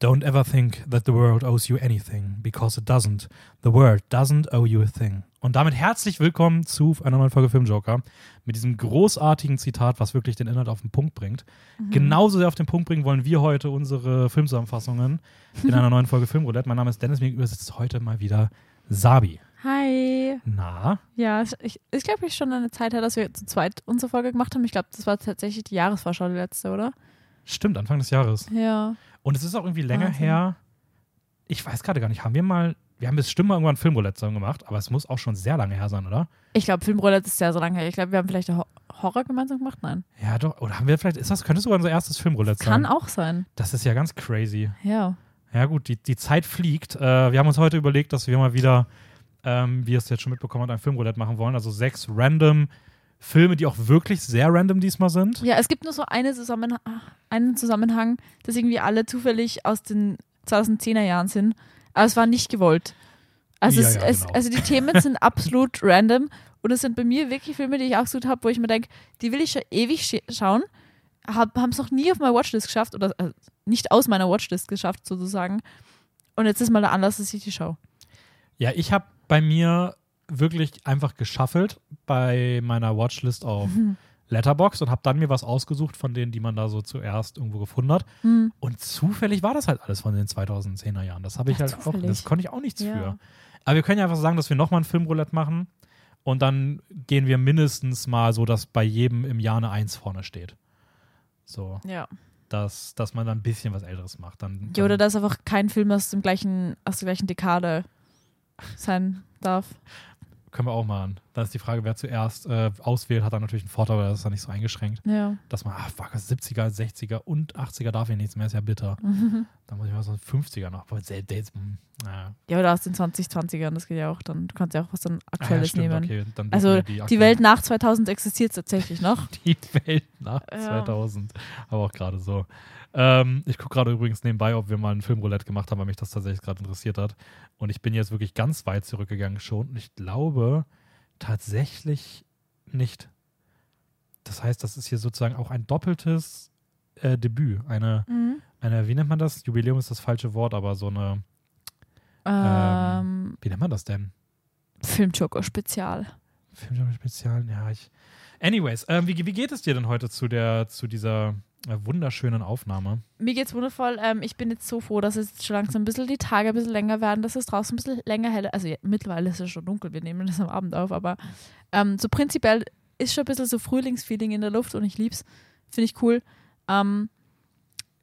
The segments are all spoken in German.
Don't ever think that the world owes you anything, because it doesn't. The world doesn't owe you a thing. Und damit herzlich willkommen zu einer neuen Folge Filmjoker. Mit diesem großartigen Zitat, was wirklich den Inhalt auf den Punkt bringt. Mhm. Genauso sehr auf den Punkt bringen wollen wir heute unsere Filmzusammenfassungen in einer neuen Folge Filmroulette. Mein Name ist Dennis, mir übersetzt heute mal wieder Sabi. Hi. Na? Ja, ich, ich glaube, ich schon eine Zeit her, dass wir zu zweit unsere Folge gemacht haben. Ich glaube, das war tatsächlich die Jahresvorschau, die letzte, oder? Stimmt, Anfang des Jahres. Ja. Und es ist auch irgendwie länger Wahnsinn. her. Ich weiß gerade gar nicht, haben wir mal, wir haben bestimmt mal irgendwann Filmroulette gemacht, aber es muss auch schon sehr lange her sein, oder? Ich glaube, Filmroulette ist sehr so lange her. Ich glaube, wir haben vielleicht Horror gemeinsam gemacht, nein. Ja, doch. Oder haben wir vielleicht, ist das, könnte sogar unser erstes Filmroulette sein? Kann auch sein. Das ist ja ganz crazy. Ja. Ja, gut, die, die Zeit fliegt. Äh, wir haben uns heute überlegt, dass wir mal wieder, ähm, wie ihr es jetzt schon mitbekommen habt, ein Filmroulette machen wollen. Also sechs random Filme, die auch wirklich sehr random diesmal sind. Ja, es gibt nur so eine Zusammenhang, einen Zusammenhang, dass irgendwie alle zufällig aus den 2010er Jahren sind. Aber es war nicht gewollt. Also, Ja, es, ja, es, genau. also die Themen sind absolut random und es sind bei mir wirklich Filme, die ich ausgesucht habe, wo ich mir denke, die will ich schon ewig sch schauen, haben es noch nie auf meiner Watchlist geschafft oder äh, nicht aus meiner Watchlist geschafft sozusagen. Und jetzt ist mal der Anlass, dass ich die schaue. Ja, ich habe bei mir wirklich einfach geschaffelt bei meiner Watchlist auf Letterbox und habe dann mir was ausgesucht von denen, die man da so zuerst irgendwo gefunden hat. Hm. Und zufällig war das halt alles von den 2010er Jahren. Das habe ich Ja, halt auch, zufällig. das konnte ich auch nichts Ja. für. Aber wir können ja einfach sagen, dass wir nochmal ein Filmroulette machen und dann gehen wir mindestens mal so, dass bei jedem im Jahr eine Eins vorne steht. So, Ja. dass, dass man dann ein bisschen was Älteres macht. Dann, Ja, oder dass einfach kein Film aus dem gleichen, aus der gleichen Dekade sein darf. Können wir auch machen. Dann ist die Frage, wer zuerst äh, auswählt, hat dann natürlich einen Vorteil, weil das ist dann nicht so eingeschränkt. Ja. Dass man, ach, fuck, 70er, 60er und 80er darf ja nichts mehr, ist ja bitter. Dann muss ich mal so ein 50er noch. Aber selbst, hm, naja. Ja, oder aus den 2020ern, das geht ja auch dann. Du kannst ja auch was dann Ah, ja, Aktuelles stimmt, nehmen. okay. Also die, aktuellen- Welt nach 2000 existiert tatsächlich noch. Die Welt nach Ja. 2000. Aber auch gerade so. Ähm, ich gucke gerade übrigens nebenbei, ob wir mal ein Filmroulette gemacht haben, weil mich das tatsächlich gerade interessiert hat. Und ich bin jetzt wirklich ganz weit zurückgegangen schon. Und ich glaube tatsächlich nicht. Das heißt, das ist hier sozusagen auch ein doppeltes äh, Debüt. Eine, Mhm. eine, wie nennt man das? Jubiläum ist das falsche Wort, aber so eine, Ähm, wie nennt man das denn? Filmjoker Spezial. Filmspezial, ja, ich. Anyways, ähm, wie, wie geht es dir denn heute zu der, zu dieser wunderschönen Aufnahme? Mir geht's wundervoll. Ähm, ich bin jetzt so froh, dass es jetzt schon langsam ein bisschen die Tage ein bisschen länger werden, dass es draußen ein bisschen länger hell Also ja, mittlerweile ist es schon dunkel, wir nehmen das am Abend auf, aber ähm, so prinzipiell ist schon ein bisschen so Frühlingsfeeling in der Luft und ich lieb's. Finde ich cool. Ähm,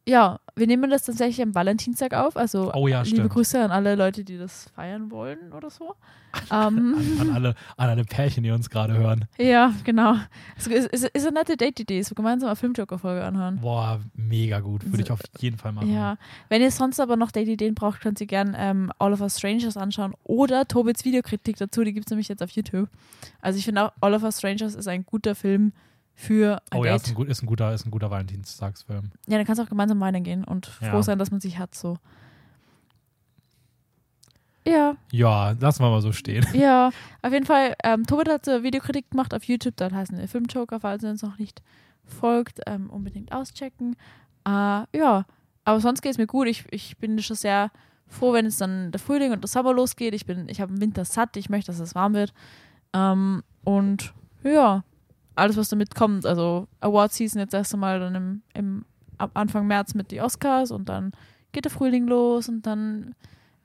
ja, wir nehmen das tatsächlich am Valentinstag auf. Also Oh ja, liebe stimmt. Grüße an alle Leute, die das feiern wollen oder so. ähm, An alle, an alle Pärchen, die uns gerade hören. ja, genau. Es ist, ist, ist eine nette Date-Idee, so gemeinsam eine Filmjoker-Folge anhören. Boah, mega gut. Würde ich auf jeden Fall machen. Ja, wenn ihr sonst aber noch Date-Ideen braucht, könnt ihr gerne ähm, All of Us Strangers anschauen oder Tobits Videokritik dazu, die gibt es nämlich jetzt auf YouTube. Also ich finde auch, All of Us Strangers ist ein guter Film für ein Oh ja, Date. ist ein, gut, ist, ein guter, ist ein guter Valentinstagsfilm. ja, dann kannst du auch gemeinsam weinen gehen und Ja. froh sein, dass man sich hat so. Ja, Ja, lassen wir mal so stehen. ja, auf jeden Fall. Ähm, Tobit hat eine Videokritik gemacht auf YouTube, dort heißt er Filmjoker, falls ihr uns noch nicht folgt, ähm, unbedingt auschecken. Äh, ja, aber sonst geht es mir gut. Ich, ich bin schon sehr froh, wenn es dann der Frühling und der Sommer losgeht. Ich bin, ich habe den Winter satt, ich möchte, dass es warm wird. Ähm, und ja, alles, was damit kommt. Also Award Season jetzt erst einmal dann im, im ab Anfang März mit die Oscars und dann geht der Frühling los und dann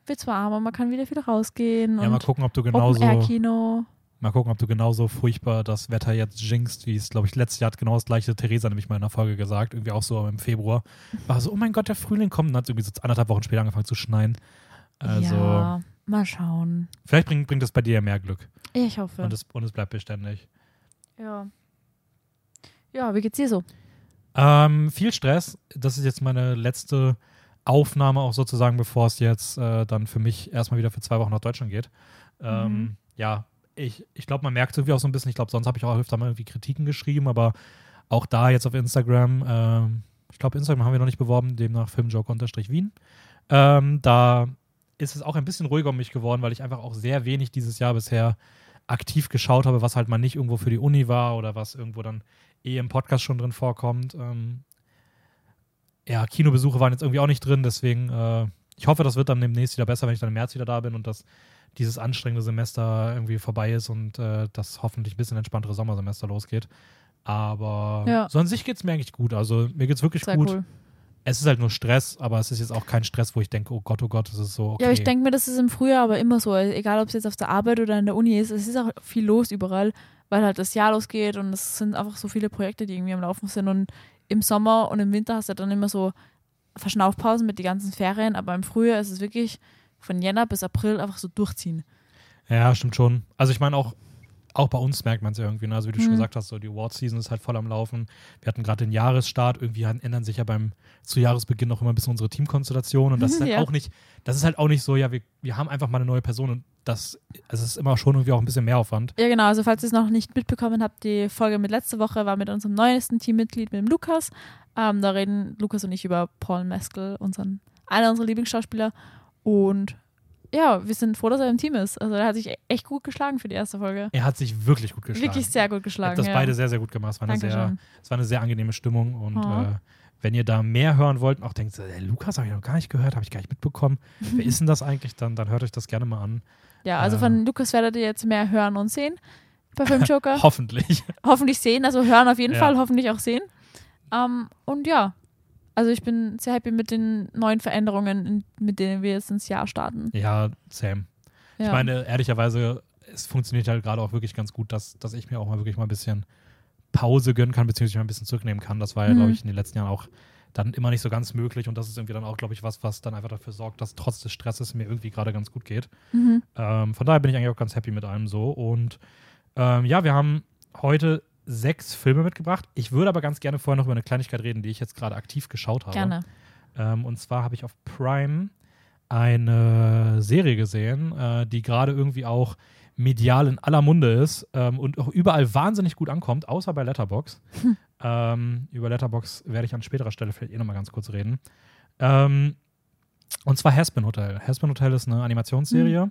wird es warm und man kann wieder viel rausgehen. Ja, und mal gucken, ob du genauso, Open-Air-Kino. mal gucken, ob du genauso furchtbar das Wetter jetzt jinxst, wie es, glaube ich, letztes Jahr hat genau das gleiche Theresa nämlich mal in der Folge gesagt, irgendwie auch so im Februar. War so, oh mein Gott, der Frühling kommt und hat irgendwie so anderthalb Wochen später angefangen zu schneien. Also, Ja, mal schauen. vielleicht bringt, bringt das bei dir ja mehr Glück Ich hoffe. und, es, und es bleibt beständig. ja. Ja, wie geht's dir so? Ähm, viel Stress. Das ist jetzt meine letzte Aufnahme auch sozusagen, bevor es jetzt äh, dann für mich erstmal wieder für zwei Wochen nach Deutschland geht. Ähm, Mhm. Ja, ich, ich glaube, man merkt irgendwie auch so ein bisschen, ich glaube, sonst habe ich auch öfter mal irgendwie Kritiken geschrieben, aber auch da jetzt auf Instagram, ähm, ich glaube, Instagram haben wir noch nicht beworben, demnach filmjoke-wien. Ähm, da ist es auch ein bisschen ruhiger um mich geworden, weil ich einfach auch sehr wenig dieses Jahr bisher aktiv geschaut habe, was halt mal nicht irgendwo für die Uni war oder was irgendwo dann eh im Podcast schon drin vorkommt. Ähm, ja, Kinobesuche waren jetzt irgendwie auch nicht drin, deswegen, äh, ich hoffe, das wird dann demnächst wieder besser, wenn ich dann im März wieder da bin und dass dieses anstrengende Semester irgendwie vorbei ist und äh, das hoffentlich ein bisschen entspanntere Sommersemester losgeht. Aber Ja. so an sich geht es mir eigentlich gut. Also mir geht es wirklich Sehr gut. cool. Es ist halt nur Stress, aber es ist jetzt auch kein Stress, wo ich denke, oh Gott, oh Gott, es ist so okay. Ja, ich denke mir, das ist im Frühjahr aber immer so, egal ob es jetzt auf der Arbeit oder in der Uni ist, es ist auch viel los überall, weil halt das Jahr losgeht und es sind einfach so viele Projekte, die irgendwie am Laufen sind und im Sommer und im Winter hast du dann immer so Verschnaufpausen mit den ganzen Ferien, aber im Frühjahr ist es wirklich von Jänner bis April einfach so durchziehen. Ja, stimmt schon. Also ich meine auch, auch bei uns merkt man es ja irgendwie. Ne? Also wie du schon Mhm. gesagt hast, so die Award-Season ist halt voll am Laufen. Wir hatten gerade den Jahresstart. Irgendwie ändern sich ja beim zu Jahresbeginn auch immer ein bisschen unsere Teamkonstellation. Und das ist halt Ja. auch nicht, das ist halt auch nicht so, ja, wir, wir haben einfach mal eine neue Person und das, also ist immer schon irgendwie auch ein bisschen Mehraufwand. Ja, genau. Also, falls ihr es noch nicht mitbekommen habt, die Folge mit letzte Woche war mit unserem neuesten Teammitglied, mit dem Lukas. Ähm, da reden Lukas und ich über Paul Meskel, unseren, einer unserer Lieblingsschauspieler. Und ja, wir sind froh, dass er im Team ist. Also, er hat sich e- echt gut geschlagen für die erste Folge. Er hat sich wirklich gut geschlagen. Wirklich sehr gut Er hat geschlagen. das ja. beide sehr, sehr gut gemacht. Es war eine, sehr, es war eine sehr angenehme Stimmung. Und Oh. äh, wenn ihr da mehr hören wollt und auch denkt, der Lukas habe ich noch gar nicht gehört, habe ich gar nicht mitbekommen. Wer ist denn das eigentlich? Dann, dann hört euch das gerne mal an. Ja, also Äh. von Lukas werdet ihr jetzt mehr hören und sehen bei Filmjoker. Hoffentlich. hoffentlich sehen, also hören auf jeden Ja. Fall, hoffentlich auch sehen. Ähm, und ja, also ich bin sehr happy mit den neuen Veränderungen, mit denen wir jetzt ins Jahr starten. Ja, Sam. Ja. Ich meine, ehrlicherweise, es funktioniert halt gerade auch wirklich ganz gut, dass, dass ich mir auch mal wirklich mal ein bisschen Pause gönnen kann, beziehungsweise mal ein bisschen zurücknehmen kann. Das war ja, Mhm. glaube ich, in den letzten Jahren auch dann immer nicht so ganz möglich und das ist irgendwie dann auch, glaube ich, was, was dann einfach dafür sorgt, dass trotz des Stresses mir irgendwie gerade ganz gut geht. mhm. Ähm, von daher bin ich eigentlich auch ganz happy mit allem so. Und ähm, ja, wir haben heute sechs Filme mitgebracht. Ich würde aber ganz gerne vorher noch über eine Kleinigkeit reden, die ich jetzt gerade aktiv geschaut habe. Gerne. Ähm, und zwar habe ich auf Prime eine Serie gesehen, äh, die gerade irgendwie auch medial in aller Munde ist ähm, und auch überall wahnsinnig gut ankommt, außer bei Letterbox. Ähm, über Letterbox werde ich an späterer Stelle vielleicht eh nochmal ganz kurz reden. Ähm, und zwar Haspin Hotel. Haspin Hotel ist eine Animationsserie.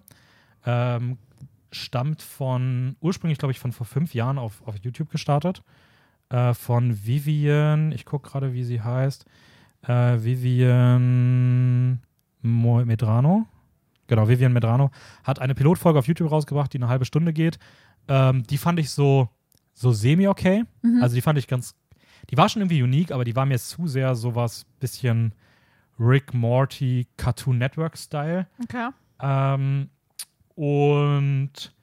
Ähm, stammt von, ursprünglich glaube ich von vor fünf Jahren auf, auf YouTube gestartet. Äh, von Vivian, ich gucke gerade, wie sie heißt. Äh, Vivian Medrano. Genau, Vivian Medrano hat eine Pilotfolge auf YouTube rausgebracht, die eine halbe Stunde geht. Ähm, die fand ich so, so semi-okay. Mhm. Also die fand ich ganz, die war schon irgendwie unique, aber die war mir zu sehr sowas bisschen Rick Morty Cartoon Network Style. okay. Ähm, und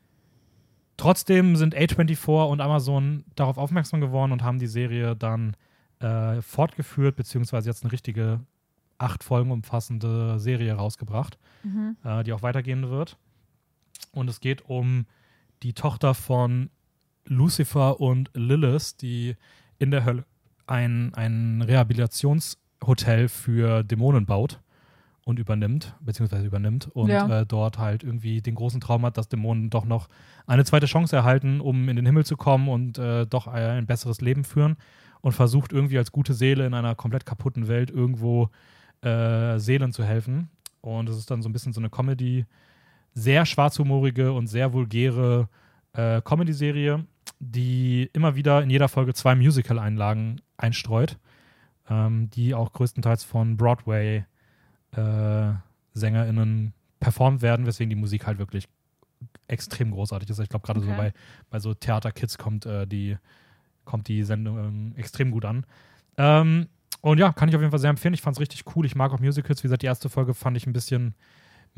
trotzdem sind A24 und Amazon darauf aufmerksam geworden und haben die Serie dann äh, fortgeführt, beziehungsweise jetzt eine richtige acht Folgen umfassende Serie rausgebracht, Mhm. äh, die auch weitergehen wird. Und es geht um die Tochter von Lucifer und Lilith, die in der Hölle ein, ein Rehabilitationshotel für Dämonen baut und übernimmt, beziehungsweise übernimmt und Ja. äh, dort halt irgendwie den großen Traum hat, dass Dämonen doch noch eine zweite Chance erhalten, um in den Himmel zu kommen und äh, doch ein besseres Leben führen und versucht irgendwie als gute Seele in einer komplett kaputten Welt irgendwo äh, Seelen zu helfen. Und es ist dann so ein bisschen so eine Comedy, sehr schwarzhumorige und sehr vulgäre äh, Comedy-Serie, die immer wieder in jeder Folge zwei Musical-Einlagen einstreut, ähm, die auch größtenteils von Broadway äh, SängerInnen performt werden, weswegen die Musik halt wirklich extrem großartig ist. Ich glaube, gerade so Okay. bei, bei so Theater-Kids kommt, äh, die, kommt die Sendung ähm, extrem gut an. Ähm, und ja, kann ich auf jeden Fall sehr empfehlen. Ich fand es richtig cool. Ich mag auch Musicals. Wie gesagt, die erste Folge fand ich ein bisschen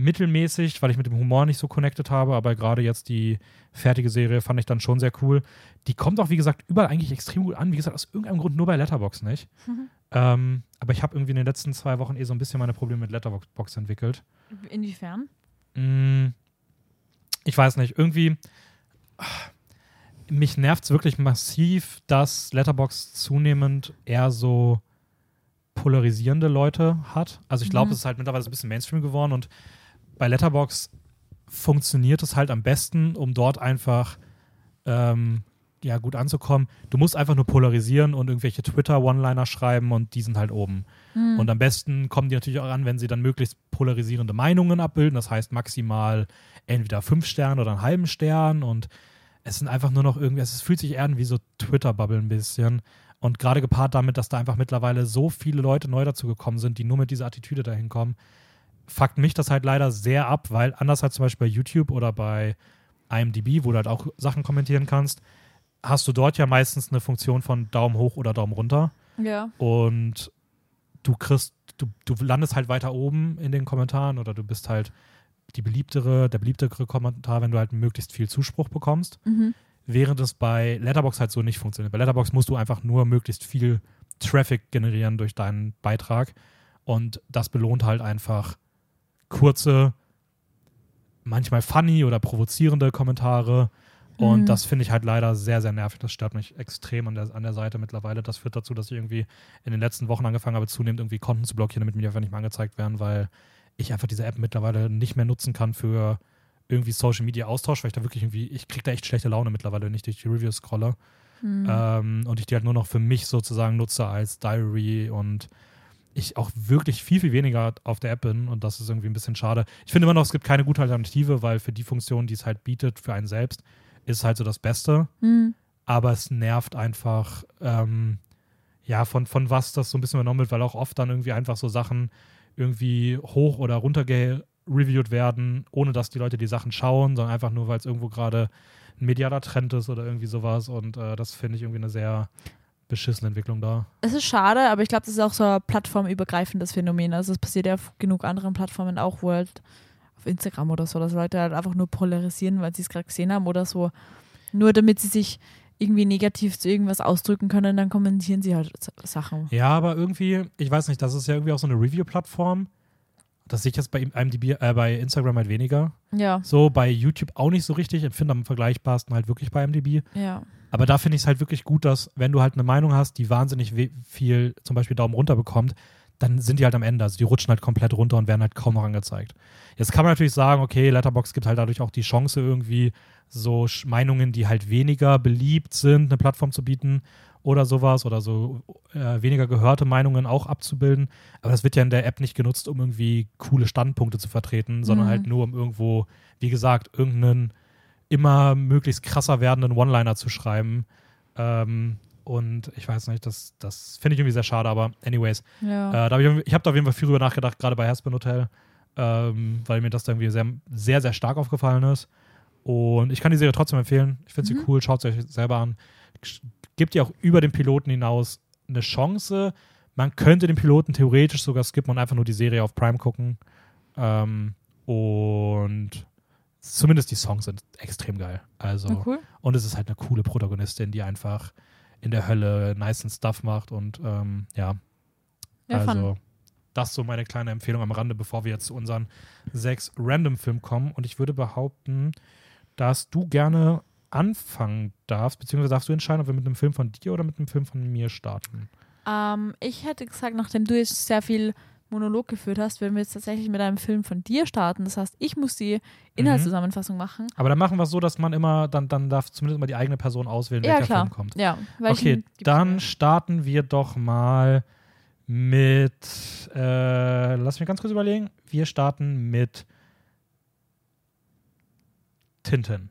mittelmäßig, weil ich mit dem Humor nicht so connected habe, aber gerade jetzt die fertige Serie fand ich dann schon sehr cool. Die kommt auch, wie gesagt, überall eigentlich extrem gut an. Wie gesagt, aus irgendeinem Grund nur bei Letterbox nicht. Mhm. Ähm, aber ich habe irgendwie in den letzten zwei Wochen eh so ein bisschen meine Probleme mit Letterbox entwickelt. Inwiefern? Mm, ich weiß nicht, irgendwie. Mich nervt es wirklich massiv, dass Letterbox zunehmend eher so polarisierende Leute hat. Also ich glaube, Mhm. es ist halt mittlerweile so ein bisschen Mainstream geworden und bei Letterbox funktioniert es halt am besten, um dort einfach ähm, ja, gut anzukommen. Du musst einfach nur polarisieren und irgendwelche Twitter-One-Liner schreiben und die sind halt oben. Mhm. Und am besten kommen die natürlich auch an, wenn sie dann möglichst polarisierende Meinungen abbilden. Das heißt maximal entweder fünf Sterne oder einen halben Stern. Und es sind einfach nur noch irgendwie, es fühlt sich eher wie so Twitter-Bubble ein bisschen. Und gerade gepaart damit, dass da einfach mittlerweile so viele Leute neu dazu gekommen sind, die nur mit dieser Attitüde dahin kommen, fuckt mich das halt leider sehr ab, weil anders als zum Beispiel bei YouTube oder bei IMDb, wo du halt auch Sachen kommentieren kannst, hast du dort ja meistens eine Funktion von Daumen hoch oder Daumen runter. Ja. Und du kriegst, du, du landest halt weiter oben in den Kommentaren oder du bist halt die beliebtere, der beliebtere Kommentar, wenn du halt möglichst viel Zuspruch bekommst. Mhm. Während es bei Letterbox halt so nicht funktioniert. Bei Letterbox musst du einfach nur möglichst viel Traffic generieren durch deinen Beitrag. Und das belohnt halt einfach kurze, manchmal funny oder provozierende Kommentare. Und Mhm. das finde ich halt leider sehr, sehr nervig. Das stört mich extrem an der, an der Seite mittlerweile. Das führt dazu, dass ich irgendwie in den letzten Wochen angefangen habe, zunehmend irgendwie Konten zu blockieren, damit mir die einfach nicht mehr angezeigt werden, weil ich einfach diese App mittlerweile nicht mehr nutzen kann für irgendwie Social Media Austausch, weil ich da wirklich irgendwie, ich kriege da echt schlechte Laune mittlerweile, wenn ich durch die Reviews scrolle. Mhm. Ähm, und ich die halt nur noch für mich sozusagen nutze als Diary und ich auch wirklich viel, viel weniger auf der App bin und das ist irgendwie ein bisschen schade. Ich finde immer noch, es gibt keine gute Alternative, weil für die Funktion, die es halt bietet, für einen selbst, ist halt so das Beste. Mhm. Aber es nervt einfach, ähm, ja, von, von was das so ein bisschen übernommen wird, weil auch oft dann irgendwie einfach so Sachen irgendwie hoch oder runter gereviewt werden, ohne dass die Leute die Sachen schauen, sondern einfach nur, weil es irgendwo gerade ein medialer Trend ist oder irgendwie sowas. Und äh, das finde ich irgendwie eine sehr beschissene Entwicklung da. Es ist schade, aber ich glaube, das ist auch so ein plattformübergreifendes Phänomen. Also es passiert ja auf genug anderen Plattformen auch, wo halt auf Instagram oder so, dass Leute halt einfach nur polarisieren, weil sie es gerade gesehen haben oder so. Nur damit sie sich irgendwie negativ zu irgendwas ausdrücken können, dann kommentieren sie halt Sachen. Ja, aber irgendwie, ich weiß nicht, das ist ja irgendwie auch so eine Review-Plattform. Das sehe ich jetzt bei IMDb, äh, bei Instagram halt weniger. Ja, So bei YouTube auch nicht so richtig. Ich finde am vergleichbarsten halt wirklich bei IMDb. ja. Aber da finde ich es halt wirklich gut, dass, wenn du halt eine Meinung hast, die wahnsinnig viel zum Beispiel Daumen runter bekommt, dann sind die halt am Ende. Also die rutschen halt komplett runter und werden halt kaum noch angezeigt. Jetzt kann man natürlich sagen, okay, Letterbox gibt halt dadurch auch die Chance, irgendwie so Meinungen, die halt weniger beliebt sind, eine Plattform zu bieten oder sowas oder so äh, weniger gehörte Meinungen auch abzubilden. Aber das wird ja in der App nicht genutzt, um irgendwie coole Standpunkte zu vertreten, sondern Mhm. halt nur um irgendwo, wie gesagt, irgendeinen immer möglichst krasser werdenden One-Liner zu schreiben. Ähm, und ich weiß nicht, das, das finde ich irgendwie sehr schade, aber anyways. ja. Äh, da hab ich ich habe da auf jeden Fall viel drüber nachgedacht, gerade bei Haspin Hotel, ähm, weil mir das da irgendwie sehr, sehr, sehr stark aufgefallen ist. Und ich kann die Serie trotzdem empfehlen. Ich finde sie Mhm. cool, schaut sie euch selber an. Gibt ihr auch über den Piloten hinaus eine Chance. Man könnte den Piloten theoretisch sogar skippen und einfach nur die Serie auf Prime gucken. Ähm, und zumindest die Songs sind extrem geil. Also, Na, cool. und es ist halt eine coole Protagonistin, die einfach in der Hölle nice Stuff macht und ähm, ja, Ja, also fun. das ist so meine kleine Empfehlung am Rande, bevor wir jetzt zu unseren sechs Random-Filmen kommen. Und ich würde behaupten, dass du gerne anfangen darfst, beziehungsweise darfst du entscheiden, ob wir mit einem Film von dir oder mit einem Film von mir starten. Ähm, ich hätte gesagt, nachdem du jetzt sehr viel Monolog geführt hast, würden wir jetzt tatsächlich mit einem Film von dir starten. Das heißt, ich muss die Inhaltszusammenfassung machen. Aber dann machen wir es so, dass man immer, dann, dann darf zumindest immer die eigene Person auswählen, Ja, welcher klar. Film kommt. Ja, Okay, dann starten wir doch mal mit, äh, lass mich ganz kurz überlegen. Wir starten mit Tintin.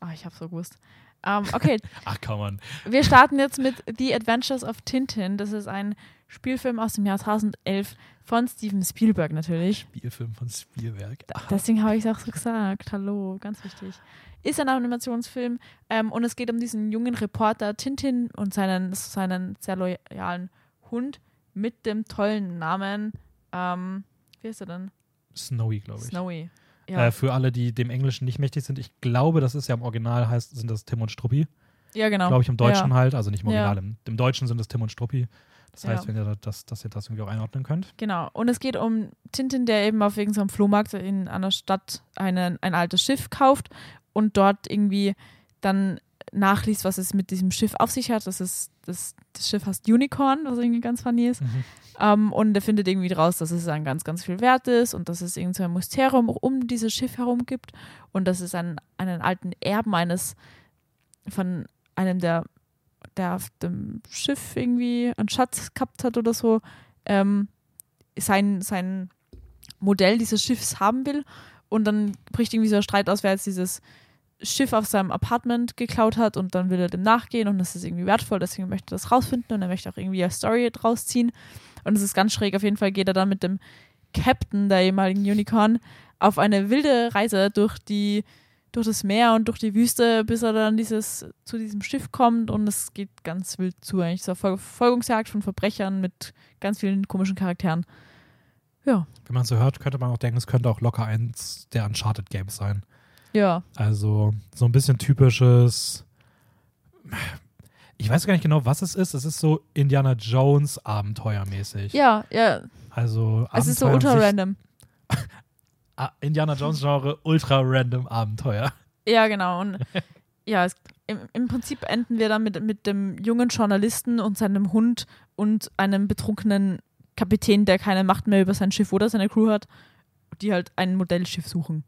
Ah, ich hab's so gewusst. Ähm, okay, Ach, kann man. wir starten jetzt mit The Adventures of Tintin. Das ist ein Spielfilm aus dem Jahr 2011 von Steven Spielberg natürlich. Spielfilm von Spielberg. Deswegen habe ich es auch so gesagt. Hallo, ganz wichtig. Ist ein Animationsfilm ähm, und es geht um diesen jungen Reporter Tintin und seinen, seinen sehr loyalen Hund mit dem tollen Namen, ähm, wie heißt er denn? Snowy, glaube ich. Snowy. Ja, Äh, für alle, die dem Englischen nicht mächtig sind, ich glaube, das ist ja im Original heißt, sind das Tim und Struppi. ja genau. Glaube ich im Deutschen ja. halt, also nicht im Ja. Original. Im, Im Deutschen sind es Tim und Struppi. Das heißt, Ja. wenn ihr das, dass ihr das irgendwie auch einordnen könnt. Genau. Und es geht um Tintin, der eben auf irgendeinem Flohmarkt in einer Stadt einen, ein altes Schiff kauft und dort irgendwie dann nachliest, was es mit diesem Schiff auf sich hat. Das ist das, das Schiff heißt Unicorn, was irgendwie ganz funny ist. Ähm, und er findet irgendwie raus, dass es dann ganz, ganz viel wert ist und dass es irgend so ein Mysterium um dieses Schiff herum gibt und dass es einen, einen alten Erben eines von einem der, der auf dem Schiff irgendwie einen Schatz gehabt hat oder so, ähm, sein, sein Modell dieses Schiffs haben will. Und dann bricht irgendwie so ein Streit aus, wer jetzt dieses Schiff auf seinem Apartment geklaut hat und dann will er dem nachgehen und das ist irgendwie wertvoll, deswegen möchte er das rausfinden und er möchte auch irgendwie eine Story draus ziehen. Und es ist ganz schräg. Auf jeden Fall geht er dann mit dem Captain der ehemaligen Unicorn auf eine wilde Reise durch die durch das Meer und durch die Wüste, bis er dann dieses zu diesem Schiff kommt und es geht ganz wild zu. Eigentlich so eine Verfolgungsjagd von Verbrechern mit ganz vielen komischen Charakteren. Ja. Wenn man so hört, könnte man auch denken, es könnte auch locker eins der Uncharted Games sein. Ja. Also so ein bisschen typisches. Ich weiß gar nicht genau, was es ist. Es ist so Indiana Jones Abenteuermäßig. Ja, ja. Also Es ist so ultra random. Ah, Indiana Jones Genre ultra random Abenteuer. Ja, genau. Und ja, es, im, im Prinzip enden wir dann mit, mit dem jungen Journalisten und seinem Hund und einem betrunkenen Kapitän, der keine Macht mehr über sein Schiff oder seine Crew hat, die halt ein Modellschiff suchen.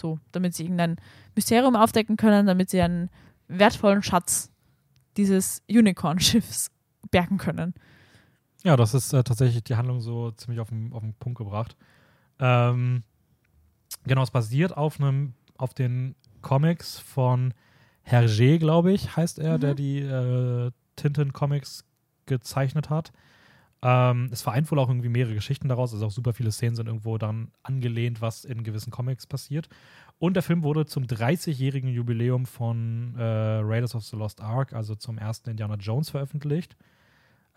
So, damit sie irgendein Mysterium aufdecken können, damit sie einen wertvollen Schatz dieses Unicorn-Schiffs bergen können. Ja, das ist äh, tatsächlich die Handlung so ziemlich auf den, auf den Punkt gebracht. Ähm, genau, es basiert auf einem, auf den Comics von Hergé, glaube ich, heißt er, Mhm. der die äh, Tintin-Comics gezeichnet hat. Ähm, es vereint wohl auch irgendwie mehrere Geschichten daraus, also auch super viele Szenen sind irgendwo dann angelehnt, was in gewissen Comics passiert. Und der Film wurde zum 30-jährigen Jubiläum von äh, Raiders of the Lost Ark, also zum ersten Indiana Jones, veröffentlicht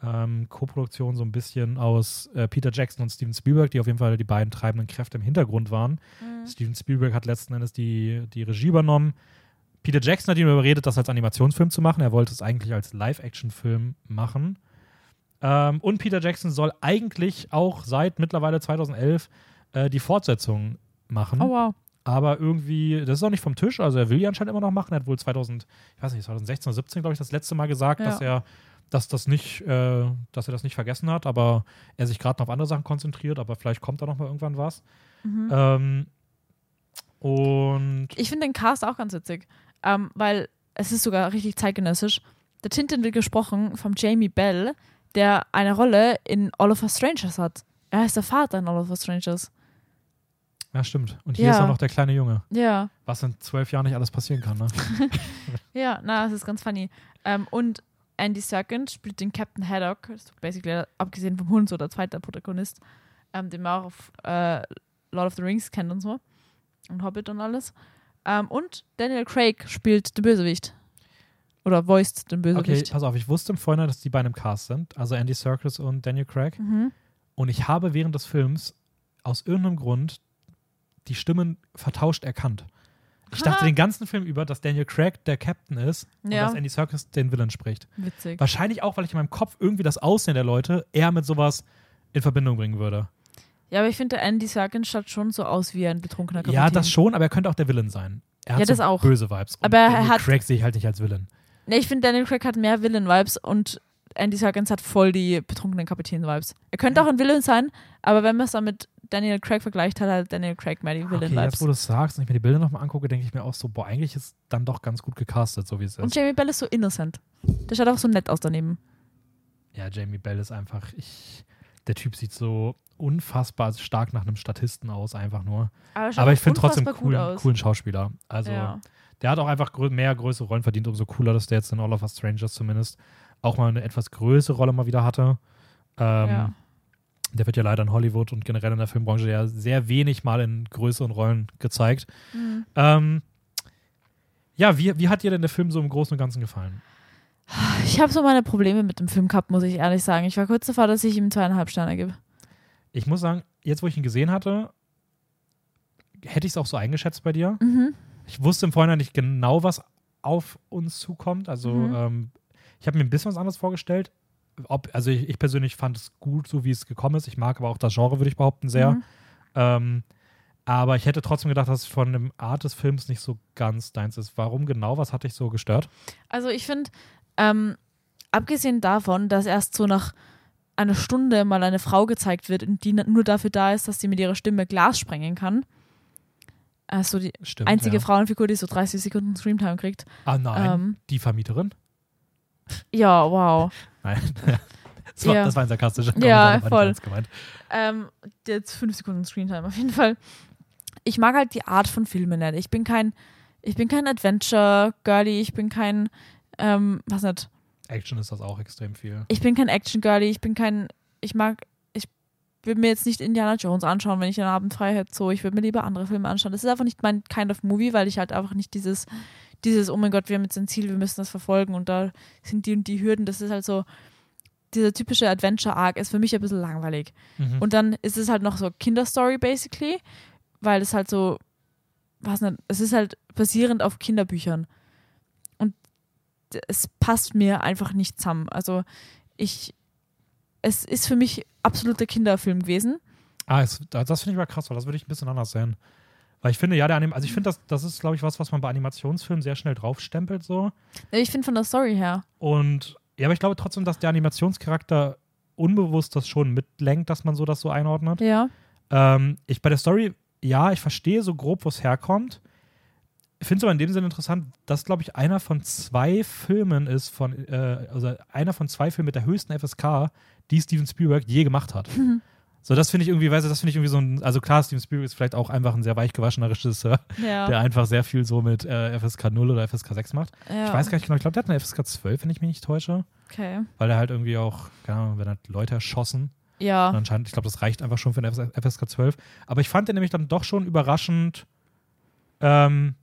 ähm, Co-Produktion so ein bisschen aus äh, Peter Jackson und Steven Spielberg, die auf jeden Fall die beiden treibenden Kräfte im Hintergrund waren. Steven Spielberg hat letzten Endes die, die Regie übernommen. Peter Jackson hat ihn überredet, das als Animationsfilm zu machen. Er wollte es eigentlich als Live-Action-Film machen. Ähm, und Peter Jackson soll eigentlich auch seit mittlerweile 2011 äh, die Fortsetzung machen. Oh wow. Aber irgendwie, das ist auch nicht vom Tisch. Also er will die anscheinend immer noch machen. Er hat wohl 2000, ich weiß nicht, 2016 oder 17, glaube ich, das letzte Mal gesagt, Ja. dass er, dass das nicht, äh, dass er das nicht vergessen hat, aber er sich gerade noch auf andere Sachen konzentriert. Aber vielleicht kommt da noch mal irgendwann was. Mhm. Ähm, und Ich finde den Cast auch ganz witzig, ähm, weil es ist sogar richtig zeitgenössisch. Der Tintin wird gesprochen vom Jamie Bell, der eine Rolle in All of Us Strangers hat. Er ist der Vater in All of Us Strangers. ja, stimmt. Und hier Ja. ist auch noch der kleine Junge, Ja, was in zwölf Jahren nicht alles passieren kann. Ne? ja, na, das ist ganz funny. Ähm, und Andy Serkins spielt den Captain Haddock, ist basically abgesehen vom Hund so der zweite Protagonist, ähm, den man auch auf äh, Lord of the Rings kennt und so. Und Hobbit und alles. Ähm, und Daniel Craig spielt den Bösewicht. Oder voiced den Okay, Bösewicht. pass auf, ich wusste im Vorhinein, dass die beiden im Cast sind, also Andy Serkis und Daniel Craig. Mhm. Und ich habe während des Films aus irgendeinem Grund die Stimmen vertauscht erkannt. Ich dachte den ganzen Film über, dass Daniel Craig der Captain ist und Ja. dass Andy Serkis den Villain spricht. Witzig. Wahrscheinlich auch, weil ich in meinem Kopf irgendwie das Aussehen der Leute eher mit sowas in Verbindung bringen würde. Ja, aber ich finde, Andy Serkins schaut schon so aus wie ein betrunkener Kapitän. Ja, das schon, aber er könnte auch der Villain sein. Er hat Ja, so das auch. böse Vibes. Und Aber er Daniel hat- Craig sehe ich halt nicht als Villain. Nee, ich finde, Daniel Craig hat mehr Villain-Vibes und Andy Serkins hat voll die betrunkenen Kapitän-Vibes. Er könnte auch ein Villain sein, aber wenn man es dann mit Daniel Craig vergleicht, hat halt Daniel Craig mehr die Okay, Villain-Vibes. jetzt wo du es sagst und ich mir die Bilder nochmal angucke, denke ich mir auch so, boah, eigentlich ist dann doch ganz gut gecastet, so wie es und ist. Jamie Bell ist so innocent. Der schaut auch so nett aus daneben. Ja, Jamie Bell ist einfach, ich, der Typ sieht so unfassbar stark nach einem Statisten aus, einfach nur. Aber, er Aber ich finde trotzdem coolen, coolen Schauspieler. Also, ja. Der hat auch einfach grö mehr größere Rollen verdient, umso cooler, dass der jetzt in All of Us Strangers zumindest auch mal eine etwas größere Rolle mal wieder hatte. Ähm, ja. Der wird ja leider in Hollywood und generell in der Filmbranche ja sehr wenig mal in größeren Rollen gezeigt. Mhm. Ähm, ja, wie, wie hat dir denn der Film so im Großen und Ganzen gefallen? Ich habe so meine Probleme mit dem Film gehabt, muss ich ehrlich sagen. Ich war kurz davor, dass ich ihm zweieinhalb Sterne gebe. Ich muss sagen, jetzt wo ich ihn gesehen hatte, hätte ich es auch so eingeschätzt bei dir. Mhm. Ich wusste im Vorhinein nicht genau, was auf uns zukommt. Also Mhm. ähm, ich habe mir ein bisschen was anderes vorgestellt. Ob, also ich, ich persönlich fand es gut, so wie es gekommen ist. Ich mag aber auch das Genre, würde ich behaupten, sehr. Mhm. Ähm, aber ich hätte trotzdem gedacht, dass es von dem Art des Films nicht so ganz deins ist. Warum genau? Was hat dich so gestört? Also ich finde, ähm, abgesehen davon, dass erst so nach einer Stunde mal eine Frau gezeigt wird, die nur dafür da ist, dass sie mit ihrer Stimme Glas sprengen kann. Also die Stimmt. einzige ja. Frauenfigur, die so 30 Sekunden Screamtime kriegt. Ah nein, Ähm, die Vermieterin? ja, wow. Nein. das, war, Ja. das war ein sarkastischer Ja, Kommentar, nicht voll. Ähm, jetzt fünf Sekunden Screentime auf jeden Fall. Ich mag halt die Art von Filmen nicht. Ich bin kein, Ich bin kein Adventure-Girlie, ich bin kein, ähm, was nicht, Action ist das auch extrem viel. ich bin kein Action-Girlie, ich bin kein, ich mag, würde mir jetzt nicht Indiana Jones anschauen, wenn ich einen Abend frei hätte, so, ich würde mir lieber andere Filme anschauen. Das ist einfach nicht mein kind of movie, weil ich halt einfach nicht dieses, dieses, oh mein Gott, wir haben jetzt ein Ziel, wir müssen das verfolgen und da sind die und die Hürden, das ist halt so, dieser typische Adventure-Arc ist für mich ein bisschen langweilig. Mhm. Und dann ist es halt noch so Kinderstory basically, weil es halt so, was nicht, es ist halt basierend auf Kinderbüchern. Und es passt mir einfach nicht zusammen. Also ich, es ist für mich absoluter Kinderfilm gewesen. Ah, es, das finde ich aber krass, weil das würde ich ein bisschen anders sehen. Weil ich finde, ja, der Anim also ich finde, das, das ist, glaube ich, was, was man bei Animationsfilmen sehr schnell draufstempelt so. Ich finde von der Story her. Und ja, aber ich glaube trotzdem, dass der Animationscharakter unbewusst das schon mitlenkt, dass man so das so einordnet. Ja. Ähm, ich bei der Story, ja, ich verstehe so grob, wo es herkommt. Ich finde es aber in dem Sinne interessant, dass, glaube ich, einer von zwei Filmen ist, von, äh, also einer von zwei Filmen mit der höchsten FSK, die Steven Spielberg je gemacht hat. So, das finde ich irgendwie, weißt du, das finde ich irgendwie so ein, also klar, Steven Spielberg ist vielleicht auch einfach ein sehr weich gewaschener Regisseur, Ja. der einfach sehr viel so mit äh, FSK 0 oder FSK 6 macht. ja. Ich weiß gar nicht genau, ich glaube, der hat eine FSK 12, wenn ich mich nicht täusche, Okay. weil er halt irgendwie auch, keine Ahnung, wenn er Leute erschossen. Und Ja. anscheinend, ich glaube, das reicht einfach schon für eine FSK 12. Aber ich fand den nämlich dann doch schon überraschend ähm,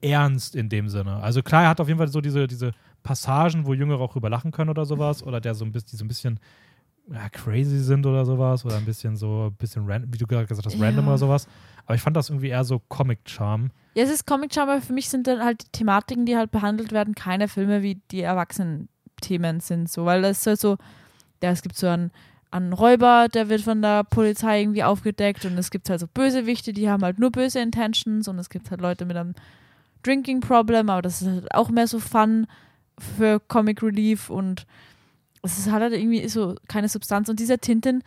ernst in dem Sinne. Also klar, er hat auf jeden Fall so diese, diese Passagen, wo Jüngere auch drüber lachen können oder sowas. Oder der so ein bisschen, die so ein bisschen ja, crazy sind oder sowas. Oder ein bisschen so, ein bisschen random, wie du gerade gesagt hast, Ja. random oder sowas. Aber ich fand das irgendwie eher so Comic-Charme. Ja, es ist Comic-Charme, aber für mich sind dann halt die Thematiken, die halt behandelt werden, keine Filme, wie die Erwachsenen-Themen sind. So, weil das ist halt so, ja, es gibt so einen, einen Räuber, der wird von der Polizei irgendwie aufgedeckt und es gibt halt so Bösewichte, die haben halt nur böse Intentions und es gibt halt Leute mit einem Drinking-Problem, aber das ist halt auch mehr so Fun für Comic Relief und es ist halt irgendwie so keine Substanz. Und dieser Tintin,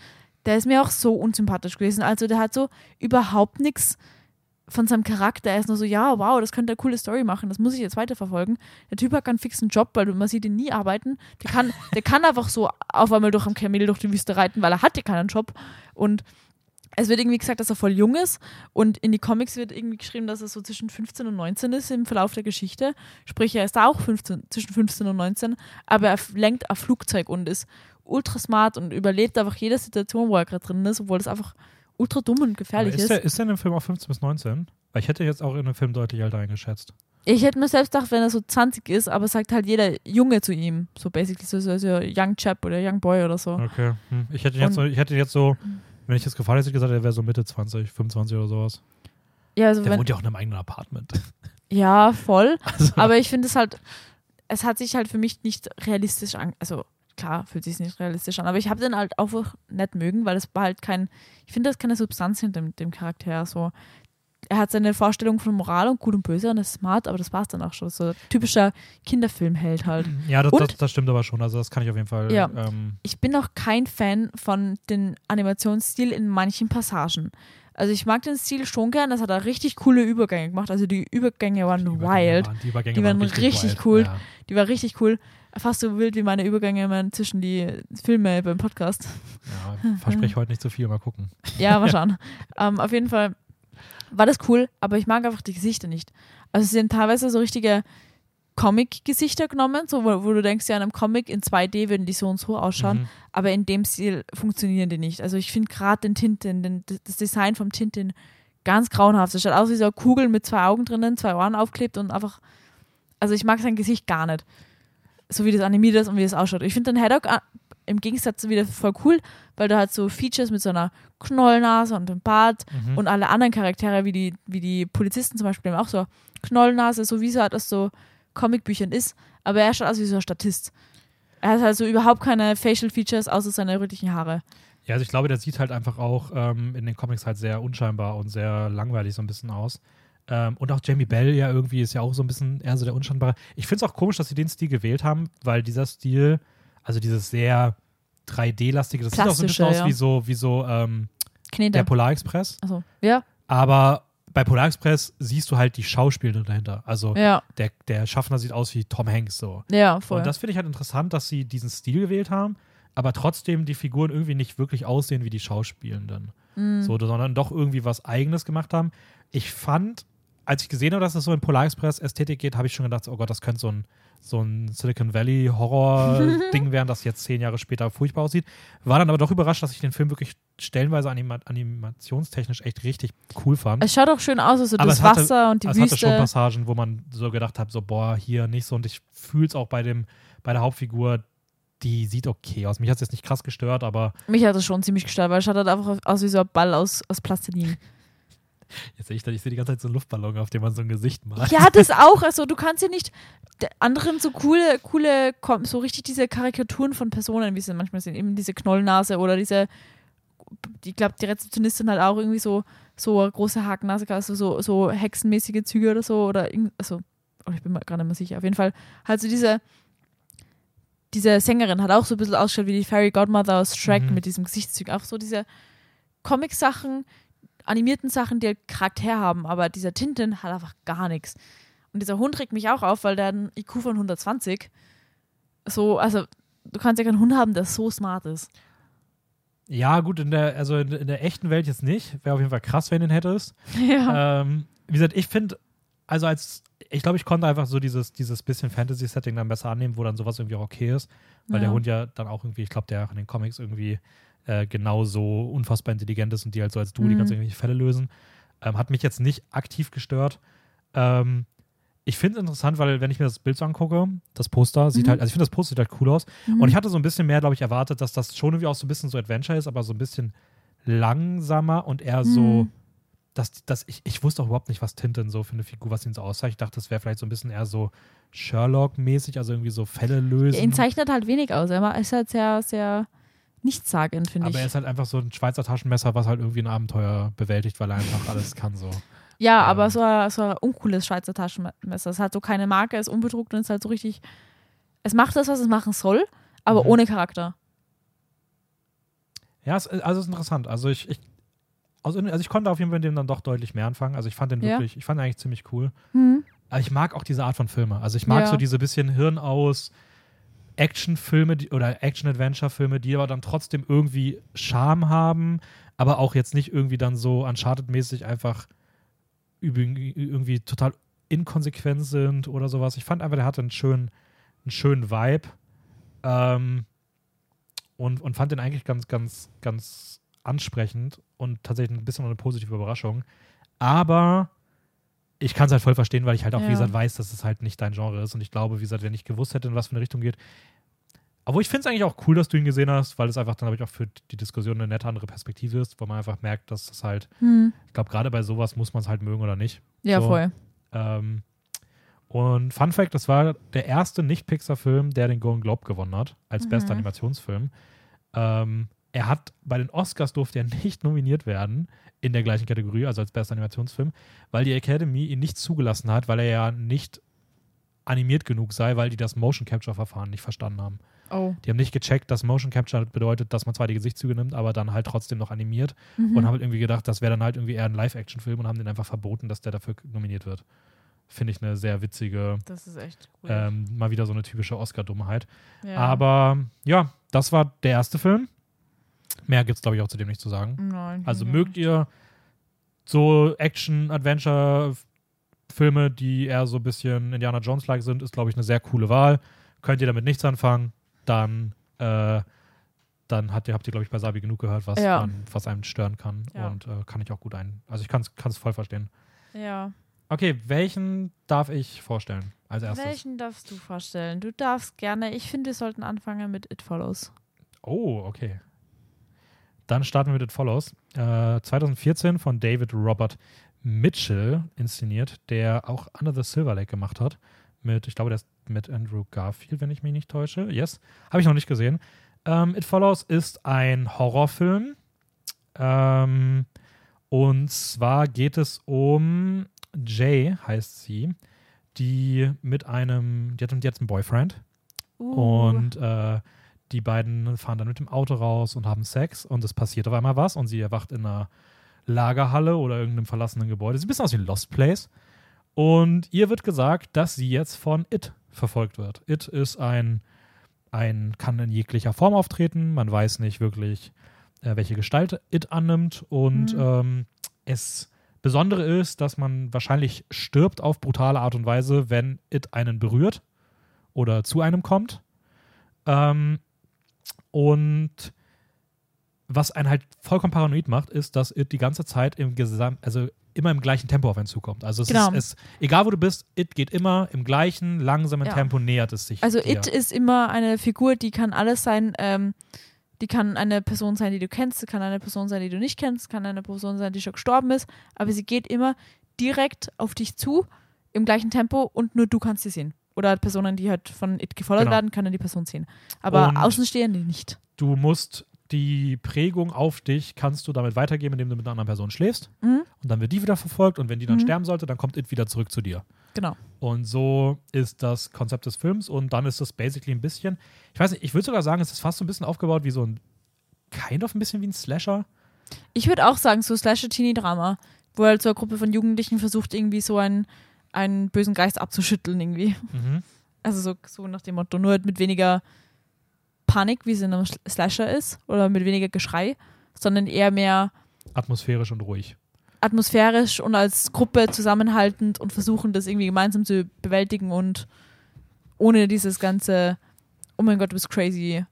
der ist mir auch so unsympathisch gewesen. Also der hat so überhaupt nichts von seinem Charakter. Er ist nur so, ja, wow, das könnte eine coole Story machen, das muss ich jetzt weiterverfolgen. Der Typ hat keinen fixen Job, weil man sieht ihn nie arbeiten. Der kann, der kann einfach so auf einmal durch am Kamel durch die Wüste reiten, weil er hatte keinen Job. Und es wird irgendwie gesagt, dass er voll jung ist. Und in die Comics wird irgendwie geschrieben, dass er so zwischen 15 und 19 ist im Verlauf der Geschichte. Sprich, er ist da auch 15, zwischen 15 und 19, aber er lenkt ein Flugzeug und ist ultra smart und überlebt einfach jede Situation, wo er gerade drin ist, obwohl das einfach ultra dumm und gefährlich ist, ist. der, ist der in dem Film auch 15 bis 19? Weil ich hätte jetzt auch in dem Film deutlich älter eingeschätzt. Ich hätte mir selbst gedacht, wenn er so 20 ist, aber sagt halt jeder Junge zu ihm. So basically so, so, so Young Chap oder Young Boy oder so. Okay. Hm. Ich, hätte jetzt Und- so, ich hätte jetzt so, wenn ich das gefallen hätte, gesagt, er wäre so Mitte 20, 25 oder sowas. Ja, also Der wohnt ja auch in einem eigenen Apartment. ja, voll. Also, Aber ich finde es halt, es hat sich halt für mich nicht realistisch an. Also klar, fühlt sich nicht realistisch an, aber ich habe den halt einfach nicht mögen, weil es war halt kein, ich finde, das ist keine Substanz hinter dem, dem Charakter. So. Er hat seine Vorstellung von Moral und gut und böse und ist smart, aber das war es dann auch schon. So typischer Kinderfilmheld halt. ja, das, das, das stimmt aber schon. Also das kann ich auf jeden Fall. Ja. Ähm, ich bin auch kein Fan von dem Animationsstil in manchen Passagen. Also ich mag den Stil schon gern, das hat er richtig coole Übergänge gemacht. Also die Übergänge waren die Übergänge wild. Waren, die Übergänge Die waren richtig wild. cool. Ja. Die war richtig cool. Fast so wild wie meine Übergänge immer zwischen die Filme beim Podcast. Ja, verspreche heute nicht zu viel, mal gucken. Ja, mal schauen. ähm, auf jeden Fall war das cool, aber ich mag einfach die Gesichter nicht. Also sie sind teilweise so richtige Comic-Gesichter genommen, so wo, wo du denkst, ja, in einem Comic in 2D würden die so und so ausschauen, Mhm. aber in dem Stil funktionieren die nicht. Also ich finde gerade den Tintin, den, das Design vom Tintin ganz grauenhaft. Es schaut aus wie so eine Kugel mit zwei Augen drinnen, zwei Ohren aufklebt und einfach, also ich mag sein Gesicht gar nicht. So wie das animiert ist und wie es ausschaut. Ich finde den Haddock äh, im Gegensatz wieder voll cool, weil du halt so Features mit so einer Knollnase und einem Bart Mhm. und alle anderen Charaktere, wie die, wie die Polizisten zum Beispiel, haben auch so Knollnase, so wie es halt aus so Comicbüchern ist. Aber er schaut aus wie so ein Statist. Er hat halt so überhaupt keine Facial Features außer seine rötlichen Haare. Ja, also ich glaube, der sieht halt einfach auch ähm, in den Comics halt sehr unscheinbar und sehr langweilig so ein bisschen aus. Ähm, und auch Jamie Bell ja irgendwie ist ja auch so ein bisschen eher so der unscheinbare. Ich finde es auch komisch, dass sie den Stil gewählt haben, weil dieser Stil, also dieses sehr 3D-lastige, das sieht auch so ein bisschen Plastische, aus ja. wie so, wie so ähm, der Polar Express. Also, ja, Aber bei Polar Express siehst du halt die Schauspieler dahinter. Also ja, der, der Schaffner sieht aus wie Tom Hanks so. ja, voll. Und das finde ich halt interessant, dass sie diesen Stil gewählt haben, aber trotzdem die Figuren irgendwie nicht wirklich aussehen wie die Schauspielenden. Mhm. So, sondern doch irgendwie was Eigenes gemacht haben. Ich fand als ich gesehen habe, dass es so in Polar Express Ästhetik geht, habe ich schon gedacht, oh Gott, das könnte so ein, so ein Silicon Valley Horror-Ding werden, das jetzt zehn Jahre später furchtbar aussieht. War dann aber doch überrascht, dass ich den Film wirklich stellenweise anima animationstechnisch echt richtig cool fand. Es schaut auch schön aus, also Aber das es hatte- Wasser und die es Wüste. hatte schon Passagen, wo man so gedacht hat, so boah, hier nicht so. Und ich fühle es auch bei, dem, bei der Hauptfigur, die sieht okay aus. Mich hat es jetzt nicht krass gestört, aber Mich hat das schon ziemlich gestört, weil es schaut halt einfach aus wie so ein Ball aus, aus Plastilin. Jetzt sehe ich, da- ich sehe die ganze Zeit so einen Luftballon, auf dem man so ein Gesicht malt. Ja, das auch. Also du kannst ja nicht anderen so coole, coole, so richtig diese Karikaturen von Personen, wie sie manchmal sind, eben diese Knollnase oder diese, ich glaube, die Rezeptionistin hat auch irgendwie so, so große Hakennase, also so, so hexenmäßige Züge oder so, oder also, oh, ich bin mir gerade nicht mehr sicher. Auf jeden Fall, halt so diese, diese Sängerin hat auch so ein bisschen ausgeschaut wie die Fairy Godmother aus Shrek Mhm. mit diesem Gesichtszug. Auch so diese Comic-Sachen, animierten Sachen, die halt Charakter haben, aber dieser Tintin hat einfach gar nichts. Und dieser Hund regt mich auch auf, weil der hat einen IQ von 120. So, also, du kannst ja keinen Hund haben, der so smart ist. Ja, gut, in der, also in, in der echten Welt jetzt nicht. Wäre auf jeden Fall krass, wenn du ihn hättest. Ja. Ähm, wie gesagt, ich finde, also als, ich glaube, ich konnte einfach so dieses, dieses bisschen Fantasy-Setting dann besser annehmen, wo dann sowas irgendwie auch okay ist. Weil Ja. der Hund ja dann auch irgendwie, ich glaube, der auch in den Comics irgendwie äh, genauso unfassbar intelligent ist und die halt so als du die Mhm. ganzen irgendwelche Fälle lösen. Ähm, hat mich jetzt nicht aktiv gestört. Ähm, ich finde es interessant, weil wenn ich mir das Bild so angucke, das Poster sieht Mhm. halt, also ich finde das Poster sieht halt cool aus. Mhm. Und ich hatte so ein bisschen mehr, glaube ich, erwartet, dass das schon irgendwie auch so ein bisschen so Adventure ist, aber so ein bisschen langsamer und eher so, Mhm. dass, dass ich, ich wusste auch überhaupt nicht, was Tintin so für eine Figur, was ihn so aussah. Ich dachte, das wäre vielleicht so ein bisschen eher so Sherlock-mäßig, also irgendwie so Fälle lösen. Ihn zeichnet halt wenig aus. Er ist halt sehr, sehr nichtssagend, finde aber er ich. ist halt einfach so ein Schweizer Taschenmesser, was halt irgendwie ein Abenteuer bewältigt, weil er einfach alles kann so. Ja, ähm, aber so ein, so ein uncooles Schweizer Taschenmesser. Es hat so keine Marke, ist unbedruckt und ist halt so richtig. Es macht das, was es machen soll, aber Mhm. ohne Charakter. Ja, es, also es ist interessant. Also ich, ich also, also ich konnte auf jeden Fall mit dem dann doch deutlich mehr anfangen. Also ich fand den Ja. wirklich, ich fand ihn eigentlich ziemlich cool. Hm. Aber ich mag auch diese Art von Filme. Also ich mag Ja. so diese bisschen Hirn aus Actionfilme oder Action-Adventure-Filme, die aber dann trotzdem irgendwie Charme haben, aber auch jetzt nicht irgendwie dann so Uncharted-mäßig einfach irgendwie total inkonsequent sind oder sowas. Ich fand einfach, der hatte einen schönen, einen schönen Vibe. Ähm, und, und fand den eigentlich ganz, ganz, ganz ansprechend und tatsächlich ein bisschen eine positive Überraschung. Aber ich kann es halt voll verstehen, weil ich halt auch, Ja. wie gesagt, weiß, dass es halt nicht dein Genre ist. Und ich glaube, wie gesagt, wenn ich gewusst hätte, in was für eine Richtung geht. Obwohl ich finde es eigentlich auch cool, dass du ihn gesehen hast, weil es einfach dann, habe ich auch für die Diskussion eine nette andere Perspektive ist, wo man einfach merkt, dass es halt, Hm. ich glaube, gerade bei sowas muss man es halt mögen oder nicht. Ja, So. voll. Ähm, und Fun Fact: Das war der erste Nicht-Pixar-Film, der den Golden Globe gewonnen hat, als Mhm. bester Animationsfilm. Ähm, er hat bei den Oscars durfte er nicht nominiert werden in der gleichen Kategorie, also als bester Animationsfilm, weil die Academy ihn nicht zugelassen hat, weil er ja nicht animiert genug sei, weil die das Motion Capture Verfahren nicht verstanden haben. Oh. Die haben nicht gecheckt, dass Motion Capture bedeutet, dass man zwar die Gesichtszüge nimmt, aber dann halt trotzdem noch animiert Mhm. und haben halt irgendwie gedacht, das wäre dann halt irgendwie eher ein Live-Action-Film und haben den einfach verboten, dass der dafür nominiert wird. Finde ich eine sehr witzige, das ist echt cool. ähm, mal wieder so eine typische Oscar-Dummheit. ja. Aber ja, das war der erste Film. Mehr gibt es, glaube ich, auch zu dem nicht zu sagen. Nein, Also mögt ihr so Action-Adventure-Filme, die eher so ein bisschen Indiana Jones-like sind, ist, glaube ich, eine sehr coole Wahl. Könnt ihr damit nichts anfangen, dann, äh, dann habt ihr, habt ihr glaube ich, bei Sabi genug gehört, was, Ja. man, was einem stören kann. Ja. Und äh, kann ich auch gut ein. Also ich kann es voll verstehen. Ja. Okay, welchen darf ich vorstellen als erstes? Welchen darfst du vorstellen? Du darfst gerne. Ich finde, wir sollten anfangen mit It Follows. Oh, okay. Dann starten wir mit It Follows. Äh, 2014 von David Robert Mitchell inszeniert, der auch Under the Silver Lake gemacht hat. Mit, ich glaube, der ist mit Andrew Garfield, wenn ich mich nicht täusche. Yes. Habe ich noch nicht gesehen. Ähm, It Follows ist ein Horrorfilm. Ähm, und zwar geht es um Jay, heißt sie, die mit einem, die hat, die hat einen Boyfriend. Uh. Und äh, die beiden fahren dann mit dem Auto raus und haben Sex und es passiert auf einmal was und sie erwacht in einer Lagerhalle oder irgendeinem verlassenen Gebäude. Sieht ein bisschen aus wie ein Lost Place. Und ihr wird gesagt, dass sie jetzt von It verfolgt wird. It ist ein, ein kann in jeglicher Form auftreten. Man weiß nicht wirklich, äh, welche Gestalt It annimmt. Und Mhm. ähm, es Besondere ist, dass man wahrscheinlich stirbt auf brutale Art und Weise, wenn It einen berührt oder zu einem kommt. Ähm, und was einen halt vollkommen paranoid macht, ist, dass It die ganze Zeit im Gesamt, also immer im gleichen Tempo auf einen zukommt. Also es Genau. ist, es, egal wo du bist, It geht immer im gleichen langsamen Ja. Tempo nähert es sich. Also dir. It ist immer eine Figur, die kann alles sein. Ähm, die kann eine Person sein, die du kennst, kann eine Person sein, die du nicht kennst, kann eine Person sein, die schon gestorben ist, aber sie geht immer direkt auf dich zu, im gleichen Tempo und nur du kannst sie sehen. Oder Personen, die halt von It gefordert Genau. werden, können die Person sehen. Aber Und- Außenstehende nicht. du musst die Prägung auf dich kannst du damit weitergeben, indem du mit einer anderen Person schläfst. Mhm. Und dann wird die wieder verfolgt und wenn die dann Mhm. sterben sollte, dann kommt It wieder zurück zu dir. Genau. Und so ist das Konzept des Films und dann ist das basically ein bisschen, ich weiß nicht, ich würde sogar sagen, es ist fast so ein bisschen aufgebaut wie so ein, kind of ein bisschen wie ein Slasher. Ich würde auch sagen, so Slasher-Teenie-Drama, wo halt so eine Gruppe von Jugendlichen versucht, irgendwie so einen, einen bösen Geist abzuschütteln, irgendwie. Mhm. Also so, so nach dem Motto, nur halt mit weniger Panik, wie es in einem Slasher ist, oder mit weniger Geschrei, sondern eher mehr Atmosphärisch und ruhig. atmosphärisch und als Gruppe zusammenhaltend und versuchen, das irgendwie gemeinsam zu bewältigen und ohne dieses ganze, oh mein Gott, du bist crazy.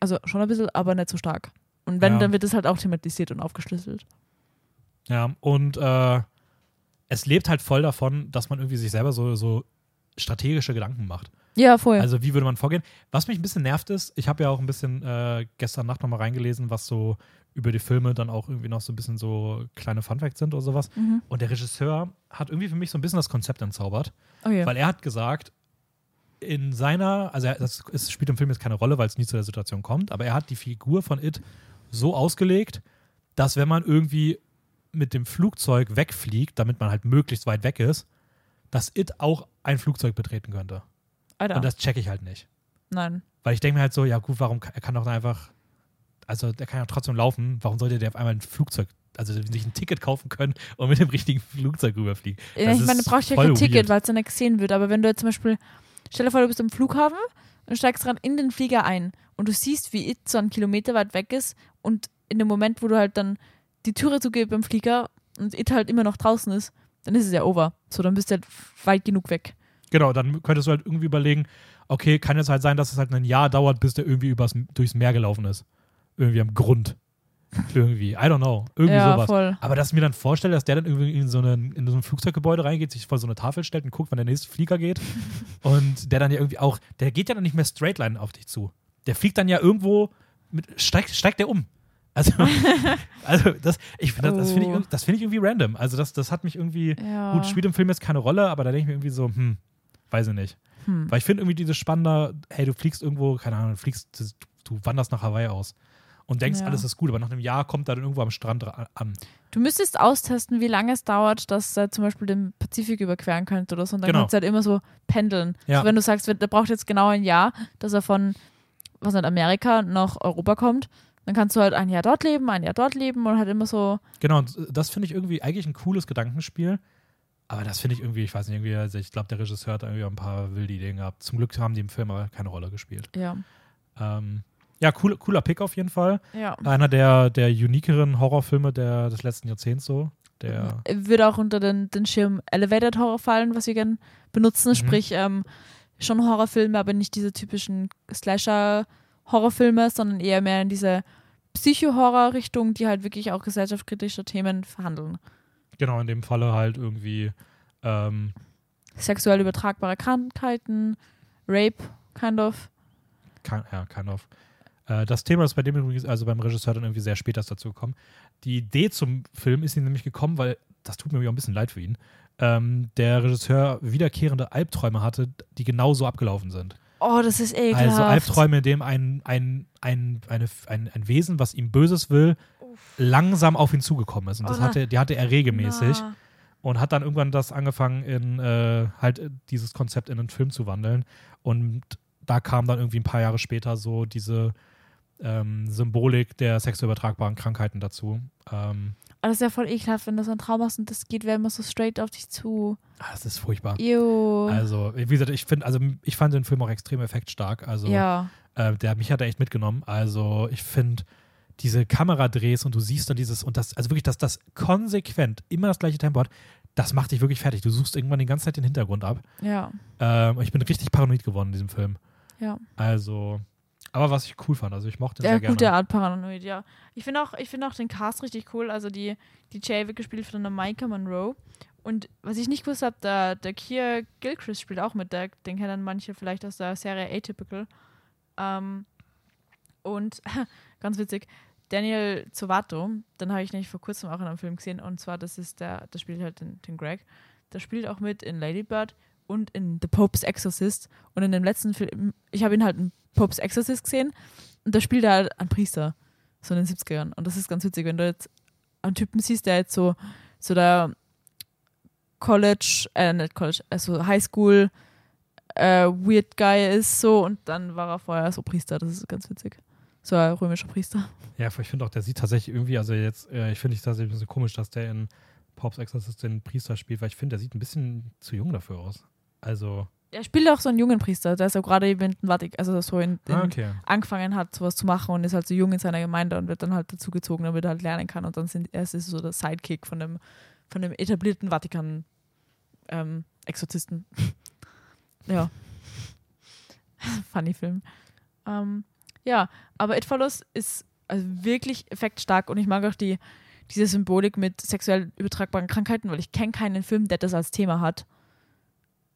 Also schon ein bisschen, aber nicht so stark. Und wenn, Ja. dann wird es halt auch thematisiert und aufgeschlüsselt. Ja, und äh, es lebt halt voll davon, dass man irgendwie sich selber so, so strategische Gedanken macht. Ja, voll. Also wie würde man vorgehen? Was mich ein bisschen nervt ist, ich habe ja auch ein bisschen äh, gestern Nacht nochmal reingelesen, was so über die Filme dann auch irgendwie noch so ein bisschen so kleine Funfacts sind oder sowas. mhm. Und der Regisseur hat irgendwie für mich so ein bisschen das Konzept entzaubert, Oh weil er hat gesagt, in seiner, also er, das es spielt im Film jetzt keine Rolle, weil es nie zu der Situation kommt, aber er hat die Figur von It so ausgelegt, dass wenn man irgendwie mit dem Flugzeug wegfliegt, damit man halt möglichst weit weg ist, dass It auch ein Flugzeug betreten könnte. Alter. Und das checke ich halt nicht. Nein. Weil ich denke mir halt so, ja gut, warum kann, er kann doch einfach, also der kann ja trotzdem laufen, warum sollte der auf einmal ein Flugzeug, also sich ein Ticket kaufen können und mit dem richtigen Flugzeug rüberfliegen? Ja, Das ich meine, du brauchst ja kein Ticket, weil es dann nicht gesehen wird. Aber wenn du jetzt zum Beispiel, stell dir vor, du bist am Flughafen und steigst gerade in den Flieger ein und du siehst, wie It so einen Kilometer weit weg ist und in dem Moment, wo du halt dann die Türe zugeht beim Flieger und It halt immer noch draußen ist, dann ist es ja over. So, dann bist du halt weit genug weg. Genau, dann könntest du halt irgendwie überlegen, okay, kann jetzt halt sein, dass es halt ein Jahr dauert, bis der irgendwie übers, durchs Meer gelaufen ist. Irgendwie am Grund. Irgendwie, I don't know. Irgendwie ja, sowas. voll. Aber dass ich mir dann vorstelle, dass der dann irgendwie in so, einen, in so ein Flugzeuggebäude reingeht, sich vor so eine Tafel stellt und guckt, wann der nächste Flieger geht. und der dann ja irgendwie auch, der geht ja dann nicht mehr straightline auf dich zu. Der fliegt dann ja irgendwo, mit, steigt, steigt der um. Also, also das, ich, das, das finde ich, Oh. das find ich irgendwie random. Also das, das hat mich irgendwie, Ja. gut, spielt im Film jetzt keine Rolle, aber da denke ich mir irgendwie so, hm, weiß ich nicht. Hm. Weil ich finde irgendwie dieses spannender, hey, du fliegst irgendwo, keine Ahnung, du fliegst, du, du wanderst nach Hawaii aus und denkst, Ja. alles ist gut, aber nach einem Jahr kommt er dann irgendwo am Strand ra- an. Du müsstest austesten, wie lange es dauert, dass er zum Beispiel den Pazifik überqueren könnte oder so. Und dann Genau. kannst du halt immer so pendeln. Ja. So, wenn du sagst, der braucht jetzt genau ein Jahr, dass er von was nicht, Amerika nach Europa kommt, dann kannst du halt ein Jahr dort leben, ein Jahr dort leben und halt immer so. Genau, und das finde ich irgendwie eigentlich ein cooles Gedankenspiel. Aber das finde ich irgendwie, ich weiß nicht, irgendwie, also ich glaube, der Regisseur hat irgendwie ein paar wilde Ideen gehabt. Zum Glück haben die im Film aber keine Rolle gespielt. Ja. Ähm, ja, cool, cooler Pick auf jeden Fall. ja. Einer der, der unikeren Horrorfilme der, des letzten Jahrzehnts so. Der, Würde auch unter den, den Schirm Elevated Horror fallen, was wir gern benutzen. Mhm. Sprich, ähm, schon Horrorfilme, aber nicht diese typischen Slasher-Horrorfilme, sondern eher mehr in diese Psycho-Horror-Richtung, die halt wirklich auch gesellschaftskritische Themen verhandeln. genau, in dem Falle halt irgendwie ähm, Sexuell übertragbare Krankheiten, Rape, kind of. Kein, ja, kind of. Äh, das Thema ist bei dem übrigens, also beim Regisseur dann irgendwie sehr spät erst dazu gekommen. Die Idee zum Film ist ihm nämlich gekommen, weil, das tut mir auch ein bisschen leid für ihn, ähm, der Regisseur wiederkehrende Albträume hatte, die genau so abgelaufen sind. Oh, das ist ekelhaft. Also Albträume, in dem ein, ein, ein, eine, ein, ein Wesen, was ihm Böses will, langsam auf ihn zugekommen ist. Und das Oh, hatte, die hatte er regelmäßig Na. und hat dann irgendwann das angefangen, in äh, halt dieses Konzept in einen Film zu wandeln. Und da kam dann irgendwie ein paar Jahre später so diese ähm, Symbolik der sexuell übertragbaren Krankheiten dazu. Ähm, Aber das ist ja voll ekelhaft, wenn du so ein Traum hast und das geht wer immer so straight auf dich zu. ah, das ist furchtbar. Ew. Also, wie gesagt, ich finde, also ich fand den Film auch extrem effektstark. Also ja. äh, der mich hat er echt mitgenommen. Also ich finde diese Kameradrehs und du siehst dann dieses und das, also wirklich, dass das konsequent immer das gleiche Tempo hat, das macht dich wirklich fertig. Du suchst irgendwann die ganze Zeit den Hintergrund ab. Ja, Ähm, ich bin richtig paranoid geworden in diesem Film. ja. Also, aber was ich cool fand, also ich mochte ihn Ja, sehr gerne. gute Art Paranoid, ja. Ich finde auch, ich finde auch den Cast richtig cool. Also die, die Jay wird gespielt von der Micah Monroe. Und was ich nicht gewusst habe, der, der Kier Gilchrist spielt auch mit. Der, den kennen manche vielleicht aus der Serie Atypical. Ähm, und ganz witzig, Daniel Zovato, den habe ich nämlich vor kurzem auch in einem Film gesehen. Und zwar, das ist der, der spielt halt den, den Greg. Der spielt auch mit in Lady Bird und in The Pope's Exorcist. Und in dem letzten Film, ich habe ihn halt in Pope's Exorcist gesehen. Und da spielt er halt einen Priester, so in den 70ern. Und das ist ganz witzig, wenn du jetzt einen Typen siehst, der jetzt so, so der College, äh, nicht College, also Highschool äh, Weird Guy ist so und dann war er vorher so Priester, das ist ganz witzig. So ein römischer Priester. Ja, ich finde auch, der sieht tatsächlich irgendwie, also jetzt, äh, ich finde es tatsächlich ein bisschen komisch, dass der in Pops Exorcist den Priester spielt, weil ich finde, der sieht ein bisschen zu jung dafür aus. Also, Er spielt auch so einen jungen Priester, der ist auch gerade eben in den Vatikan, also so in, in ah, okay. angefangen hat, sowas zu machen und ist halt so jung in seiner Gemeinde und wird dann halt dazugezogen, damit er halt lernen kann. Und dann sind er ist so der Sidekick von dem, von dem etablierten Vatikan-Exorzisten. ja. Funny Film. Ähm, ja, aber It Follows ist also wirklich effektstark und ich mag auch die, diese Symbolik mit sexuell übertragbaren Krankheiten, weil ich kenne keinen Film, der das als Thema hat.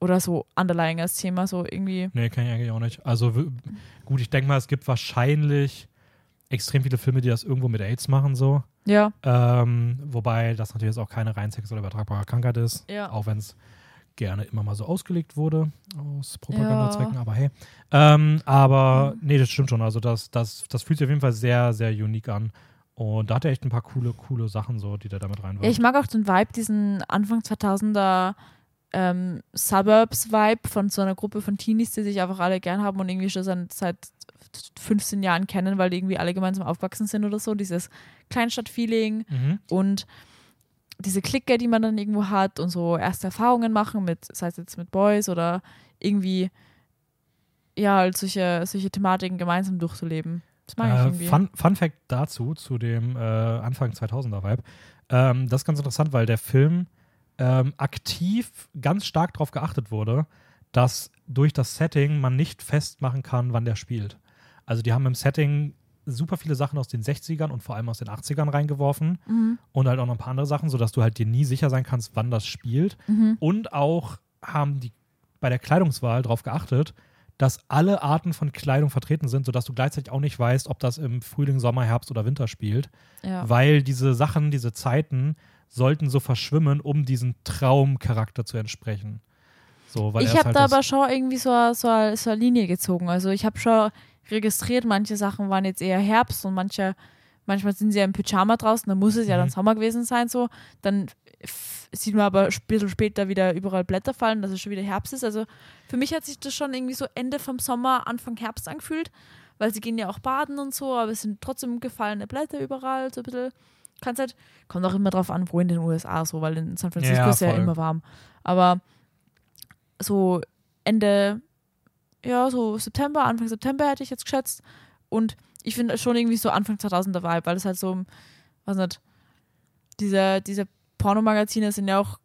Oder so underlying als Thema, so irgendwie. Nee, kann ich eigentlich auch nicht. Also, gut, ich denke mal, es gibt wahrscheinlich extrem viele Filme, die das irgendwo mit AIDS machen, so. Ja, Ähm, wobei das natürlich jetzt auch keine rein sexuell übertragbare Krankheit ist. Ja. Auch wenn es gerne immer mal so ausgelegt wurde aus Propagandazwecken, aber hey. Ähm, aber nee, das stimmt schon. Also das, das, das fühlt sich auf jeden Fall sehr, sehr unique an. Und da hat er echt ein paar coole, coole Sachen so, die der damit reinwirft. Ja, ich mag auch den Vibe, diesen Anfang 2000er ähm, Suburbs-Vibe von so einer Gruppe von Teenies, die sich einfach alle gern haben und irgendwie schon seit, seit 15 Jahren kennen, weil die irgendwie alle gemeinsam aufgewachsen sind oder so. Dieses Kleinstadt-Feeling mhm. und diese Clique, die man dann irgendwo hat und so erste Erfahrungen machen mit, sei es jetzt mit Boys oder irgendwie, ja, halt solche, solche Thematiken gemeinsam durchzuleben. Das mag ich Äh, irgendwie. Fun, Fun Fact dazu, zu dem äh, Anfang 2000er Vibe. Ähm, das ist ganz interessant, weil der Film ähm, aktiv ganz stark darauf geachtet wurde, dass durch das Setting man nicht festmachen kann, wann der spielt. Also die haben im Setting super viele Sachen aus den 60ern und vor allem aus den 80ern reingeworfen Mhm. und halt auch noch ein paar andere Sachen, sodass du halt dir nie sicher sein kannst, wann das spielt. Mhm. Und auch haben die bei der Kleidungswahl darauf geachtet, dass alle Arten von Kleidung vertreten sind, sodass du gleichzeitig auch nicht weißt, ob das im Frühling, Sommer, Herbst oder Winter spielt. Ja. Weil diese Sachen, diese Zeiten sollten so verschwimmen, um diesen Traumcharakter zu entsprechen. So, weil ich habe halt da aber schon irgendwie so, eine- so, so eine Linie gezogen. Also ich habe schon registriert, manche Sachen waren jetzt eher Herbst und manche, manchmal sind sie ja im Pyjama draußen, dann muss es ja Mhm. dann Sommer gewesen sein so. Dann sieht man aber ein bisschen später wieder überall Blätter fallen, dass es schon wieder Herbst ist. Also für mich hat sich das schon irgendwie so Ende vom Sommer, Anfang Herbst angefühlt, weil sie gehen ja auch baden und so, aber es sind trotzdem gefallene Blätter überall, so ein bisschen. Kannst halt, kommt auch immer drauf an, wo in den USA so, weil in San Francisco Ja, ist ja immer warm. Aber so Ende, ja, so September, Anfang September hätte ich jetzt geschätzt. Und ich finde schon irgendwie so Anfang 2000er Vibe, weil es halt so, weiß nicht, diese, diese Pornomagazine sind ja auch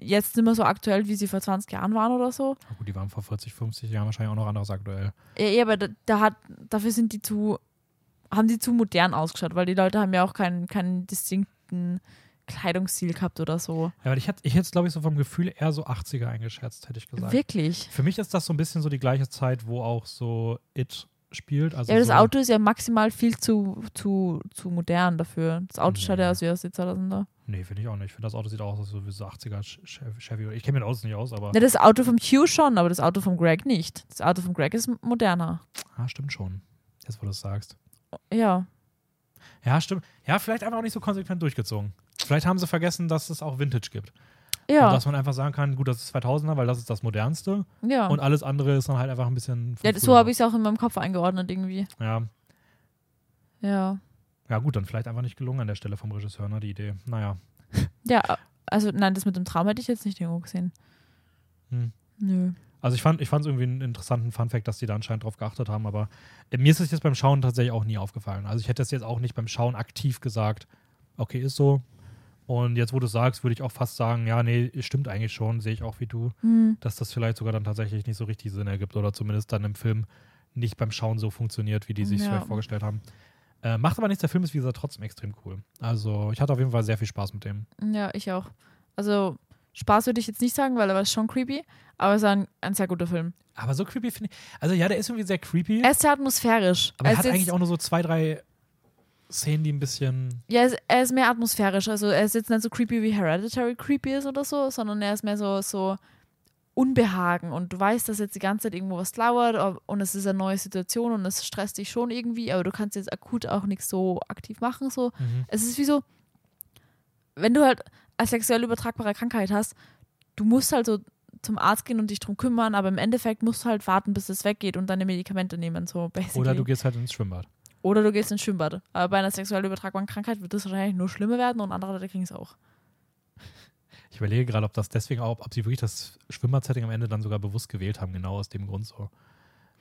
jetzt nicht mehr so aktuell, wie sie vor 20 Jahren waren oder so. Na gut, die waren vor 40, 50 Jahren wahrscheinlich auch noch anderes aktuell. Ja, ja aber da, da hat, dafür sind die zu, haben die zu modern ausgeschaut, weil die Leute haben ja auch keinen, keinen distinkten Kleidungsstil gehabt oder so. Ja, weil ich hätte ich hätte glaube ich, so vom Gefühl eher so 80er eingeschätzt, hätte ich gesagt. Wirklich. Für mich ist das so ein bisschen so die gleiche Zeit, wo auch so It spielt. Also Ja, das so, Auto ist ja maximal viel zu, zu, zu modern dafür. Das Auto schaut ja Nee. aus wie aus den 2000er. Nee, finde ich auch nicht. Ich finde, das Auto sieht auch aus wie so 80er Ch- Chevy. Ich kenne mir das Auto nicht aus, aber. Ne, das Auto vom Hugh schon, aber das Auto vom Greg nicht. Das Auto vom Greg ist moderner. Ah, stimmt schon. Jetzt, wo du es sagst. Ja. Ja, stimmt. Ja, vielleicht einfach auch nicht so konsequent durchgezogen. Vielleicht haben sie vergessen, dass es auch Vintage gibt. Und Ja. dass man einfach sagen kann, gut, das ist 2000er, weil das ist das modernste. ja. Und alles andere ist dann halt einfach ein bisschen. ja, so habe ich es auch in meinem Kopf eingeordnet irgendwie. Ja. Ja. ja, gut, dann vielleicht einfach nicht gelungen an der Stelle vom Regisseur, ne, die Idee. Naja. Ja, also nein, das mit dem Traum hätte ich jetzt nicht irgendwo gesehen. Hm. Nö. Also ich fand es ich irgendwie einen interessanten Funfact, dass die da anscheinend drauf geachtet haben, aber äh, mir ist es jetzt beim Schauen tatsächlich auch nie aufgefallen. Also ich hätte das jetzt auch nicht beim Schauen aktiv gesagt, okay, ist so. Und jetzt, wo du sagst, würde ich auch fast sagen, ja, nee, stimmt eigentlich schon, sehe ich auch wie du, Hm. dass das vielleicht sogar dann tatsächlich nicht so richtig Sinn ergibt oder zumindest dann im Film nicht beim Schauen so funktioniert, wie die sich Ja. vielleicht vorgestellt haben. Äh, macht aber nichts, der Film ist wie gesagt trotzdem extrem cool. Also ich hatte auf jeden Fall sehr viel Spaß mit dem. Ja, ich auch. Also Spaß würde ich jetzt nicht sagen, weil er war schon creepy, aber es war ein, ein sehr guter Film. Aber so creepy finde ich, also ja, der ist irgendwie sehr creepy, Er ist sehr atmosphärisch. aber er hat eigentlich auch nur so zwei, drei Szenen, die ein bisschen Ja, er ist, mehr atmosphärisch. Also er ist jetzt nicht so creepy wie Hereditary creepy ist oder so, sondern er ist mehr so, so Unbehagen und du weißt, dass jetzt die ganze Zeit irgendwo was lauert und es ist eine neue Situation und es stresst dich schon irgendwie, aber du kannst jetzt akut auch nichts so aktiv machen. So. Mhm. Es ist wie so, wenn du halt eine sexuell übertragbare Krankheit hast, du musst halt so zum Arzt gehen und dich drum kümmern, aber im Endeffekt musst du halt warten, bis es weggeht und deine Medikamente nehmen, so basically. Oder du gehst halt ins Schwimmbad. Oder du gehst ins Schwimmbad. Aber bei einer sexuell übertragbaren Krankheit wird das wahrscheinlich nur schlimmer werden und andere Leute kriegen es auch. Ich überlege gerade, ob das deswegen auch, ob sie wirklich das Schwimmbad-Setting am Ende dann sogar bewusst gewählt haben, genau aus dem Grund so.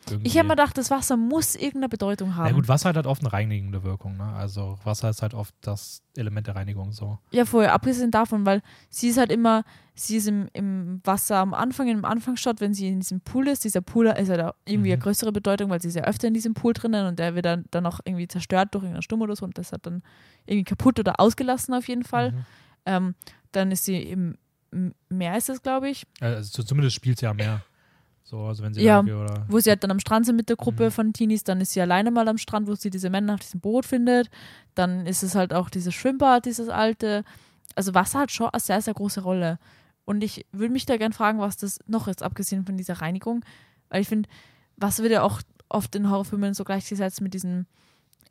Irgendwie. Ich habe mir gedacht, das Wasser muss irgendeine Bedeutung haben. Ja gut, Wasser hat halt oft eine reinigende Wirkung, ne? Also Wasser ist halt oft das Element der Reinigung so. Ja, vorher, abgesehen davon, weil sie ist halt immer, sie ist im, im Wasser am Anfang, im Anfangsshot, wenn sie in diesem Pool ist. Dieser Pool ist halt irgendwie eine Mhm. größere Bedeutung, weil sie ist ja öfter in diesem Pool drinnen und der wird dann, dann auch irgendwie zerstört durch irgendeinen Sturm oder so und das hat dann irgendwie kaputt oder ausgelassen auf jeden Fall. Mhm. Ähm, dann ist sie im im Meer, ist es, glaube ich, Äh, Also zumindest spielt sie ja mehr. So, also wenn sie Ja. oder. wo sie halt dann am Strand sind mit der Gruppe Mhm. von Teenies, dann ist sie alleine mal am Strand, wo sie diese Männer auf diesem Boot findet. Dann ist es halt auch dieses Schwimmbad, dieses alte. Also Wasser hat schon eine sehr, sehr große Rolle. Und ich würde mich da gern fragen, was das noch ist, abgesehen von dieser Reinigung. Weil ich finde, Wasser wird ja auch oft in Horrorfilmen so gleichgesetzt mit diesem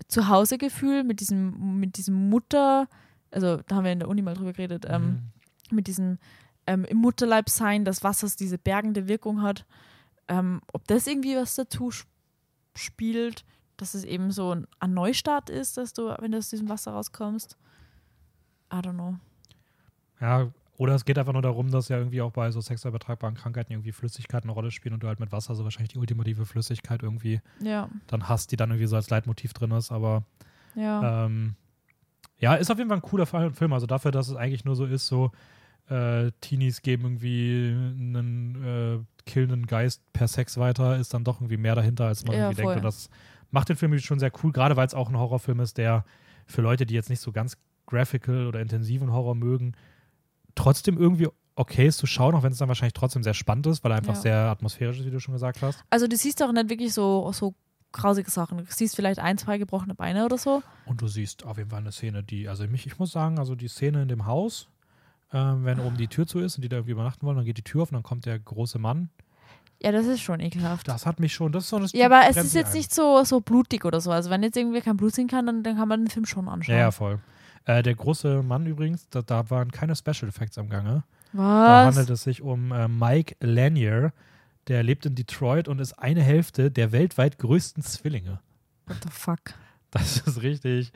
Zuhausegefühl, mit diesem, mit diesem Mutter, also da haben wir in der Uni mal drüber geredet, ähm, Mhm. mit diesem ähm, im Mutterleib sein, dass Wasser diese bergende Wirkung hat. Ähm, ob das irgendwie was dazu sp- spielt, dass es eben so ein, ein Neustart ist, dass du, wenn du aus diesem Wasser rauskommst. I don't know. Ja, oder es geht einfach nur darum, dass ja irgendwie auch bei so sexuell übertragbaren Krankheiten irgendwie Flüssigkeiten eine Rolle spielen und du halt mit Wasser so wahrscheinlich die ultimative Flüssigkeit irgendwie Ja, dann hast, die dann irgendwie so als Leitmotiv drin ist. Aber ja. ähm, ja, ist auf jeden Fall ein cooler Film. Also dafür, dass es eigentlich nur so ist, so äh, Teenies geben irgendwie einen äh, killenden Geist per Sex weiter, ist dann doch irgendwie mehr dahinter, als man Ja, irgendwie voll. denkt. Und das macht den Film schon sehr cool, gerade weil es auch ein Horrorfilm ist, der für Leute, die jetzt nicht so ganz graphical oder intensiven Horror mögen, trotzdem irgendwie okay ist zu schauen, auch wenn es dann wahrscheinlich trotzdem sehr spannend ist, weil er einfach Ja. sehr atmosphärisch ist, wie du schon gesagt hast. Also du siehst auch nicht wirklich so, so grausige Sachen. Du siehst vielleicht ein, zwei gebrochene Beine oder so. Und du siehst auf jeden Fall eine Szene, die, also mich, ich muss sagen, also die Szene in dem Haus, ähm, wenn oben die Tür zu ist und die da irgendwie übernachten wollen, dann geht die Tür auf und dann kommt der große Mann. Ja, das ist schon ekelhaft. Das hat mich schon, das ist so eine Ja, aber es ist jetzt nicht so, so blutig oder so. Also wenn jetzt irgendwie kein Blut sehen kann, dann, dann kann man den Film schon anschauen. Ja, ja, voll. Äh, der große Mann übrigens, da, da waren keine Special Effects am Gange. Da handelt Was? es sich um äh, Mike Lanier. Der lebt in Detroit und ist eine Hälfte der weltweit größten Zwillinge. What the fuck? Das ist richtig.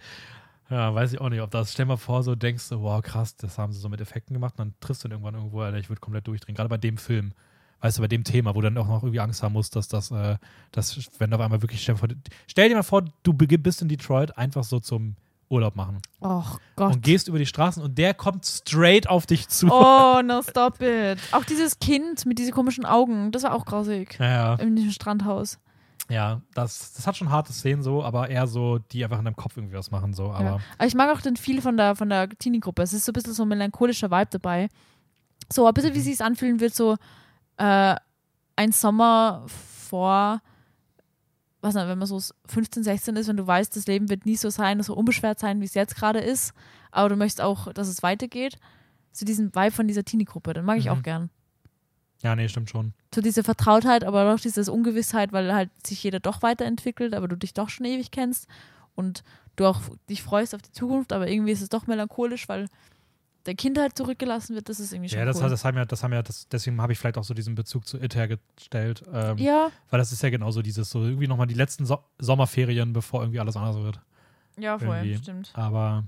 Ja, weiß ich auch nicht, ob das. Stell mal vor, so denkst du, wow, krass, das haben sie so mit Effekten gemacht. Und dann triffst du ihn irgendwann irgendwo, Alter, ich würde komplett durchdrehen. Gerade bei dem Film. Weißt du, bei dem Thema, wo du dann auch noch irgendwie Angst haben musst, dass das, äh, dass, wenn du auf einmal wirklich, stell, dir vor, stell dir mal vor, du bist in Detroit einfach so zum Urlaub machen Och Gott. und gehst über die Straßen und der kommt straight auf dich zu. Oh, no, stop it. Auch dieses Kind mit diesen komischen Augen, das war auch grausig. Ja, ja. In diesem Strandhaus. Ja, das, das hat schon harte Szenen so, aber eher so, die einfach in deinem Kopf irgendwie was machen, so. Aber Ja. Aber ich mag auch den viel von der, von der Teenie-Gruppe. Es ist so ein bisschen so ein melancholischer Vibe dabei. So ein bisschen, wie Mhm. sie es anfühlen wird, so äh, ein Sommer vor, was nicht, wenn man so 15, 16 ist, wenn du weißt, das Leben wird nie so sein, so unbeschwert sein, wie es jetzt gerade ist, aber du möchtest auch, dass es weitergeht. So diesen Vibe von dieser Teenie-Gruppe, den mag ich Mhm. auch gern. ja, nee, stimmt schon. So diese Vertrautheit, aber auch diese Ungewissheit, weil halt sich jeder doch weiterentwickelt, aber du dich doch schon ewig kennst und du auch dich freust auf die Zukunft, aber irgendwie ist es doch melancholisch, weil der Kind halt zurückgelassen wird, das ist irgendwie schon Ja, das, cool. das haben ja, das haben ja, das, deswegen habe ich vielleicht auch so diesen Bezug zu It hergestellt. Ähm, ja, Weil das ist ja genauso dieses, so irgendwie nochmal die letzten so Sommerferien, bevor irgendwie alles anders wird. ja, irgendwie. stimmt. Aber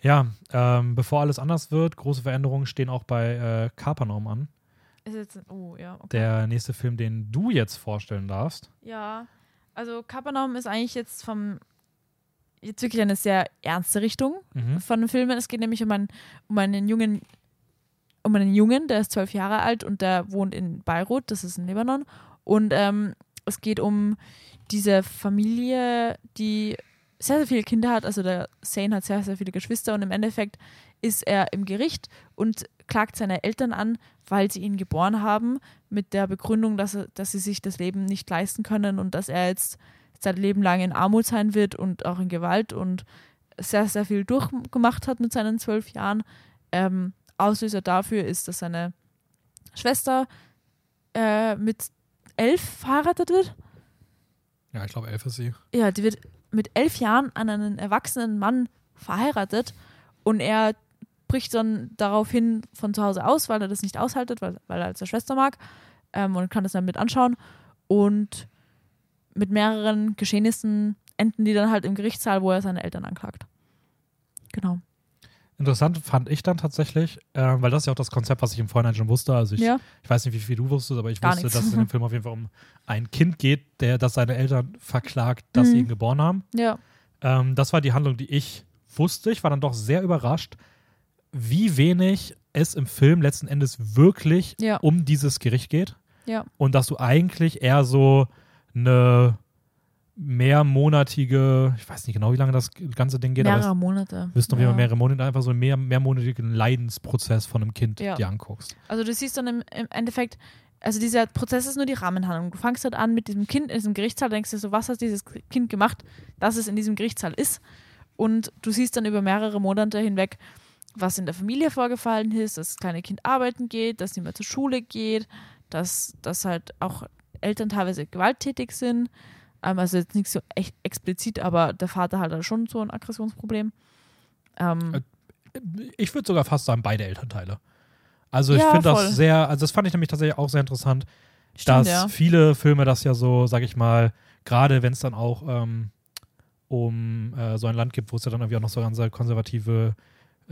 ja, ähm, bevor alles anders wird, große Veränderungen stehen auch bei äh, Kapernaum an. Ist jetzt, oh, ja, okay. der nächste Film, den du jetzt vorstellen darfst. Ja, also Kapernaum ist eigentlich jetzt vom jetzt wirklich eine sehr ernste Richtung Mhm. von Filmen. Es geht nämlich um einen, um einen jungen, um einen Jungen, der ist zwölf Jahre alt und der wohnt in Beirut, das ist in Libanon. Und ähm, es geht um diese Familie, die sehr, sehr viele Kinder hat. Also der Zane hat sehr, sehr viele Geschwister und im Endeffekt ist er im Gericht und klagt seine Eltern an, weil sie ihn geboren haben, mit der Begründung, dass, er, dass sie sich das Leben nicht leisten können und dass er jetzt sein Leben lang in Armut sein wird und auch in Gewalt und sehr, sehr viel durchgemacht hat mit seinen zwölf Jahren. Ähm, Auslöser dafür ist, dass seine Schwester äh, mit elf verheiratet wird. Ja, ich glaube, elf ist sie. Ja, die wird mit elf Jahren an einen erwachsenen Mann verheiratet und er bricht dann daraufhin von zu Hause aus, weil er das nicht aushaltet, weil, weil er als seine Schwester mag ähm, und kann das dann mit anschauen. Und mit mehreren Geschehnissen enden die dann halt im Gerichtssaal, wo er seine Eltern anklagt. Genau. Interessant fand ich dann tatsächlich, äh, weil das ist ja auch das Konzept, was ich im Vorhinein schon wusste. Also ich, Ja, ich weiß nicht, wie viel du wusstest, aber ich Gar wusste, nichts. dass es in dem Film auf jeden Fall um ein Kind geht, der, das seine Eltern verklagt, dass sie Mhm. ihn geboren haben. ja, Ähm, das war die Handlung, die ich wusste. Ich war dann doch sehr überrascht, wie wenig es im Film letzten Endes wirklich ja, um dieses Gericht geht. ja. Und dass du eigentlich eher so eine mehrmonatige, ich weiß nicht genau, wie lange das ganze Ding geht, Mehrere Monate. wirst du ja. mehrere Monate einfach so einen mehr, mehrmonatigen Leidensprozess von einem Kind Ja. dir anguckst. Also du siehst dann im, im Endeffekt, also dieser Prozess ist nur die Rahmenhandlung. Du fangst halt an mit diesem Kind in diesem Gerichtssaal, denkst dir so, was hat dieses Kind gemacht, dass es in diesem Gerichtssaal ist. Und du siehst dann über mehrere Monate hinweg, was in der Familie vorgefallen ist, dass das kleine Kind arbeiten geht, dass nicht mehr zur Schule geht, dass, dass halt auch Eltern teilweise gewalttätig sind. Ähm, also jetzt nicht so echt explizit, aber der Vater hat da schon so ein Aggressionsproblem. Ähm, Äh, Ich würde sogar fast sagen, beide Elternteile. Also ich Ja, finde das sehr, also das fand ich nämlich tatsächlich auch sehr interessant, stimmt, dass ja. viele Filme das ja so, sag ich mal, gerade wenn es dann auch ähm, um äh, so ein Land gibt, wo es ja dann irgendwie auch noch so ganze konservative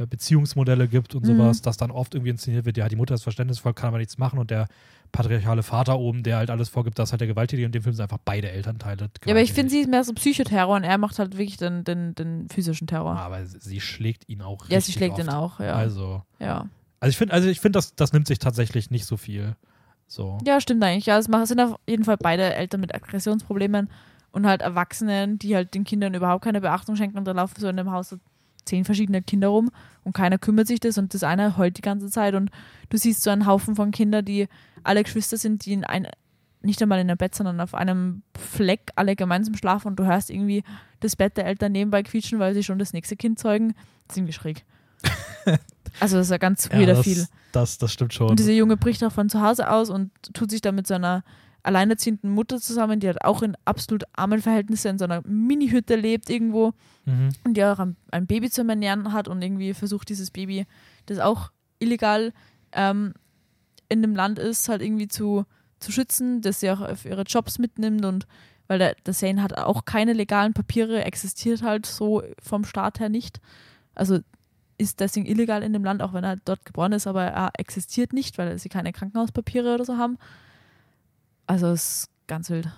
Beziehungsmodelle gibt und Mhm. sowas, dass dann oft irgendwie inszeniert wird, ja, die Mutter ist verständnisvoll, kann aber nichts machen und der patriarchale Vater oben, der halt alles vorgibt, das ist halt der Gewalttätige und in dem Film sind einfach beide Elternteile. Ja, aber ich finde, sie ist mehr so Psychoterror und er macht halt wirklich den, den, den physischen Terror. Aber sie schlägt ihn auch ja, sie schlägt oft. ihn auch, ja. Also, ja. also ich finde, also ich finde, das, das nimmt sich tatsächlich nicht so viel. So. ja, stimmt eigentlich. Ja, es sind auf jeden Fall beide Eltern mit Aggressionsproblemen und halt Erwachsenen, die halt den Kindern überhaupt keine Beachtung schenken und da laufen so in dem Haus zehn verschiedene Kinder rum und keiner kümmert sich das und das eine heult die ganze Zeit und du siehst so einen Haufen von Kindern, die alle Geschwister sind, die in ein, nicht einmal in einem Bett, sondern auf einem Fleck alle gemeinsam schlafen und du hörst irgendwie das Bett der Eltern nebenbei quietschen, weil sie schon das nächste Kind zeugen. Ziemlich schräg. also das ist ja ganz Ja, weirder das, viel. Das, das stimmt schon. Und dieser Junge bricht auch von zu Hause aus und tut sich dann mit seiner alleinerziehenden Mutter zusammen, die halt auch in absolut armen Verhältnissen in so einer Mini-Hütte lebt irgendwo mhm. und die auch ein, ein Baby zu ernähren hat und irgendwie versucht, dieses Baby, das auch illegal ähm, in dem Land ist, halt irgendwie zu, zu schützen, dass sie auch auf ihre Jobs mitnimmt und weil der, der Zane hat auch keine legalen Papiere, existiert halt so vom Staat her nicht. Also ist deswegen illegal in dem Land, auch wenn er dort geboren ist, aber er existiert nicht, weil sie keine Krankenhauspapiere oder so haben. Also ist ganz wild.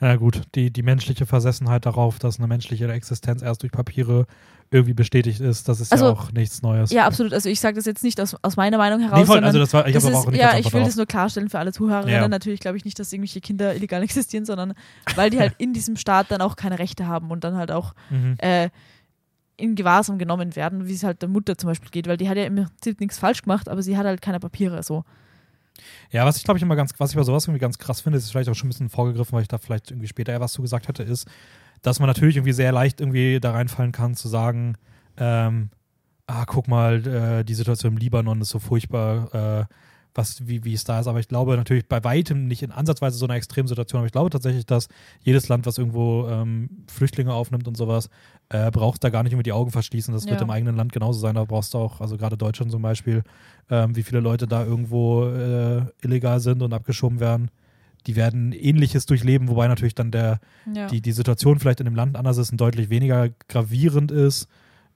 Ja, gut, die, die menschliche Versessenheit darauf, dass eine menschliche Existenz erst durch Papiere irgendwie bestätigt ist, das ist Also, ja auch nichts Neues. Ja, absolut. Also ich sage das jetzt nicht aus, aus meiner Meinung heraus, nee, voll, also das war, ich das ist, auch nicht ja, ich will drauf. das nur klarstellen für alle Zuhörerinnen. Ja. Natürlich glaube ich nicht, dass irgendwelche Kinder illegal existieren, sondern weil die halt in diesem Staat dann auch keine Rechte haben und dann halt auch Mhm. äh, in Gewahrsam genommen werden, wie es halt der Mutter zum Beispiel geht, weil die hat ja im Prinzip nichts falsch gemacht, aber sie hat halt keine Papiere. So. Ja, was ich glaube ich immer ganz, was ich bei sowas irgendwie ganz krass finde, ist vielleicht auch schon ein bisschen vorgegriffen, weil ich da vielleicht irgendwie später eher was zu gesagt hätte, ist, dass man natürlich irgendwie sehr leicht irgendwie da reinfallen kann, zu sagen, ähm, ah, guck mal, äh, die Situation im Libanon ist so furchtbar, äh, was, wie, wie es da ist. Aber ich glaube natürlich bei weitem nicht in ansatzweise so einer Extremsituation, aber ich glaube tatsächlich, dass jedes Land, was irgendwo ähm, Flüchtlinge aufnimmt und sowas, äh, braucht da gar nicht immer die Augen verschließen. Das wird Ja. im eigenen Land genauso sein. Da brauchst du auch, also gerade Deutschland zum Beispiel, ähm, wie viele Leute da irgendwo äh, illegal sind und abgeschoben werden. Die werden ähnliches durchleben, wobei natürlich dann der, Ja. die, die Situation vielleicht in dem Land anders ist und deutlich weniger gravierend ist,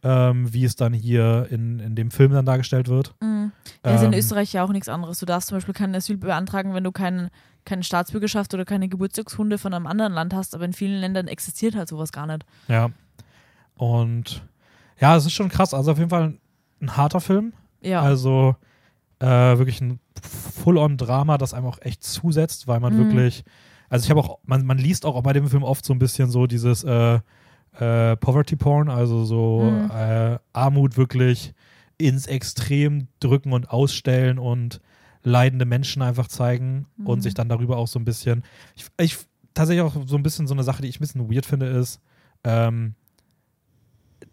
ähm, wie es dann hier in, in dem Film dann dargestellt wird. Mhm. Ja, ist in Ähm, Österreich ja auch nichts anderes. Du darfst zum Beispiel kein Asyl beantragen, wenn du keinen keine Staatsbürgerschaft oder keine Geburtstagshunde von einem anderen Land hast, aber in vielen Ländern existiert halt sowas gar nicht. Ja. Und ja, es ist schon krass. Also auf jeden Fall ein harter Film. Ja. Also äh, wirklich ein Full-on-Drama, das einem auch echt zusetzt, weil man Mhm. wirklich, also ich habe auch, man, man liest auch bei dem Film oft so ein bisschen so dieses äh, äh, Poverty-Porn, also so Mhm. äh, Armut wirklich ins Extrem drücken und ausstellen und leidende Menschen einfach zeigen und Mhm. sich dann darüber auch so ein bisschen, ich, ich tatsächlich auch so ein bisschen so eine Sache, die ich ein bisschen weird finde, ist, ähm,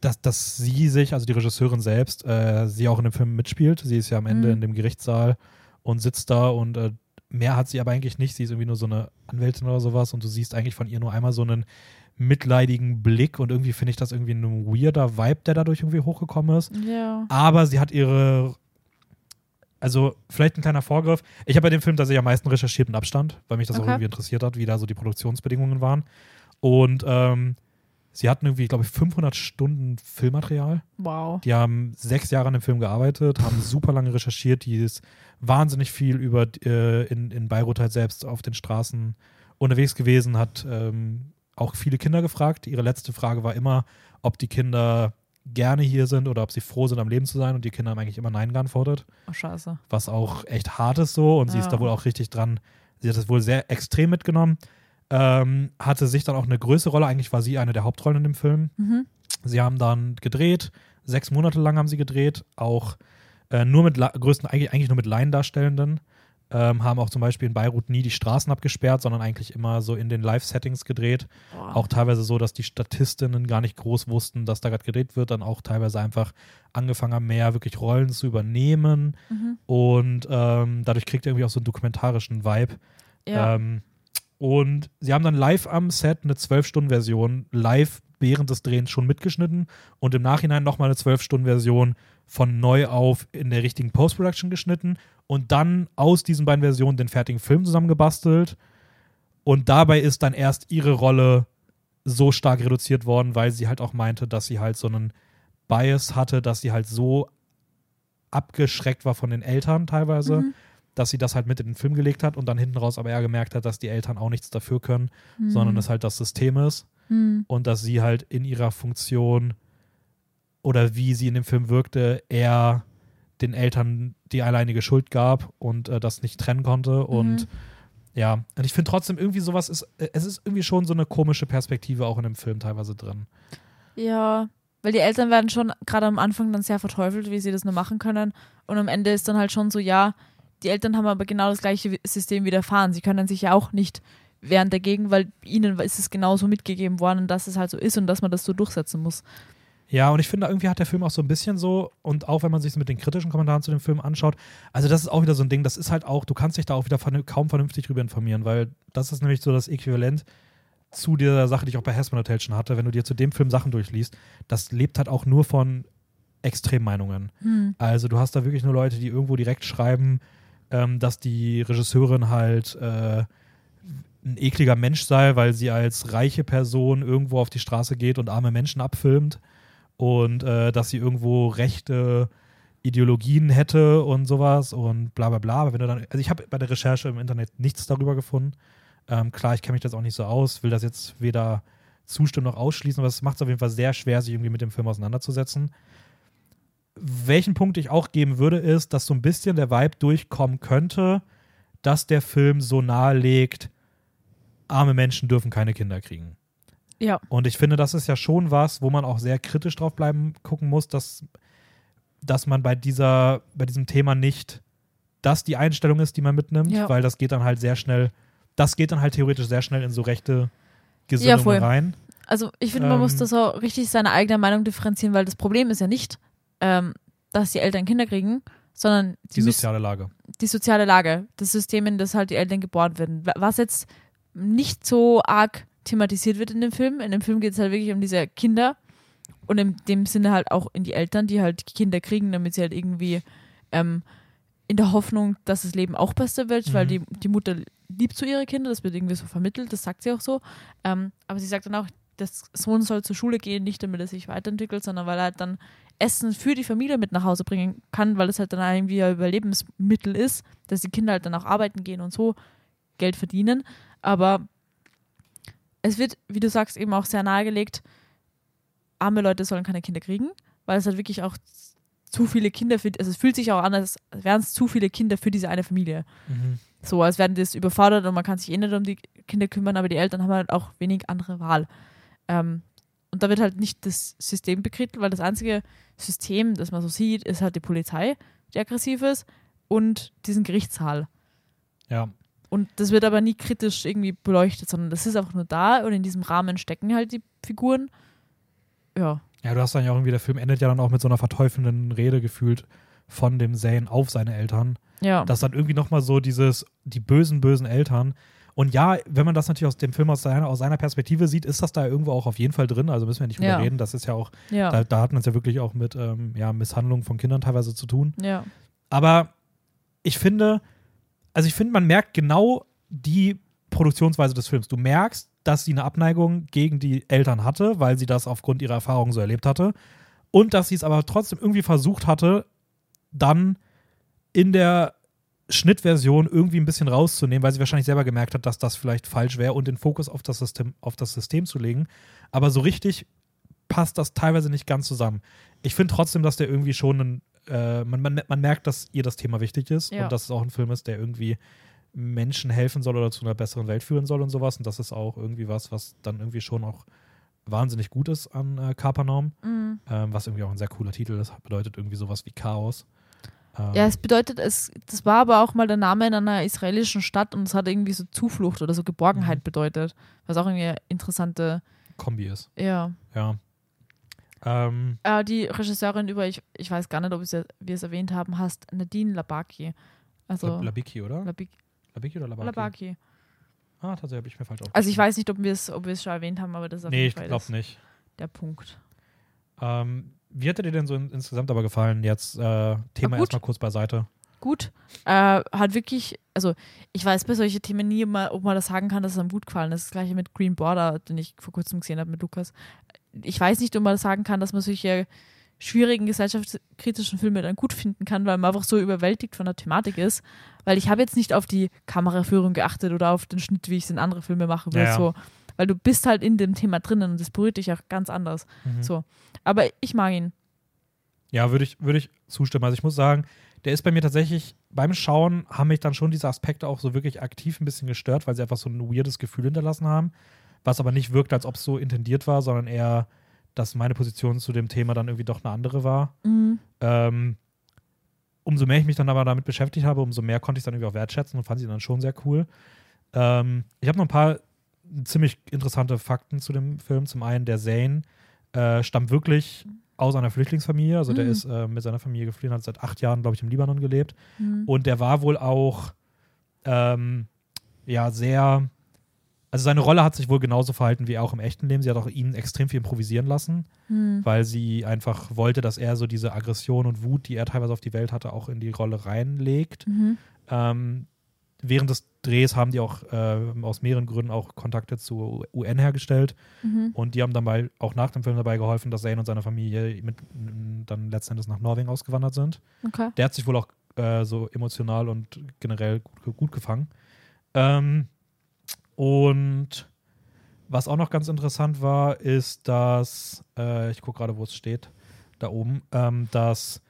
dass, dass sie sich, also die Regisseurin selbst, äh, sie auch in dem Film mitspielt. Sie ist ja am Ende Mhm. in dem Gerichtssaal und sitzt da und äh, mehr hat sie aber eigentlich nicht. Sie ist irgendwie nur so eine Anwältin oder sowas und du siehst eigentlich von ihr nur einmal so einen mitleidigen Blick und irgendwie finde ich das irgendwie ein weirder Vibe, der dadurch irgendwie hochgekommen ist. ja. Aber sie hat ihre, also vielleicht ein kleiner Vorgriff. Ich habe bei dem Film tatsächlich am meisten recherchiert mit Abstand, weil mich das auch Okay. irgendwie interessiert hat, wie da so die Produktionsbedingungen waren. Und ähm, sie hatten irgendwie, glaube ich, 500 Stunden Filmmaterial. Wow. Die haben sechs Jahre an dem Film gearbeitet, haben super lange recherchiert, die ist wahnsinnig viel über äh, in, in Beirut halt selbst auf den Straßen unterwegs gewesen, hat ähm, auch viele Kinder gefragt. Ihre letzte Frage war immer, ob die Kinder gerne hier sind oder ob sie froh sind, am Leben zu sein. Und die Kinder haben eigentlich immer Nein geantwortet, Oh, scheiße. was auch echt hart ist so. Und sie ist Ja. da wohl auch richtig dran. Sie hat das wohl sehr extrem mitgenommen. Ähm, hatte sich dann auch eine größere Rolle. Eigentlich war sie eine der Hauptrollen in dem Film. Mhm. Sie haben dann gedreht, sechs Monate lang haben sie gedreht, auch äh, nur mit La- größten, eigentlich, eigentlich nur mit Laiendarstellenden. Ähm, haben auch zum Beispiel in Beirut nie die Straßen abgesperrt, sondern eigentlich immer so in den Live-Settings gedreht. Boah. Auch teilweise so, dass die Statistinnen gar nicht groß wussten, dass da gerade gedreht wird, dann auch teilweise einfach angefangen haben, mehr wirklich Rollen zu übernehmen. Mhm. Und ähm, dadurch kriegt er irgendwie auch so einen dokumentarischen Vibe. Ja. Ähm, und sie haben dann live am Set eine 12-Stunden-Version live während des Drehens schon mitgeschnitten und im Nachhinein nochmal eine 12-Stunden-Version von neu auf in der richtigen Post-Production geschnitten und dann aus diesen beiden Versionen den fertigen Film zusammengebastelt. Und dabei ist dann erst ihre Rolle so stark reduziert worden, weil sie halt auch meinte, dass sie halt so einen Bias hatte, dass sie halt so abgeschreckt war von den Eltern teilweise, Mhm. dass sie das halt mit in den Film gelegt hat und dann hinten raus aber eher gemerkt hat, dass die Eltern auch nichts dafür können, Mhm. sondern es halt das System ist Mhm. und dass sie halt in ihrer Funktion oder wie sie in dem Film wirkte, eher den Eltern die alleinige Schuld gab und äh, das nicht trennen konnte und Mhm. ja, und ich finde trotzdem irgendwie sowas ist, äh, es ist irgendwie schon so eine komische Perspektive auch in dem Film teilweise drin. Ja, weil die Eltern werden schon gerade am Anfang dann sehr verteufelt, wie sie das nur machen können. Und am Ende ist dann halt schon so, ja, die Eltern haben aber genau das gleiche System widerfahren. Sie können sich ja auch nicht wehren dagegen, weil ihnen ist es genauso mitgegeben worden, dass es halt so ist und dass man das so durchsetzen muss. Ja, und ich finde, irgendwie hat der Film auch so ein bisschen so, und auch wenn man sich mit den kritischen Kommentaren zu dem Film anschaut, also das ist auch wieder so ein Ding, das ist halt auch, du kannst dich da auch wieder kaum vernünftig drüber informieren, weil das ist nämlich so das Äquivalent zu der Sache, die ich auch bei Hessman Hotel schon hatte, wenn du dir zu dem Film Sachen durchliest, das lebt halt auch nur von Extremmeinungen. Hm. Also du hast da wirklich nur Leute, die irgendwo direkt schreiben, ähm, dass die Regisseurin halt äh, ein ekliger Mensch sei, weil sie als reiche Person irgendwo auf die Straße geht und arme Menschen abfilmt und äh, dass sie irgendwo rechte Ideologien hätte und sowas und bla bla bla. Aber wenn du dann, also ich habe bei der Recherche im Internet nichts darüber gefunden. Ähm, klar, ich kenne mich das auch nicht so aus, will das jetzt weder zustimmen noch ausschließen, aber es macht es auf jeden Fall sehr schwer, sich irgendwie mit dem Film auseinanderzusetzen. Welchen Punkt ich auch geben würde, ist, dass so ein bisschen der Vibe durchkommen könnte, dass der Film so nahelegt, arme Menschen dürfen keine Kinder kriegen. Ja. Und ich finde, das ist ja schon was, wo man auch sehr kritisch drauf bleiben gucken muss, dass, dass man bei dieser, bei diesem Thema nicht das die Einstellung ist, die man mitnimmt, Ja. weil das geht dann halt sehr schnell, das geht dann halt theoretisch sehr schnell in so rechte Gesinnungen voll. rein. Also ich finde, man Ähm. muss das auch richtig seine eigene Meinung differenzieren, weil das Problem ist ja nicht, ähm, dass die Eltern Kinder kriegen, sondern Die müssen- soziale Lage. die soziale Lage, das System, in das halt die Eltern geboren werden. Wa- Was jetzt nicht so arg thematisiert wird in dem Film. In dem Film geht es halt wirklich um diese Kinder und in dem Sinne halt auch in die Eltern, die halt Kinder kriegen, damit sie halt irgendwie ähm, in der Hoffnung, dass das Leben auch besser wird, weil Mhm. die, die Mutter liebt so ihre Kinder, das wird irgendwie so vermittelt, das sagt sie auch so. Ähm, aber sie sagt dann auch, der Sohn soll zur Schule gehen, nicht damit er sich weiterentwickelt, sondern weil er halt dann Essen für die Familie mit nach Hause bringen kann, weil es halt dann irgendwie ein Überlebensmittel ist, dass die Kinder halt dann auch arbeiten gehen und so Geld verdienen. Aber es wird, wie du sagst, eben auch sehr nahegelegt, arme Leute sollen keine Kinder kriegen, weil es halt wirklich auch zu viele Kinder für, also es fühlt sich auch an, als wären es zu viele Kinder für diese eine Familie. Mhm. So, als werden das überfordert und man kann sich eh nicht um die Kinder kümmern, aber die Eltern haben halt auch wenig andere Wahl. Ähm, und da wird halt nicht das System bekrittelt, weil das einzige System, das man so sieht, ist halt die Polizei, die aggressiv ist und diesen Gerichtssaal. Ja. Und das wird aber nie kritisch irgendwie beleuchtet, sondern das ist einfach nur da und in diesem Rahmen stecken halt die Figuren. Ja. Ja, du hast dann ja auch irgendwie, der Film endet ja dann auch mit so einer verteufelnden Rede gefühlt von dem Zane auf seine Eltern. Ja. dass dann irgendwie nochmal so dieses, die bösen, bösen Eltern. Und ja, wenn man das natürlich aus dem Film aus seiner, aus seiner Perspektive sieht, ist das da irgendwo auch auf jeden Fall drin. Also müssen wir nicht drüber Ja. reden. Das ist ja auch, ja. da, da hat man es ja wirklich auch mit ähm, ja, Misshandlung von Kindern teilweise zu tun. ja. Aber ich finde, also ich finde, man merkt genau die Produktionsweise des Films. Du merkst, dass sie eine Abneigung gegen die Eltern hatte, weil sie das aufgrund ihrer Erfahrungen so erlebt hatte. Und dass sie es aber trotzdem irgendwie versucht hatte, dann in der Schnittversion irgendwie ein bisschen rauszunehmen, weil sie wahrscheinlich selber gemerkt hat, dass das vielleicht falsch wäre und den Fokus auf das System, auf das System zu legen. Aber so richtig passt das teilweise nicht ganz zusammen. Ich finde trotzdem, dass der irgendwie schon ein, äh, man, man, man merkt, dass ihr das Thema wichtig ist Ja. und dass es auch ein Film ist, der irgendwie Menschen helfen soll oder zu einer besseren Welt führen soll und sowas. Und das ist auch irgendwie was, was dann irgendwie schon auch wahnsinnig gut ist an äh, Kapernaum, Mhm. ähm, was irgendwie auch ein sehr cooler Titel ist. Bedeutet irgendwie sowas wie Chaos. Ähm, Ja, es bedeutet, es, das war aber auch mal der Name in einer israelischen Stadt und es hat irgendwie so Zuflucht oder so Geborgenheit Mhm. bedeutet. Was auch irgendwie eine interessante, Kombi ist. ja. Ja. Ähm, Äh, die Regisseurin über, ich, ich weiß gar nicht, ob wir es erwähnt haben, heißt Nadine Labaki. Also Lab- Labiki, oder? Labik, Labiki oder Labaki? Labaki. Ah, tatsächlich habe ich mir falsch aufgeschrieben. Also ich weiß nicht, ob wir es ob schon erwähnt haben, aber das ist auf Nee, jeden ich Fall glaube das- nicht. der Punkt. Ähm, wie hat dir denn so in, insgesamt aber gefallen? Jetzt äh, Thema erstmal kurz beiseite. Gut. Äh, hat wirklich, also ich weiß bei solchen Themen nie, immer, ob man das sagen kann, dass es einem gut gefallen ist. Das gleiche mit Green Border, den ich vor kurzem gesehen habe mit Lukas. Ich weiß nicht, ob man das sagen kann, dass man solche schwierigen gesellschaftskritischen Filme dann gut finden kann, weil man einfach so überwältigt von der Thematik ist. Weil ich habe jetzt nicht auf die Kameraführung geachtet oder auf den Schnitt, wie ich es in andere Filme mache. Ja, ja. So. Weil du bist halt in dem Thema drinnen und das berührt dich auch ganz anders. Mhm. So. Aber ich mag ihn. Ja, würde ich, würde ich zustimmen. Also ich muss sagen, der ist bei mir tatsächlich, beim Schauen haben mich dann schon diese Aspekte auch so wirklich aktiv ein bisschen gestört, weil sie einfach so ein weirdes Gefühl hinterlassen haben, was aber nicht wirkt, als ob es so intendiert war, sondern eher, dass meine Position zu dem Thema dann irgendwie doch eine andere war. Mhm. Ähm, umso mehr ich mich dann aber damit beschäftigt habe, umso mehr konnte ich es dann irgendwie auch wertschätzen und fand sie dann schon sehr cool. Ähm, ich habe noch ein paar ziemlich interessante Fakten zu dem Film. Zum einen, der Zane äh, stammt wirklich aus einer Flüchtlingsfamilie. Also der Mhm. ist äh, mit seiner Familie geflohen, hat seit acht Jahren, glaube ich, im Libanon gelebt. Mhm. Und der war wohl auch ähm, ja sehr. Also seine Rolle hat sich wohl genauso verhalten wie auch im echten Leben. Sie hat auch ihn extrem viel improvisieren lassen Mhm. weil sie einfach wollte, dass er so diese Aggression und Wut, die er teilweise auf die Welt hatte, auch in die Rolle reinlegt. Mhm. Ähm, während des Drehs haben die auch äh, aus mehreren Gründen auch Kontakte zur UN hergestellt Mhm. und die haben dann bei, auch nach dem Film dabei geholfen, dass Zane und seine Familie mit, dann letzten Endes nach Norwegen ausgewandert sind. Okay. Der hat sich wohl auch äh, so emotional und generell gut, gut gefangen. Ähm, und was auch noch ganz interessant war, ist, dass, äh, ich gucke gerade, wo es steht, da oben, ähm, dass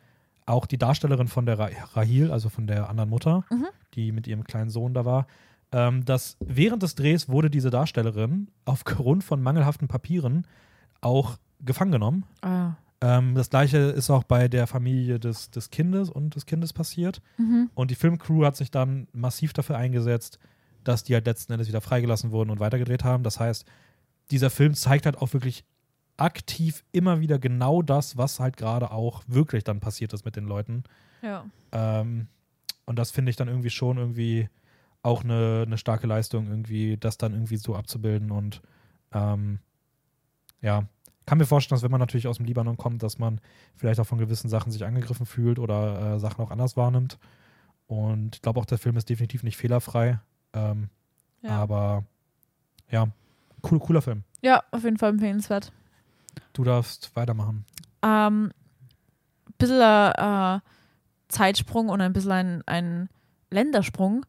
auch die Darstellerin von der Ra Rahil, also von der anderen Mutter, Mhm. die mit ihrem kleinen Sohn da war, ähm, dass während des Drehs wurde diese Darstellerin aufgrund von mangelhaften Papieren auch gefangen genommen. Ah. Ähm, das gleiche ist auch bei der Familie des, des Kindes und des Kindes passiert. Mhm. Und die Filmcrew hat sich dann massiv dafür eingesetzt, dass die halt letzten Endes wieder freigelassen wurden und weitergedreht haben. Das heißt, dieser Film zeigt halt auch wirklich aktiv immer wieder genau das, was halt gerade auch wirklich dann passiert ist mit den Leuten. Ja. Ähm, und das finde ich dann irgendwie schon irgendwie auch eine, eine starke Leistung, irgendwie das dann irgendwie so abzubilden. Und ähm, ja, kann mir vorstellen, dass wenn man natürlich aus dem Libanon kommt, dass man vielleicht auch von gewissen Sachen sich angegriffen fühlt oder äh, Sachen auch anders wahrnimmt. Und ich glaube auch, der Film ist definitiv nicht fehlerfrei. Ähm, Ja. Aber ja, cool, cooler Film. ja, auf jeden Fall empfehlenswert. Du darfst weitermachen. Ähm, bisschen äh, Zeitsprung und ein bisschen ein, ein Ländersprung.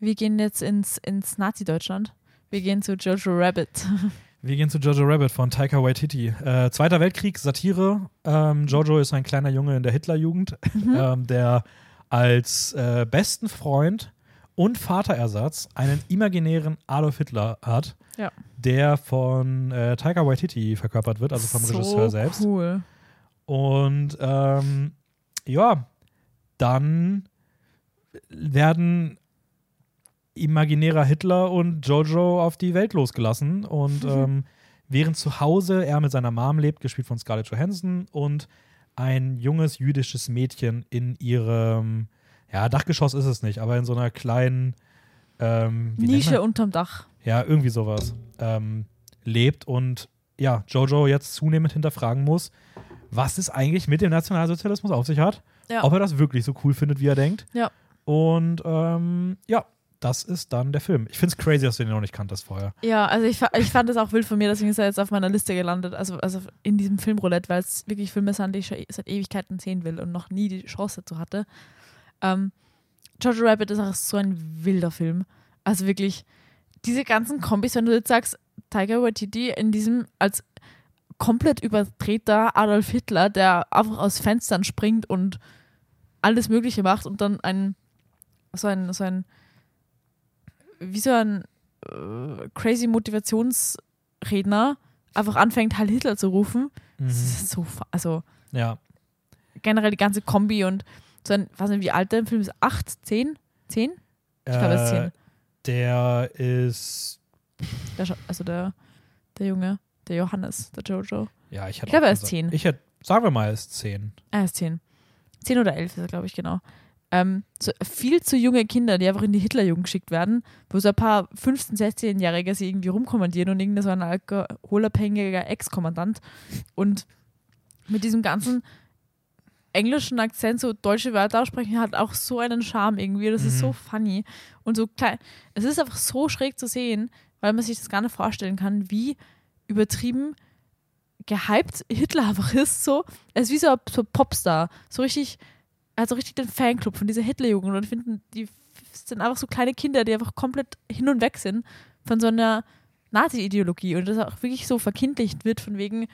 Wir gehen jetzt ins, ins Nazi-Deutschland. Wir gehen zu Jojo Rabbit. Wir gehen zu Jojo Rabbit von Taika Waititi. Äh, Zweiter Weltkrieg, Satire. Ähm, Jojo ist ein kleiner Junge in der Hitlerjugend, Mhm. ähm, der als äh, besten Freund und Vaterersatz einen imaginären Adolf Hitler hat, Ja. Der von äh, Taika Waititi verkörpert wird, also vom so Regisseur selbst. Cool. Und ähm, ja, dann werden imaginärer Hitler und Jojo auf die Welt losgelassen. Und ähm, während zu Hause er mit seiner Mom lebt, gespielt von Scarlett Johansson, und ein junges jüdisches Mädchen in ihrem, ja, Dachgeschoss ist es nicht, aber in so einer kleinen ähm, Nische unterm Dach. ja, irgendwie sowas, ähm, lebt und ja, Jojo jetzt zunehmend hinterfragen muss, was es eigentlich mit dem Nationalsozialismus auf sich hat, Ja. ob er das wirklich so cool findet, wie er denkt. Ja. Und ähm, ja, das ist dann der Film. Ich finde es crazy, dass du den noch nicht kanntest vorher. Ja, also ich, ich fand das auch wild von mir, deswegen ist er jetzt auf meiner Liste gelandet, also, also in diesem Filmroulette, weil es wirklich Filme sind, die ich schon seit Ewigkeiten sehen will und noch nie die Chance dazu hatte. Ähm, Jojo Rabbit ist auch so ein wilder Film. Also wirklich, diese ganzen Kombis, wenn du jetzt sagst, Tiger Waititi in diesem als komplett überdrehter Adolf Hitler, der einfach aus Fenstern springt und alles Mögliche macht und dann ein so ein, so ein wie so ein äh, crazy Motivationsredner einfach anfängt, Heil Hitler zu rufen. Das ist so, also Ja, generell die ganze Kombi und so ein, weiß nicht, wie alt der Film ist, acht, zehn, zehn? Ich glaube, er ist Äh, zehn. Der ist, Der, also der, der Junge, der Johannes, der Jojo. ja, ich Ich glaube, er ist gesagt- zehn. Ich hätte, sagen wir mal, er ist zehn. Er ist zehn. Zehn oder elf ist er, glaube ich, genau. Ähm, so viel zu junge Kinder, die einfach in die Hitlerjugend geschickt werden, wo so ein paar 15-, 16-Jährige sie irgendwie rumkommandieren und irgendein so ein alkoholabhängiger Ex-Kommandant und mit diesem ganzen englischen Akzent so deutsche Wörter aussprechen, hat auch so einen Charme irgendwie. Das ist Mhm. so funny und so klein. Es ist einfach so schräg zu sehen, weil man sich das gar nicht vorstellen kann, wie übertrieben gehypt Hitler einfach ist. So, er ist wie so ein so Popstar. So richtig, er hat so richtig den Fanclub von dieser Hitlerjugend und finden, die sind einfach so kleine Kinder, die einfach komplett hin und weg sind von so einer Nazi-Ideologie und das auch wirklich so verkindlicht wird, von wegen,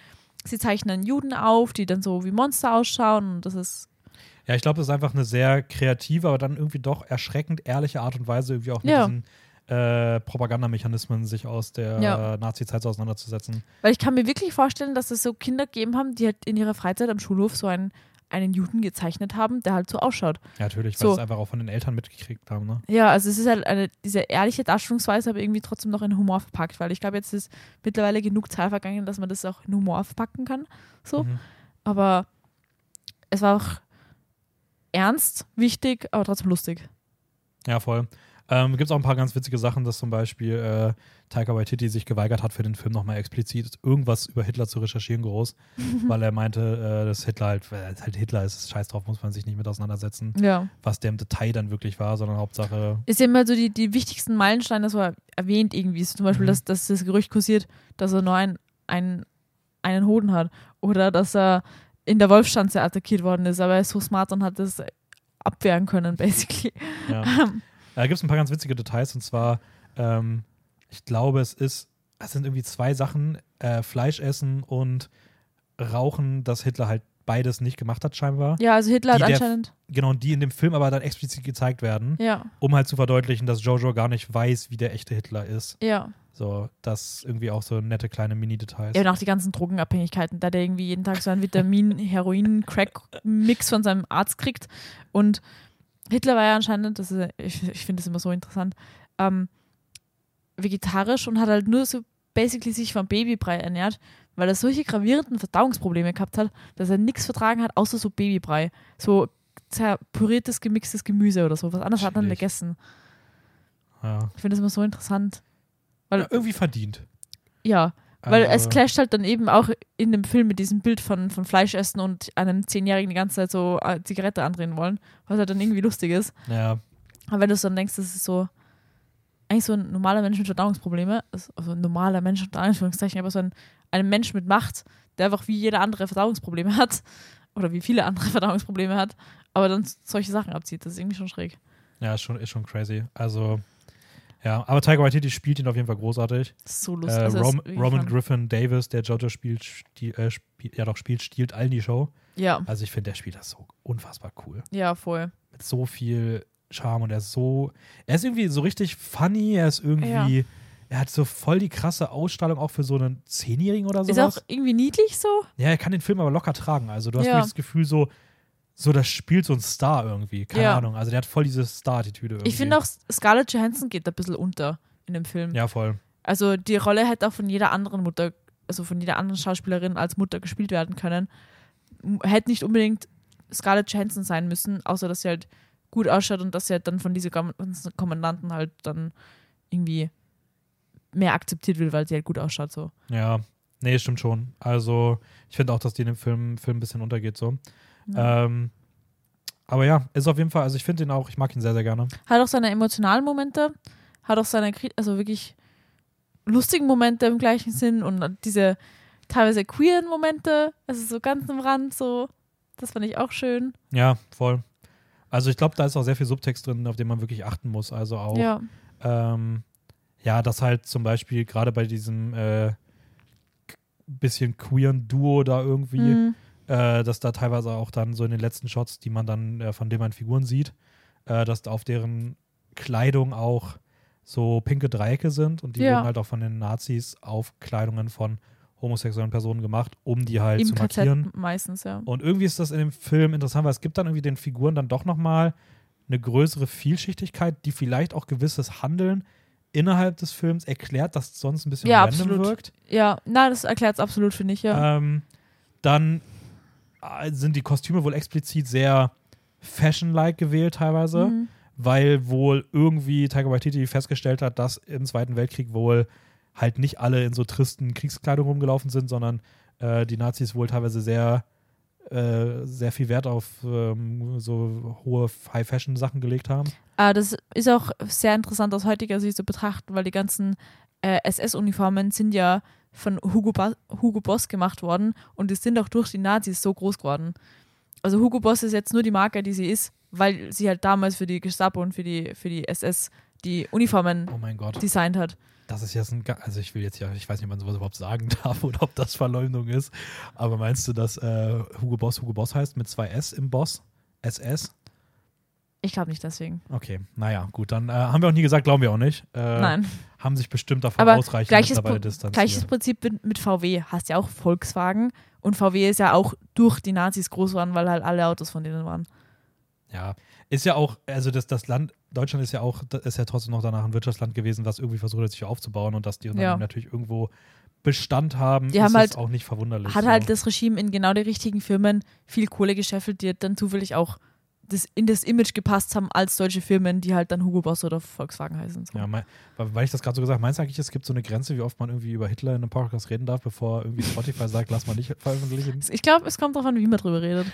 sie zeichnen Juden auf, die dann so wie Monster ausschauen und das ist, Ja, ich glaube, das ist einfach eine sehr kreative, aber dann irgendwie doch erschreckend ehrliche Art und Weise, irgendwie auch mit Ja. diesen äh, Propagandamechanismen sich aus der Ja. Nazi-Zeit so auseinanderzusetzen. weil ich kann mir wirklich vorstellen, dass es so Kinder gegeben haben, die halt in ihrer Freizeit am Schulhof so einen, einen Juden gezeichnet haben, der halt so ausschaut. Ja, natürlich, weil So. sie es einfach auch von den Eltern mitgekriegt haben. Ne? Ja, also es ist halt eine, diese ehrliche Darstellungsweise, aber irgendwie trotzdem noch in Humor verpackt, weil ich glaube, jetzt ist mittlerweile genug Zeit vergangen, dass man das auch in Humor verpacken kann. So. Mhm. Aber es war auch ernst, wichtig, aber trotzdem lustig. Ja, voll. Ähm, Gibt es auch ein paar ganz witzige Sachen, dass zum Beispiel äh, Taika Waititi sich geweigert hat, für den Film nochmal explizit irgendwas über Hitler zu recherchieren, groß, weil er meinte, äh, dass Hitler halt, weil es halt Hitler ist, scheiß drauf, muss man sich nicht mit auseinandersetzen, Ja. was der im Detail dann wirklich war, sondern Hauptsache, Ist ja immer so die, die wichtigsten Meilensteine so erwähnt irgendwie. So zum Beispiel, Mhm. dass, dass das Gerücht kursiert, dass er nur ein, ein, einen Hoden hat. Oder dass er in der Wolfschanze attackiert worden ist, aber er ist so smart und hat das abwehren können, basically. ja. Da gibt es ein paar ganz witzige Details und zwar, ähm, ich glaube, es ist, es sind irgendwie zwei Sachen, äh, Fleisch essen und Rauchen, dass Hitler halt beides nicht gemacht hat, scheinbar. Ja, also Hitler Die hat der- anscheinend. Genau, die in dem Film aber dann explizit gezeigt werden, Ja, um halt zu verdeutlichen, dass Jojo gar nicht weiß, wie der echte Hitler ist. ja. So, das irgendwie auch so nette kleine Mini-Details. Ja, und auch die ganzen Drogenabhängigkeiten, da der irgendwie jeden Tag so einen Vitamin-Heroin-Crack-Mix von seinem Arzt kriegt. Und Hitler war ja anscheinend, das ist, ich, ich finde das immer so interessant, ähm, vegetarisch und hat halt nur so basically sich vom Babybrei ernährt, weil er solche gravierenden Verdauungsprobleme gehabt hat, dass er nichts vertragen hat, außer so Babybrei. So püriertes, gemixtes Gemüse oder so. Was anderes hat er Chillig. gegessen. ja. Ich finde das immer so interessant. Weil- ja, irgendwie verdient. Ja, Weil Also, es clasht halt dann eben auch in dem Film mit diesem Bild von, von Fleischessen und einem Zehnjährigen die ganze Zeit so äh, Zigarette andrehen wollen, was halt dann irgendwie lustig ist. Ja, Aber wenn du dann denkst, das ist so eigentlich so ein normaler Mensch mit Verdauungsprobleme, also ein normaler Mensch unter Anführungszeichen, aber so ein, ein Mensch mit Macht, der einfach wie jeder andere Verdauungsprobleme hat oder wie viele andere Verdauungsprobleme hat, aber dann solche Sachen abzieht. Das ist irgendwie schon schräg. Ja, ist schon, ist schon crazy. Also, ja, aber Tiger Waititi spielt ihn auf jeden Fall großartig. Ist so Äh, lustig. Also, das ist Rom, Roman. Griffin Davis, der Jojo spielt, stie, äh, spiel, ja doch spielt, stiehlt allen die Show. Ja, Also ich finde, der spielt das so unfassbar cool. ja, voll. Mit so viel Charme und er ist so, er ist irgendwie so richtig funny, er ist irgendwie, er hat so voll die krasse Ausstrahlung auch für so einen Zehnjährigen oder Ist sowas. auch irgendwie niedlich so. Ja, er kann den Film aber locker tragen. Also du hast Ja. wirklich das Gefühl so, so das spielt so ein Star irgendwie. Keine Ja. Ahnung. Also der hat voll diese Star-Attitüde irgendwie. Ich finde auch, Scarlett Johansson geht ein bisschen unter in dem Film. Ja, voll. Also die Rolle hätte auch von jeder anderen Mutter, also von jeder anderen Schauspielerin als Mutter gespielt werden können. Hätte nicht unbedingt Scarlett Johansson sein müssen, außer dass sie halt gut ausschaut und dass sie halt dann von diesen Kom- Kommandanten halt dann irgendwie mehr akzeptiert wird, weil sie halt gut ausschaut. So. Ja, nee, stimmt schon. Also ich finde auch, dass die in dem Film, Film ein bisschen untergeht so. Ja. Ähm, aber ja, ist auf jeden Fall, also ich finde ihn auch, ich mag ihn sehr, sehr gerne. Hat auch seine emotionalen Momente, hat auch seine, also wirklich lustigen Momente im gleichen Sinn und diese teilweise queeren Momente, also so ganz am Rand, so, das fand ich auch schön. Ja, voll. Also ich glaube, da ist auch sehr viel Subtext drin, auf den man wirklich achten muss. Also auch, Ja, ähm, ja, dass halt zum Beispiel gerade bei diesem äh, bisschen queeren Duo da irgendwie, Mhm. Äh, dass da teilweise auch dann so in den letzten Shots, die man dann äh, von denen man Figuren sieht, äh, dass da auf deren Kleidung auch so pinke Dreiecke sind und die Ja. wurden halt auch von den Nazis auf Kleidungen von homosexuellen Personen gemacht, um die halt im zu KZ markieren. meistens, ja. Und irgendwie ist das in dem Film interessant, weil es gibt dann irgendwie den Figuren dann doch nochmal eine größere Vielschichtigkeit, die vielleicht auch gewisses Handeln innerhalb des Films erklärt, das sonst ein bisschen Ja, random absolut. wirkt. Ja, na, das erklärt es absolut, finde ich, ja. Ähm, dann sind die Kostüme wohl explizit sehr fashion-like gewählt teilweise, Mhm. weil wohl irgendwie Taika Waititi festgestellt hat, dass im Zweiten Weltkrieg wohl halt nicht alle in so tristen Kriegskleidung rumgelaufen sind, sondern äh, die Nazis wohl teilweise sehr äh, sehr viel Wert auf ähm, so hohe High-Fashion-Sachen gelegt haben. Ah, das ist auch sehr interessant aus heutiger Sicht zu betrachten, weil die ganzen äh, SS-Uniformen sind ja von Hugo, ba Hugo Boss gemacht worden und die sind auch durch die Nazis so groß geworden. Also Hugo Boss ist jetzt nur die Marke, die sie ist, weil sie halt damals für die Gestapo und für die, für die SS die Uniformen Oh mein Gott. designt hat. Das ist jetzt ein, also ich will jetzt ja, ich weiß nicht, ob man sowas überhaupt sagen darf oder ob das Verleumdung ist, aber meinst du, dass äh, Hugo Boss Hugo Boss heißt mit zwei S im Boss? SS? Ich glaube nicht deswegen. Okay, naja, gut, dann äh, haben wir auch nie gesagt, glauben wir auch nicht. Äh, Nein. Haben sich bestimmt davon Aber ausreichend gleiches mittlerweile distanziert. Gleiches Prinzip mit, VW. Hast ja auch Volkswagen und VW ist ja auch durch die Nazis groß geworden, weil halt alle Autos von denen waren. Ja, ist ja auch, also das, das Land, Deutschland ist ja auch, ist ja trotzdem noch danach ein Wirtschaftsland gewesen, was irgendwie versucht hat, sich aufzubauen und dass die dann Ja. natürlich irgendwo Bestand haben, Die ist haben halt- auch nicht verwunderlich. hat so. halt das Regime in genau die richtigen Firmen viel Kohle gescheffelt, die dann zufällig auch das, in das Image gepasst haben als deutsche Firmen, die halt dann Hugo Boss oder Volkswagen heißen. So. Ja, mein, weil, weil ich das gerade so gesagt habe, meinst du eigentlich, es gibt so eine Grenze, wie oft man irgendwie über Hitler in einem Podcast reden darf, bevor irgendwie Spotify sagt, lass mal nicht veröffentlichen? Ich glaube, es kommt darauf an, wie man drüber redet.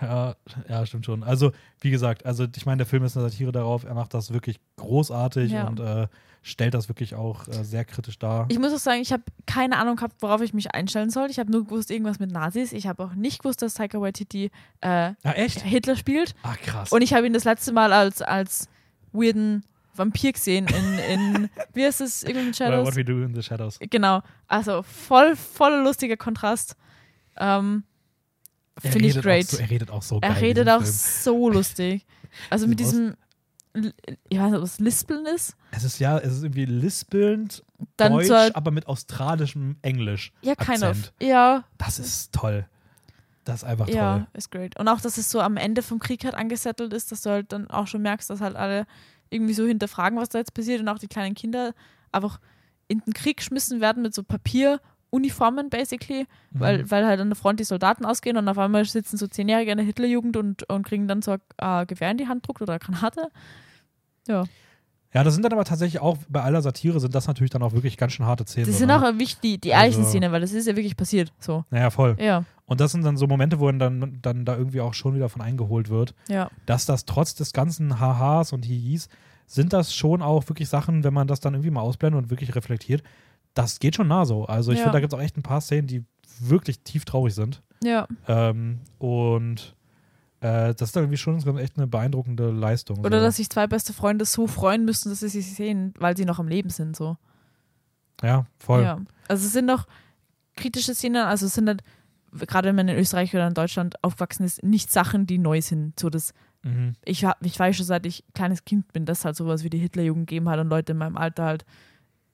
Ja, ja, stimmt schon. Also, wie gesagt, also ich meine, der Film ist eine Satire darauf, er macht das wirklich großartig Ja. und äh, stellt das wirklich auch äh, sehr kritisch dar. Ich muss auch sagen, ich habe keine Ahnung gehabt, worauf ich mich einstellen soll. Ich habe nur gewusst, irgendwas mit Nazis. Ich habe auch nicht gewusst, dass Taika Waititi äh, ah? Hitler spielt. Ach, krass. Und ich habe ihn das letzte Mal als, als weirden Vampir gesehen in, in wie heißt es, mit Oder Shadows? What We Do in the Shadows. Genau, also voll, voll lustiger Kontrast. Ähm, Finde ich great. So, er redet auch so geil. er redet auch Film. so lustig. Also mit diesem, ich weiß nicht, ob es Lispeln ist. Es ist ja, es ist irgendwie lispelnd, Dann deutsch, so, aber mit australischem Englisch. ja, kind Akzent. of. Ja, Das ist toll. Das ist einfach ja, toll. ist great. Und auch, dass es so am Ende vom Krieg halt angesettelt ist, dass du halt dann auch schon merkst, dass halt alle irgendwie so hinterfragen, was da jetzt passiert und auch die kleinen Kinder einfach in den Krieg geschmissen werden mit so Papieruniformen basically, Mhm. weil, weil halt an der Front die Soldaten ausgehen und auf einmal sitzen so Zehnjährige in der Hitlerjugend und, und kriegen dann so ein äh, Gewehr in die Hand druckt oder eine Granate. Ja. Ja, das sind dann aber tatsächlich auch, bei aller Satire sind das natürlich dann auch wirklich ganz schön harte Szenen. Das sind oder? auch wichtig, die, die ehrlichen Also- Szenen, weil das ist ja wirklich passiert. So. Naja, voll. Ja, Und das sind dann so Momente, wo dann, dann da irgendwie auch schon wieder von eingeholt wird, ja. dass das trotz des ganzen Hahas und Hihis, sind das schon auch wirklich Sachen, wenn man das dann irgendwie mal ausblendet und wirklich reflektiert, das geht schon nah so. Also ich Ja. finde, da gibt es auch echt ein paar Szenen, die wirklich tief traurig sind. Ja. Ähm, und äh, das ist irgendwie schon echt eine beeindruckende Leistung. Oder so. dass sich zwei beste Freunde so freuen müssen, dass sie sich sehen, weil sie noch am Leben sind, so. Ja, voll. Ja. Also es sind noch kritische Szenen, also es sind halt, gerade wenn man in Österreich oder in Deutschland aufgewachsen ist, nicht Sachen, die neu sind. So das, Mhm. ich, hab, ich weiß schon, seit ich kleines Kind bin, dass halt sowas wie die Hitlerjugend gegeben hat und Leute in meinem Alter halt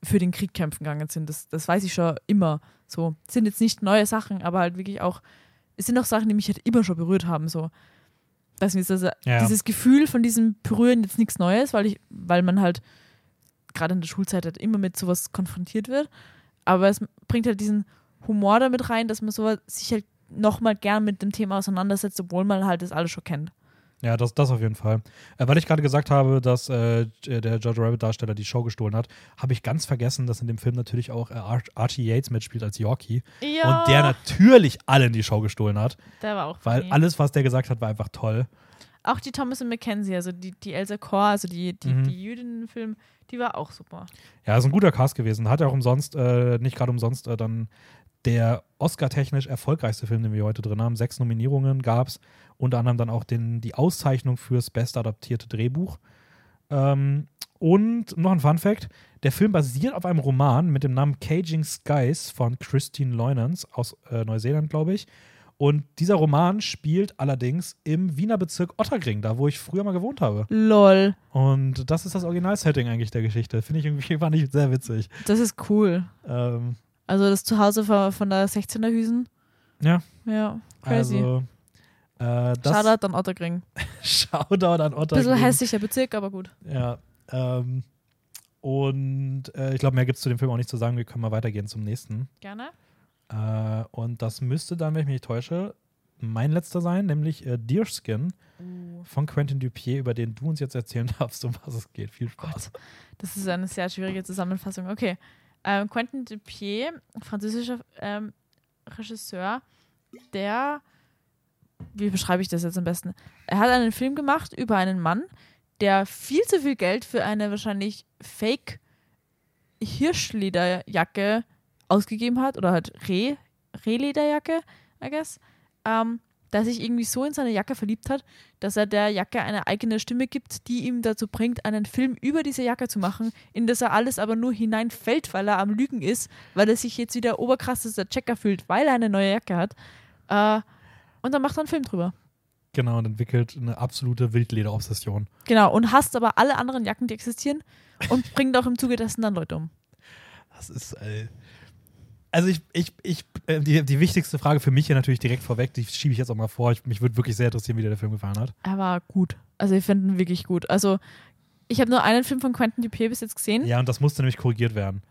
für den Krieg kämpfen gegangen sind. Das, das weiß ich schon immer. So. Das sind jetzt nicht neue Sachen, aber halt wirklich auch, es sind auch Sachen, die mich halt immer schon berührt haben. So. Das ist also Ja. dieses Gefühl von diesem Berühren jetzt nichts Neues, weil ich, weil man halt gerade in der Schulzeit halt immer mit sowas konfrontiert wird. Aber es bringt halt diesen Humor damit rein, dass man sowas sich halt nochmal gern mit dem Thema auseinandersetzt, obwohl man halt das alles schon kennt. Ja, das, das auf jeden Fall. Äh, weil ich gerade gesagt habe, dass äh, der Jojo Rabbit-Darsteller die Show gestohlen hat, habe ich ganz vergessen, dass in dem Film natürlich auch äh, Ar Archie Yates mitspielt als Yorkie. Ja, Und der natürlich allen die Show gestohlen hat. der war auch Weil funny. alles, was der gesagt hat, war einfach toll. Auch die Thomas und Mackenzie, also die, die Elsa Kor, also die, die, Mhm. die Jüdin im Film, die war auch super. Ja, ist ein guter Cast gewesen. Hat ja auch umsonst, äh, nicht gerade umsonst, äh, dann der Oscar-technisch erfolgreichste Film, den wir heute drin haben. Sechs Nominierungen gab es. Unter anderem dann auch den, die Auszeichnung fürs best adaptierte Drehbuch. Ähm, und noch ein Fun-Fact: Der Film basiert auf einem Roman mit dem Namen Caging Skies von Christine Leunens aus äh, Neuseeland, glaube ich. Und dieser Roman spielt allerdings im Wiener Bezirk Otterkring, da wo ich früher mal gewohnt habe. Lol, Und das ist das Originalsetting eigentlich der Geschichte. Finde ich irgendwie fand ich sehr witzig. das ist cool. Ähm, Also das Zuhause von, von der 16er Hüsen. Ja. Ja, crazy. also, äh, Shoutout an Otterkring. Shoutout an Otter. Bisschen hässlicher Bezirk, aber gut. Ja. Ähm, und äh, ich glaube, mehr gibt es zu dem Film auch nicht zu sagen. Wir können mal weitergehen zum nächsten. Gerne. Äh, und das müsste dann, wenn ich mich nicht täusche, mein letzter sein, nämlich äh, Deerskin von Quentin Dupier, über den du uns jetzt erzählen darfst, um was es geht. Viel Spaß. Das ist eine sehr schwierige Zusammenfassung. Okay. Ähm, Quentin Dupier, französischer ähm, Regisseur, der, wie beschreibe ich das jetzt am besten? Er hat einen Film gemacht über einen Mann, der viel zu viel Geld für eine wahrscheinlich Fake Hirschlederjacke ausgegeben hat oder halt Reh, Rehlederjacke, I guess, ähm, der sich irgendwie so in seine Jacke verliebt hat, dass er der Jacke eine eigene Stimme gibt, die ihm dazu bringt, einen Film über diese Jacke zu machen, in das er alles aber nur hineinfällt, weil er am Lügen ist, weil er sich jetzt wieder oberkrassester Checker fühlt, weil er eine neue Jacke hat. Äh, und dann macht er einen Film drüber. Genau, und entwickelt eine absolute Wildleder-Obsession. Genau, und hasst aber alle anderen Jacken, die existieren und bringt auch im Zuge dessen dann Leute um. Das ist. Äh, also ich, ich, ich, äh, die, die wichtigste Frage für mich hier natürlich direkt vorweg, die schiebe ich jetzt auch mal vor. Ich, mich würde wirklich sehr interessieren, wie dir der Film gefallen hat. Er war gut. Also ich finde ihn wirklich gut. Also ich habe nur einen Film von Quentin Dupier bis jetzt gesehen. Ja, und das musste nämlich korrigiert werden.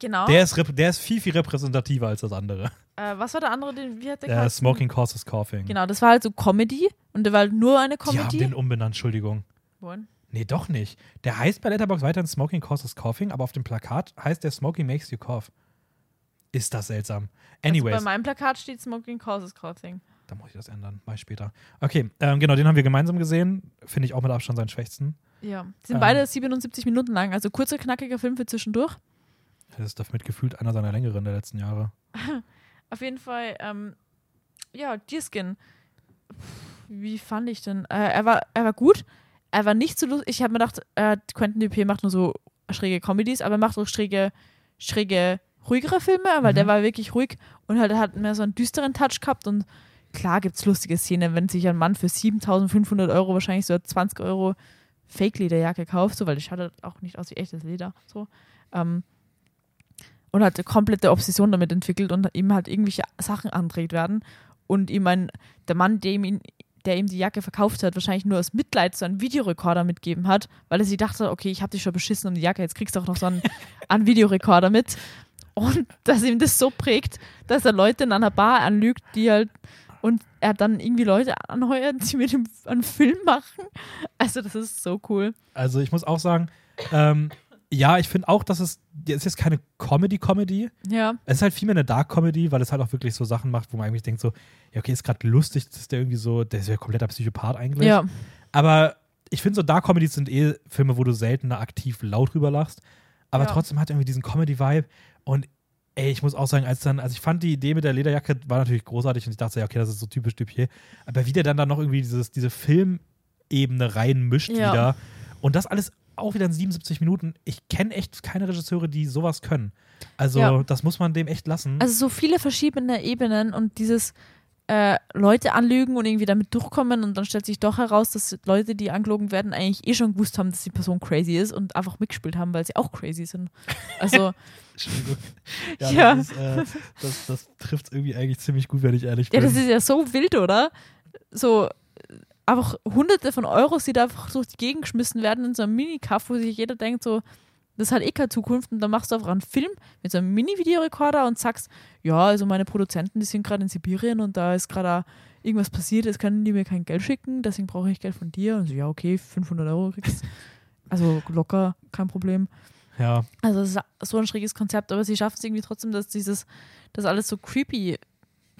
Genau. Der, ist, der ist viel, viel repräsentativer als das andere. Äh, was war der andere, den, wie hat der geheißen? Smoking Causes Coughing. Genau, das war halt so Comedy und der war halt nur eine Die haben Comedy. den umbenannt, Entschuldigung. Wohin? Nee, doch nicht. Der heißt bei Letterboxd weiterhin Smoking Causes Coughing, aber auf dem Plakat heißt der Smoking Makes You Cough. Ist das seltsam. Anyways, Also bei meinem Plakat steht Smoking Causes Coughing. da muss ich das ändern. Mal später. Okay, ähm, genau, den haben wir gemeinsam gesehen. Finde ich auch mit Abstand seinen schwächsten. Ja. Die sind Ähm. beide 77 Minuten lang, also kurzer, knackiger Film für zwischendurch. Das ist damit gefühlt einer seiner längeren der letzten Jahre. Auf jeden Fall, ähm, ja, Deerskin. Wie fand ich denn? Äh, er, war, er war gut. Er war nicht so lustig. Ich habe mir gedacht, äh, Quentin Dupier macht nur so schräge Comedies, aber er macht auch schräge, schräge, ruhigere Filme, weil Mhm. der war wirklich ruhig und halt hat mehr so einen düsteren Touch gehabt und klar gibt es lustige Szenen, wenn sich ein Mann für 7500 Euro wahrscheinlich so 20 Euro Fake-Lederjacke kauft, so, weil die schaut halt auch nicht aus wie echtes Leder. So. Ähm, und hat eine komplette Obsession damit entwickelt und ihm halt irgendwelche Sachen andreht werden und ihm ein, der Mann, der ihm, der ihm die Jacke verkauft hat, wahrscheinlich nur aus Mitleid so einen Videorekorder mitgeben hat, weil er sich dachte, okay, ich habe dich schon beschissen um die Jacke, jetzt kriegst du auch noch so einen, einen Videorekorder mit. Und dass ihm das so prägt, dass er Leute in einer Bar anlügt, die halt und er dann irgendwie Leute anheuert, die mit ihm einen Film machen. Also das ist so cool. Also ich muss auch sagen, ähm, ja, ich finde auch, dass es, es ist jetzt keine Comedy-Comedy. Ja. Es ist halt vielmehr eine Dark-Comedy, weil es halt auch wirklich so Sachen macht, wo man eigentlich denkt so, ja, okay, ist gerade lustig, dass der irgendwie so, der ist ja kompletter Psychopath eigentlich. Ja. Aber ich finde so Dark-Comedies sind eh Filme, wo du seltener aktiv laut drüber lachst. Aber Ja. trotzdem hat er irgendwie diesen Comedy-Vibe und ey, ich muss auch sagen, als dann, also ich fand die Idee mit der Lederjacke war natürlich großartig und ich dachte, ja, okay, das ist so typisch Dupier. Aber wie der dann da noch irgendwie dieses, diese Filmebene reinmischt Ja. wieder und das alles auch wieder in 77 Minuten. Ich kenne echt keine Regisseure, die sowas können. Also, Ja. das muss man dem echt lassen. Also so viele verschiedene Ebenen und dieses äh, Leute anlügen und irgendwie damit durchkommen und dann stellt sich doch heraus, dass Leute, die angelogen werden, eigentlich eh schon gewusst haben, dass die Person crazy ist und einfach mitgespielt haben, weil sie auch crazy sind. Also Entschuldigung. Ja, Ja. Das, äh, das, das trifft irgendwie eigentlich ziemlich gut, wenn ich ehrlich Ja, bin. das ist ja so wild, oder? So einfach hunderte von Euros, die da einfach durch die Gegend geschmissen werden in so einem Minikaff, wo sich jeder denkt, so, das hat eh keine Zukunft und dann machst du einfach einen Film mit so einem Mini-Videorekorder und sagst, ja, also meine Produzenten, die sind gerade in Sibirien und da ist gerade irgendwas passiert, jetzt können die mir kein Geld schicken, deswegen brauche ich Geld von dir. Und so, ja, okay, 500 Euro kriegst Also locker, kein Problem. ja, Also so ein schräges Konzept, aber sie schaffen es irgendwie trotzdem, dass dieses, dass alles so creepy,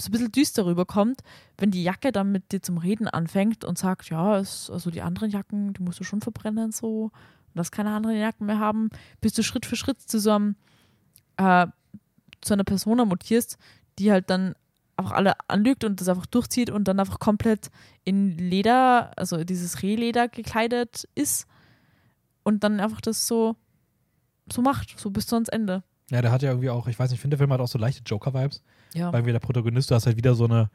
so ein bisschen düster rüberkommt, wenn die Jacke dann mit dir zum Reden anfängt und sagt, ja, es, also die anderen Jacken, die musst du schon verbrennen so und dass keine anderen Jacken mehr haben, bis du Schritt für Schritt zu so einem äh, zu einer Persona mutierst, die halt dann auch alle anlügt und das einfach durchzieht und dann einfach komplett in Leder, also dieses Rehleder gekleidet ist und dann einfach das so so macht, so bis zu ans Ende. ja, der hat ja irgendwie auch, ich weiß nicht, ich finde, der Film hat auch so leichte Joker-Vibes. Ja. weil wir der Protagonist, du hast halt wieder so eine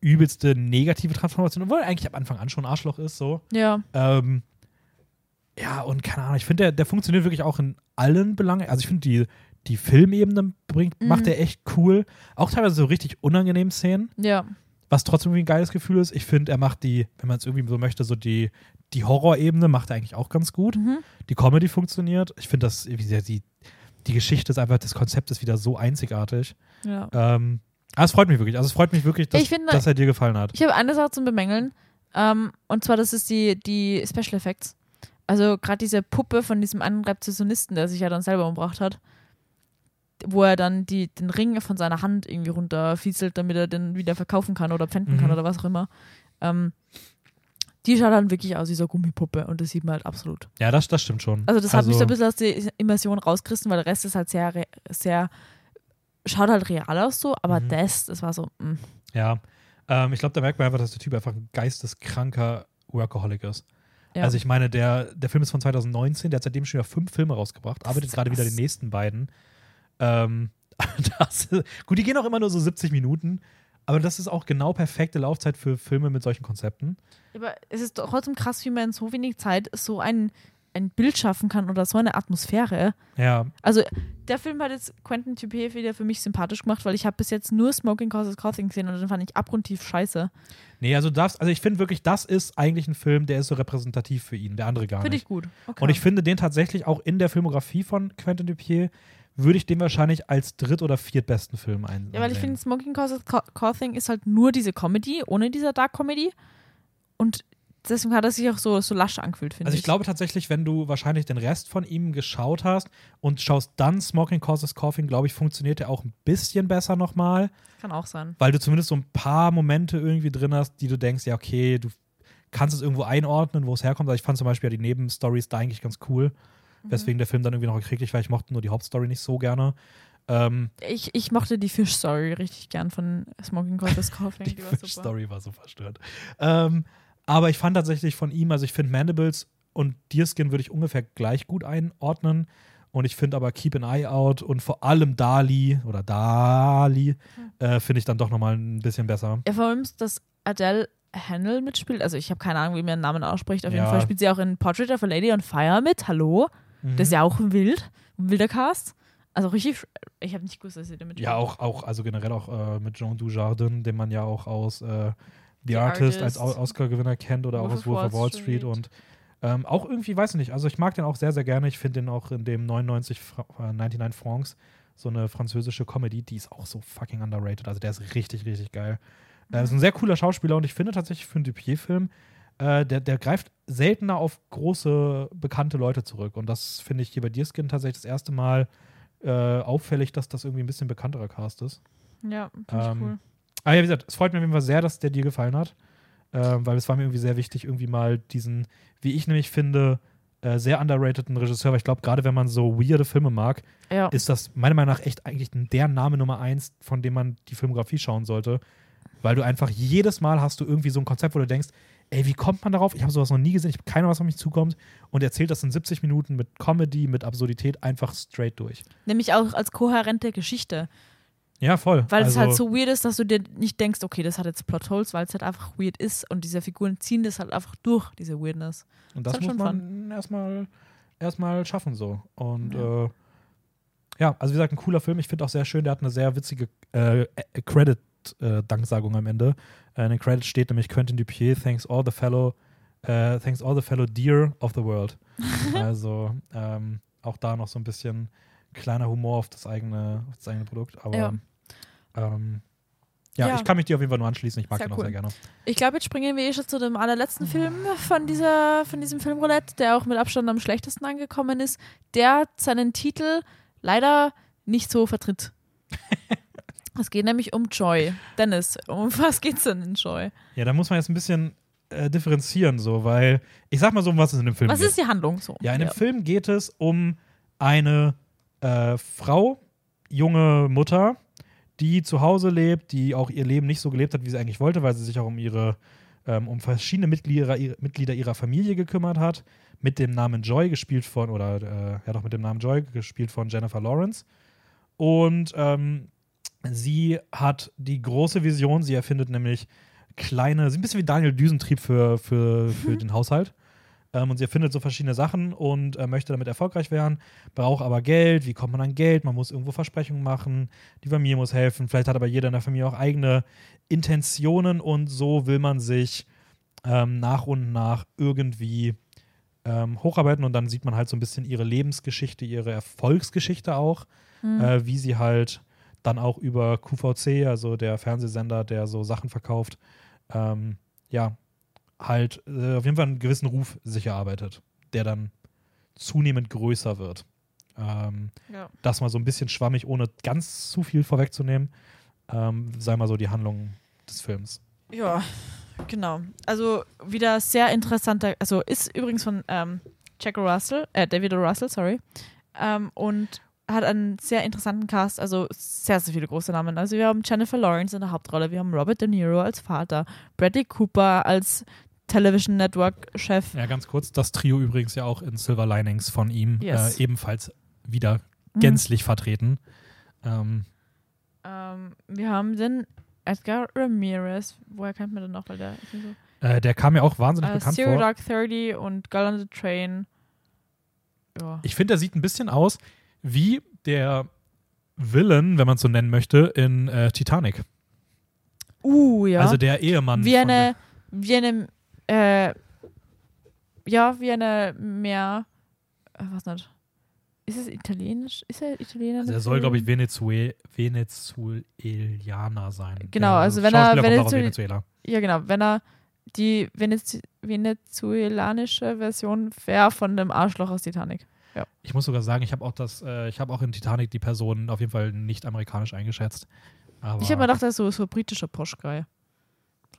übelste negative Transformation, obwohl er eigentlich am Anfang an schon Arschloch ist, so. Ja, Ähm, ja, und keine Ahnung, ich finde, der, der funktioniert wirklich auch in allen Belangen. Also ich finde, die, die Filmebene bringt, Mhm. macht er echt cool. Auch teilweise so richtig unangenehmen Szenen, ja, was trotzdem irgendwie ein geiles Gefühl ist. Ich finde, er macht die, wenn man es irgendwie so möchte, so die, die Horrorebene macht er eigentlich auch ganz gut. mhm. Die Comedy funktioniert. Ich finde, das, wie gesagt, die, die Geschichte ist einfach, das Konzept ist wieder so einzigartig. ja. Ähm, aber es freut mich wirklich. Also es freut mich wirklich, dass, Ich finde- dass er dir gefallen hat. Ich habe eine Sache zum Bemängeln. Ähm, und zwar, das ist die, die Special Effects. Also gerade diese Puppe von diesem einen Rezessionisten, der sich ja dann selber umgebracht hat, wo er dann die, den Ring von seiner Hand irgendwie runterfieselt, damit er den wieder verkaufen kann oder pfänden kann Mhm. oder was auch immer. Ähm, die schaut dann wirklich aus wie so eine Gummipuppe und das sieht man halt absolut. Ja, das, das stimmt schon. Also das hat mich so ein bisschen aus der Immersion rausgerissen, weil der Rest ist halt sehr, sehr, schaut halt real aus so, aber Mhm. das, das war so, mm. Ja. Ähm, ich glaube, da merkt man einfach, dass der Typ einfach ein geisteskranker Workaholic ist. Ja. Also ich meine, der, der Film ist von 2019, der hat seitdem schon wieder fünf Filme rausgebracht, arbeitet gerade wieder die nächsten beiden. Ähm, das, gut, die gehen auch immer nur so 70 Minuten, aber das ist auch genau perfekte Laufzeit für Filme mit solchen Konzepten. Aber es ist doch trotzdem krass, wie man in so wenig Zeit so ein, ein Bild schaffen kann oder so eine Atmosphäre. Ja, Also der Film hat jetzt Quentin Dupieux wieder für mich sympathisch gemacht, weil ich habe bis jetzt nur Smoking Causes Coughing gesehen und den fand ich abgrundtief scheiße. nee, also das, also ich finde wirklich, das ist eigentlich ein Film, der ist so repräsentativ für ihn, der andere gar Finde nicht. ich gut. Okay. Und ich finde den tatsächlich auch in der Filmografie von Quentin Dupieux würde ich den wahrscheinlich als dritt- oder viertbesten Film ein. ja, weil ich finde, Smoking Causes Coughing ist halt nur diese Comedy, ohne dieser Dark Comedy. Und deswegen hat er sich auch so, so lasch angefühlt, finde Also ich. ich glaube tatsächlich, wenn du wahrscheinlich den Rest von ihm geschaut hast und schaust dann Smoking Causes Coughing, glaube ich, funktioniert der auch ein bisschen besser nochmal, Kann auch sein. weil du zumindest so ein paar Momente irgendwie drin hast, die du denkst, ja, okay, du kannst es irgendwo einordnen, wo es herkommt. Also ich fand zum Beispiel ja die Nebenstories da eigentlich ganz cool, Mhm. weswegen der Film dann irgendwie noch erkrieglich war. Ich mochte nur die Hauptstory nicht so gerne. Ähm, Ich, ich mochte die Fish-Story richtig gern von Smoking Causes Coughing. die Die war super. Story war so verstört. Ähm, aber ich fand tatsächlich von ihm, also ich finde Mandibles und Deerskin würde ich ungefähr gleich gut einordnen. Und ich finde aber Keep an Eye Out und vor allem Dali oder Dali äh, finde ich dann doch nochmal ein bisschen besser. Ja, vor allem, dass Adele Handel mitspielt. Also ich habe keine Ahnung, wie man ihren Namen ausspricht. Auf jeden Ja. Fall spielt sie auch in Portrait of a Lady on Fire mit. Hallo. Das ist ja auch wild. Ein wilder Cast. Also richtig, ich habe nicht gewusst, dass sie da mitspielt. Ja, auch, auch, also generell auch äh, mit Jean Dujardin, den man ja auch aus äh, The, The Artist, als Artist. Au- Oscar-Gewinner kennt oder auch Wolf aus of Wolf of Wall Street, Street. und ähm, auch irgendwie, weiß ich nicht, also ich mag den auch sehr, sehr gerne. Ich finde den auch in dem 99 Fra äh, 99 Francs, so eine französische Comedy, die ist auch so fucking underrated. Also der ist richtig, richtig geil. Äh, ist ein sehr cooler Schauspieler und ich finde tatsächlich für einen Dupier-Film, äh, der, der greift seltener auf große, bekannte Leute zurück. Und das finde ich hier bei Deerskin tatsächlich das erste Mal äh, auffällig, dass das irgendwie ein bisschen bekannterer Cast ist. Ja, finde ich Ähm, cool. Aber ja, wie gesagt, es freut mich auf jeden Fall sehr, dass der dir gefallen hat. Ähm, weil es war mir irgendwie sehr wichtig, irgendwie mal diesen, wie ich nämlich finde, äh, sehr underrateden Regisseur, weil ich glaube, gerade wenn man so weirde Filme mag, Ja. ist das meiner Meinung nach echt eigentlich der Name Nummer eins, von dem man die Filmografie schauen sollte. Weil du einfach jedes Mal hast du irgendwie so ein Konzept, wo du denkst, ey, wie kommt man darauf? Ich habe sowas noch nie gesehen, ich habe keine Ahnung, was auf mich zukommt. Und er erzählt das in 70 Minuten mit Comedy, mit Absurdität einfach straight durch. Nämlich auch als kohärente Geschichte. Ja, voll. Weil also, es halt so weird ist, dass du dir nicht denkst, okay, das hat jetzt Plotholes, weil es halt einfach weird ist und diese Figuren ziehen das halt einfach durch, diese Weirdness. Und das halt muss man erstmal erstmal schaffen so. Und Ja. äh, ja, also wie gesagt, ein cooler Film. Ich finde auch sehr schön, der hat eine sehr witzige äh, äh, Credit-Danksagung am Ende. Äh, in den Credits steht nämlich Quentin Dupieux, thanks all the fellow, äh, thanks all the fellow dear of the world. also ähm, auch da noch so ein bisschen kleiner Humor auf das eigene, auf das eigene Produkt. Aber Ja. ähm, ja, Ja. ich kann mich dir auf jeden Fall nur anschließen. Ich mag Sehr den auch cool. sehr gerne. Ich glaube, jetzt springen wir eh schon zu dem allerletzten Film von, dieser, von diesem Filmroulette, der auch mit Abstand am schlechtesten angekommen ist, der seinen Titel leider nicht so vertritt. es geht nämlich um Joy. Dennis, um was geht's denn in Joy? Ja, da muss man jetzt ein bisschen äh, differenzieren, so, weil ich sag mal so, um was es in dem Film Was geht. ist die Handlung so? Ja, in dem Film geht es um eine äh, Frau, junge Mutter, die zu Hause lebt, die auch ihr Leben nicht so gelebt hat, wie sie eigentlich wollte, weil sie sich auch um ihre, ähm, um verschiedene Mitglieder, ihre, Mitglieder ihrer Familie gekümmert hat, mit dem Namen Joy gespielt von, oder äh, ja doch mit dem Namen Joy gespielt von Jennifer Lawrence. Und ähm, sie hat die große Vision, sie erfindet nämlich kleine, sie ist ein bisschen wie Daniel Düsentrieb für, für, für den Haushalt. Ähm, und sie erfindet so verschiedene Sachen und äh, möchte damit erfolgreich werden, braucht aber Geld. Wie kommt man an Geld? Man muss irgendwo Versprechungen machen. Die Familie muss helfen. Vielleicht hat aber jeder in der Familie auch eigene Intentionen und so will man sich ähm, nach und nach irgendwie ähm, hocharbeiten und dann sieht man halt so ein bisschen ihre Lebensgeschichte, ihre Erfolgsgeschichte auch, Hm. äh, wie sie halt dann auch über QVC, also der Fernsehsender, der so Sachen verkauft, ähm, ja, halt äh, auf jeden Fall einen gewissen Ruf sich erarbeitet, der dann zunehmend größer wird. Ähm, Ja. das mal so ein bisschen schwammig, ohne ganz zu viel vorwegzunehmen, ähm, sei mal so die Handlung des Films. Ja, genau. Also wieder sehr interessanter, also ist übrigens von ähm, Jack Russell, äh, David O. Russell, sorry. Ähm, und hat einen sehr interessanten Cast, also sehr, sehr viele große Namen. Also wir haben Jennifer Lawrence in der Hauptrolle, wir haben Robert De Niro als Vater, Bradley Cooper als Television Network Chef. Ja, ganz kurz, das Trio übrigens ja auch in Silver Linings von ihm Yes. äh, ebenfalls wieder Mhm. gänzlich vertreten. Ähm, Ähm, wir haben den Edgar Ramirez, woher kennt man den noch? Weil der so. äh, der kam mir auch wahnsinnig Äh, bekannt Zero vor. Dark 30 und Girl on the Train. Ja. Ich finde, er sieht ein bisschen aus wie der Villain, wenn man es so nennen möchte, in äh, Titanic. Uh, ja. Also der Ehemann. wie eine, wie eine, äh, ja, wie eine mehr, äh, was nicht. Ist es italienisch? Ist er Italiener? Also er soll, glaube ich, Venezuel Venezuelaner sein. Genau, Der also wenn er Venezuel- Venezuela. Ja, genau. Wenn er die Venez venezuelanische Version wäre von dem Arschloch aus Titanic. Ich muss sogar sagen, ich habe auch das, äh, ich habe auch in Titanic die Person auf jeden Fall nicht amerikanisch eingeschätzt. Aber Ich habe mir gedacht, er ist so, so ein britischer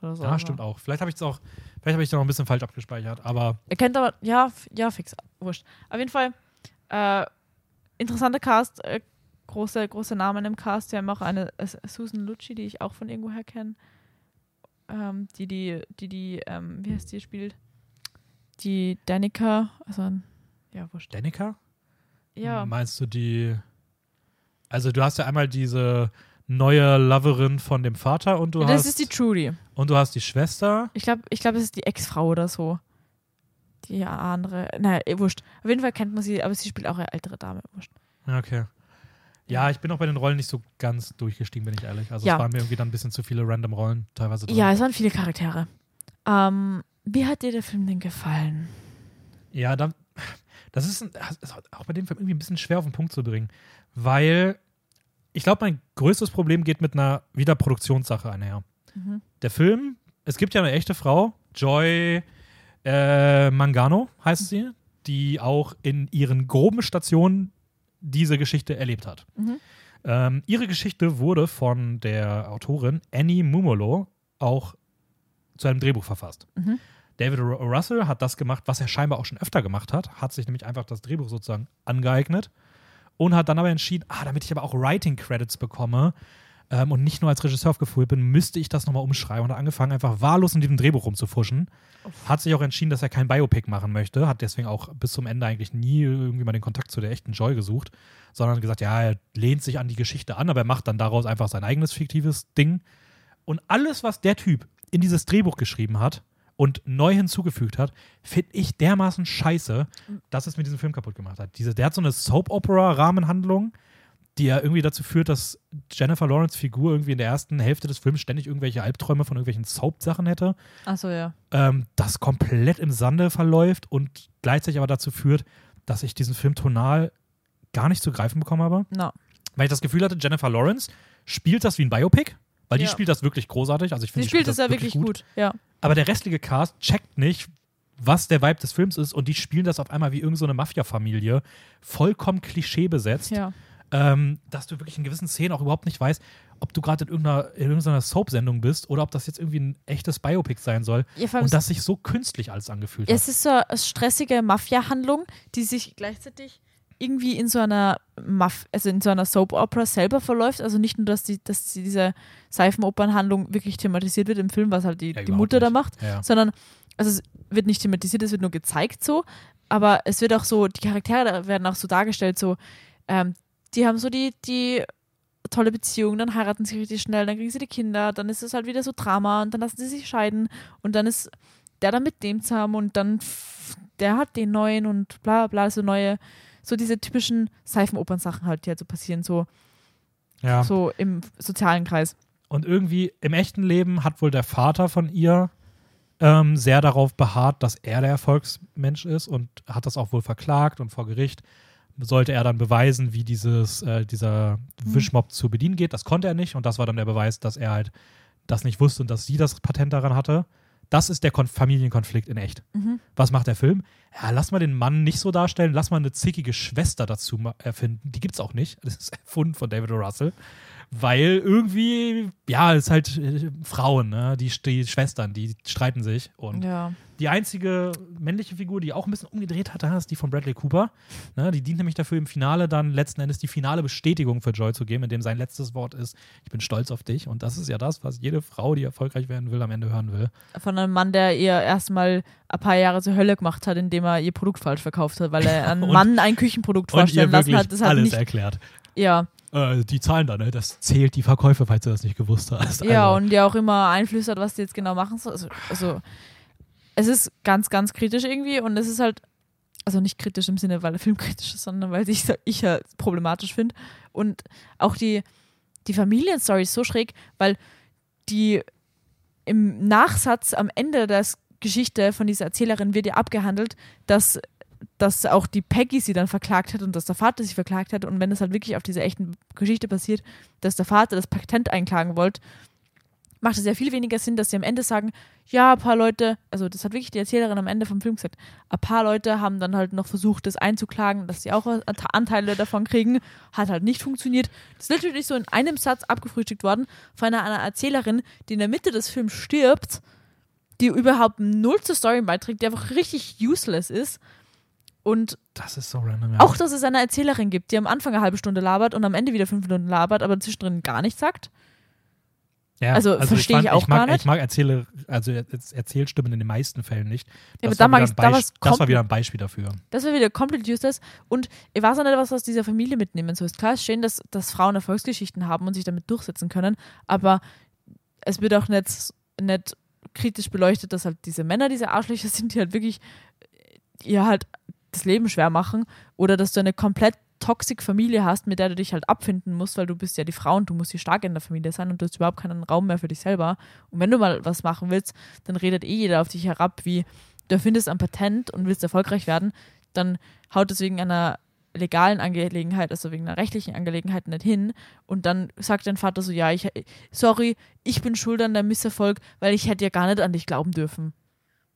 so. ja, stimmt auch. Vielleicht habe ich es auch, vielleicht habe ich da noch ein bisschen falsch abgespeichert, aber Er kennt aber, ja, ja, fix, wurscht. Auf jeden Fall, äh, interessanter Cast, äh, große, große Namen im Cast. Wir haben auch eine äh, Susan Lucci, die ich auch von irgendwoher kenne. Ähm, die, die, die, die, ähm, wie heißt die, spielt? Die Danica, also, ja, wurscht. Danica? Ja, Meinst du die? Also du hast ja einmal diese neue Loverin von dem Vater und du das hast ist die Trudy. und du hast die Schwester. Ich glaube, ich glaub, das ist die Ex-Frau oder so. Die andere, naja, eh, wurscht. Auf jeden Fall kennt man sie, aber sie spielt auch eine ältere Dame, wurscht. Okay. Ja, ich bin auch bei den Rollen nicht so ganz durchgestiegen, bin ich ehrlich. Also Ja. es waren mir irgendwie dann ein bisschen zu viele random Rollen teilweise drin. Ja, es waren viele Charaktere. Ähm, wie hat dir der Film denn gefallen? Ja, dann, das ist, ein, das ist auch bei dem Film irgendwie ein bisschen schwer auf den Punkt zu bringen, weil ich glaube, mein größtes Problem geht mit einer wieder Produktionssache einher. Mhm. Der Film, es gibt ja eine echte Frau, Joy äh, Mangano heißt sie, die auch in ihren groben Stationen diese Geschichte erlebt hat. Mhm. Ähm, ihre Geschichte wurde von der Autorin Annie Mumolo auch zu einem Drehbuch verfasst. Mhm. David Russell hat das gemacht, was er scheinbar auch schon öfter gemacht hat, hat sich nämlich einfach das Drehbuch sozusagen angeeignet und hat dann aber entschieden, ah, damit ich aber auch Writing Credits bekomme ähm, und nicht nur als Regisseur aufgeführt bin, müsste ich das nochmal umschreiben und hat angefangen, einfach wahllos in diesem Drehbuch rumzufuschen. Hat sich auch entschieden, dass er kein Biopic machen möchte, hat deswegen auch bis zum Ende eigentlich nie irgendwie mal den Kontakt zu der echten Joy gesucht, sondern gesagt, ja, er lehnt sich an die Geschichte an, aber er macht dann daraus einfach sein eigenes fiktives Ding. Und alles, was der Typ in dieses Drehbuch geschrieben hat und neu hinzugefügt hat, finde ich dermaßen scheiße, dass es mir diesen Film kaputt gemacht hat. Diese, der hat so eine Soap-Opera-Rahmenhandlung, die ja irgendwie dazu führt, dass Jennifer Lawrence Figur irgendwie in der ersten Hälfte des Films ständig irgendwelche Albträume von irgendwelchen Soap-Sachen hätte. Achso, ja. Ähm, das komplett im Sande verläuft und gleichzeitig aber dazu führt, dass ich diesen Film tonal gar nicht zu greifen bekommen habe. No. Weil ich das Gefühl hatte, Jennifer Lawrence spielt das wie ein Biopic, weil die Ja. spielt das wirklich großartig. Also ich finde, Sie spielt es ja wirklich gut. Ja. Aber der restliche Cast checkt nicht, was der Vibe des Films ist und die spielen das auf einmal wie irgendeine so Mafia-Familie, vollkommen Klischee besetzt, Ja. ähm, dass du wirklich in gewissen Szenen auch überhaupt nicht weißt, ob du gerade in irgendeiner, in irgendeiner Soap-Sendung bist oder ob das jetzt irgendwie ein echtes Biopic sein soll ja und das sich so künstlich alles angefühlt Ja, hat. es ist so eine stressige Mafia-Handlung, die sich gleichzeitig irgendwie in so einer Maf also in so einer Soap-Opera selber verläuft. Also nicht nur, dass die, dass die diese Seifenopernhandlung wirklich thematisiert wird im Film, was halt die, Ja, die Mutter da nicht. macht, Ja. sondern also es wird nicht thematisiert, es wird nur gezeigt so, aber es wird auch so, die Charaktere werden auch so dargestellt, so, ähm, die haben so die, die tolle Beziehung, dann heiraten sie richtig schnell, dann kriegen sie die Kinder, dann ist es halt wieder so Drama und dann lassen sie sich scheiden und dann ist der dann mit dem zusammen und dann der hat den neuen und bla bla, so neue, so diese typischen Seifenopern-Sachen halt, die halt so passieren, so, ja. so im sozialen Kreis. Und irgendwie im echten Leben hat wohl der Vater von ihr ähm, sehr darauf beharrt, dass er der Erfolgsmensch ist und hat das auch wohl verklagt und vor Gericht sollte er dann beweisen, wie dieses, äh, dieser Wischmob zu bedienen geht. Das konnte er nicht und das war dann der Beweis, dass er halt das nicht wusste und dass sie das Patent daran hatte. Das ist der Kon Familienkonflikt in echt. Mhm. Was macht der Film? Ja, lass mal den Mann nicht so darstellen, lass mal eine zickige Schwester dazu erfinden. Die gibt's auch nicht. Das ist erfunden von David O. Russell. Weil irgendwie, ja, es ist halt äh, Frauen, ne? die, die Schwestern, die streiten sich. Und Ja. Die einzige männliche Figur, die auch ein bisschen umgedreht hat, ist die von Bradley Cooper. Ne? Die dient nämlich dafür, im Finale dann letzten Endes die finale Bestätigung für Joy zu geben, indem sein letztes Wort ist: Ich bin stolz auf dich. Und das ist ja das, was jede Frau, die erfolgreich werden will, am Ende hören will. Von einem Mann, der ihr erstmal ein paar Jahre zur Hölle gemacht hat, indem er ihr Produkt falsch verkauft hat, weil er einem Mann ein Küchenprodukt vorstellen lassen hat. Das hat alles nicht, erklärt. ja, Äh, die Zahlen da, ne? Das zählt die Verkäufe, falls du das nicht gewusst hast. ja, Also, und ja auch immer einflüstert, was die jetzt genau machen soll. Also, also es ist ganz, ganz kritisch irgendwie und es ist halt, also nicht kritisch im Sinne, weil der Film kritisch ist, sondern weil ich ich ja problematisch finde. Und auch die, die Familienstory ist so schräg, weil die im Nachsatz am Ende der Geschichte von dieser Erzählerin wird ja abgehandelt, dass dass auch die Peggy sie dann verklagt hat und dass der Vater sie verklagt hat und wenn es halt wirklich auf dieser echten Geschichte passiert, dass der Vater das Patent einklagen wollte, macht es ja viel weniger Sinn, dass sie am Ende sagen, ja, ein paar Leute, also das hat wirklich die Erzählerin am Ende vom Film gesagt, ein paar Leute haben dann halt noch versucht, das einzuklagen, dass sie auch Anteile davon kriegen, hat halt nicht funktioniert. Das ist natürlich so in einem Satz abgefrühstückt worden von einer, einer Erzählerin, die in der Mitte des Films stirbt, die überhaupt null zur Story beiträgt, die einfach richtig useless ist. Und das ist so random. Ja. auch, dass es eine Erzählerin gibt, die am Anfang eine halbe Stunde labert und am Ende wieder fünf Minuten labert, aber zwischendrin gar nichts sagt. Ja, also verstehe ich fand- auch mag, gar nicht. Ich mag Erzähle, also Erzähl- Erzählstimmen in den meisten Fällen nicht. Ja, Das, war, mag wieder ich- ein da Beisp- war's das war wieder ein Beispiel dafür. Das wäre wieder komplett useless. Und ich weiß auch nicht, was aus dieser Familie mitnehmen soll. Ist klar, es ist schön, dass, dass Frauen Erfolgsgeschichten haben und sich damit durchsetzen können, aber es wird auch nicht, nicht kritisch beleuchtet, dass halt diese Männer diese Arschlöcher sind, die halt wirklich ihr halt das Leben schwer machen oder dass du eine komplett toxic Familie hast, mit der du dich halt abfinden musst, weil du bist ja die Frau und du musst die Starke in der Familie sein und du hast überhaupt keinen Raum mehr für dich selber. Und wenn du mal was machen willst, dann redet eh jeder auf dich herab, wie du erfindest ein Patent und willst erfolgreich werden, dann haut es wegen einer legalen Angelegenheit, also wegen einer rechtlichen Angelegenheit nicht hin und dann sagt dein Vater so, ja, ich, sorry, ich bin schuld an deinem Misserfolg, weil ich hätte ja gar nicht an dich glauben dürfen.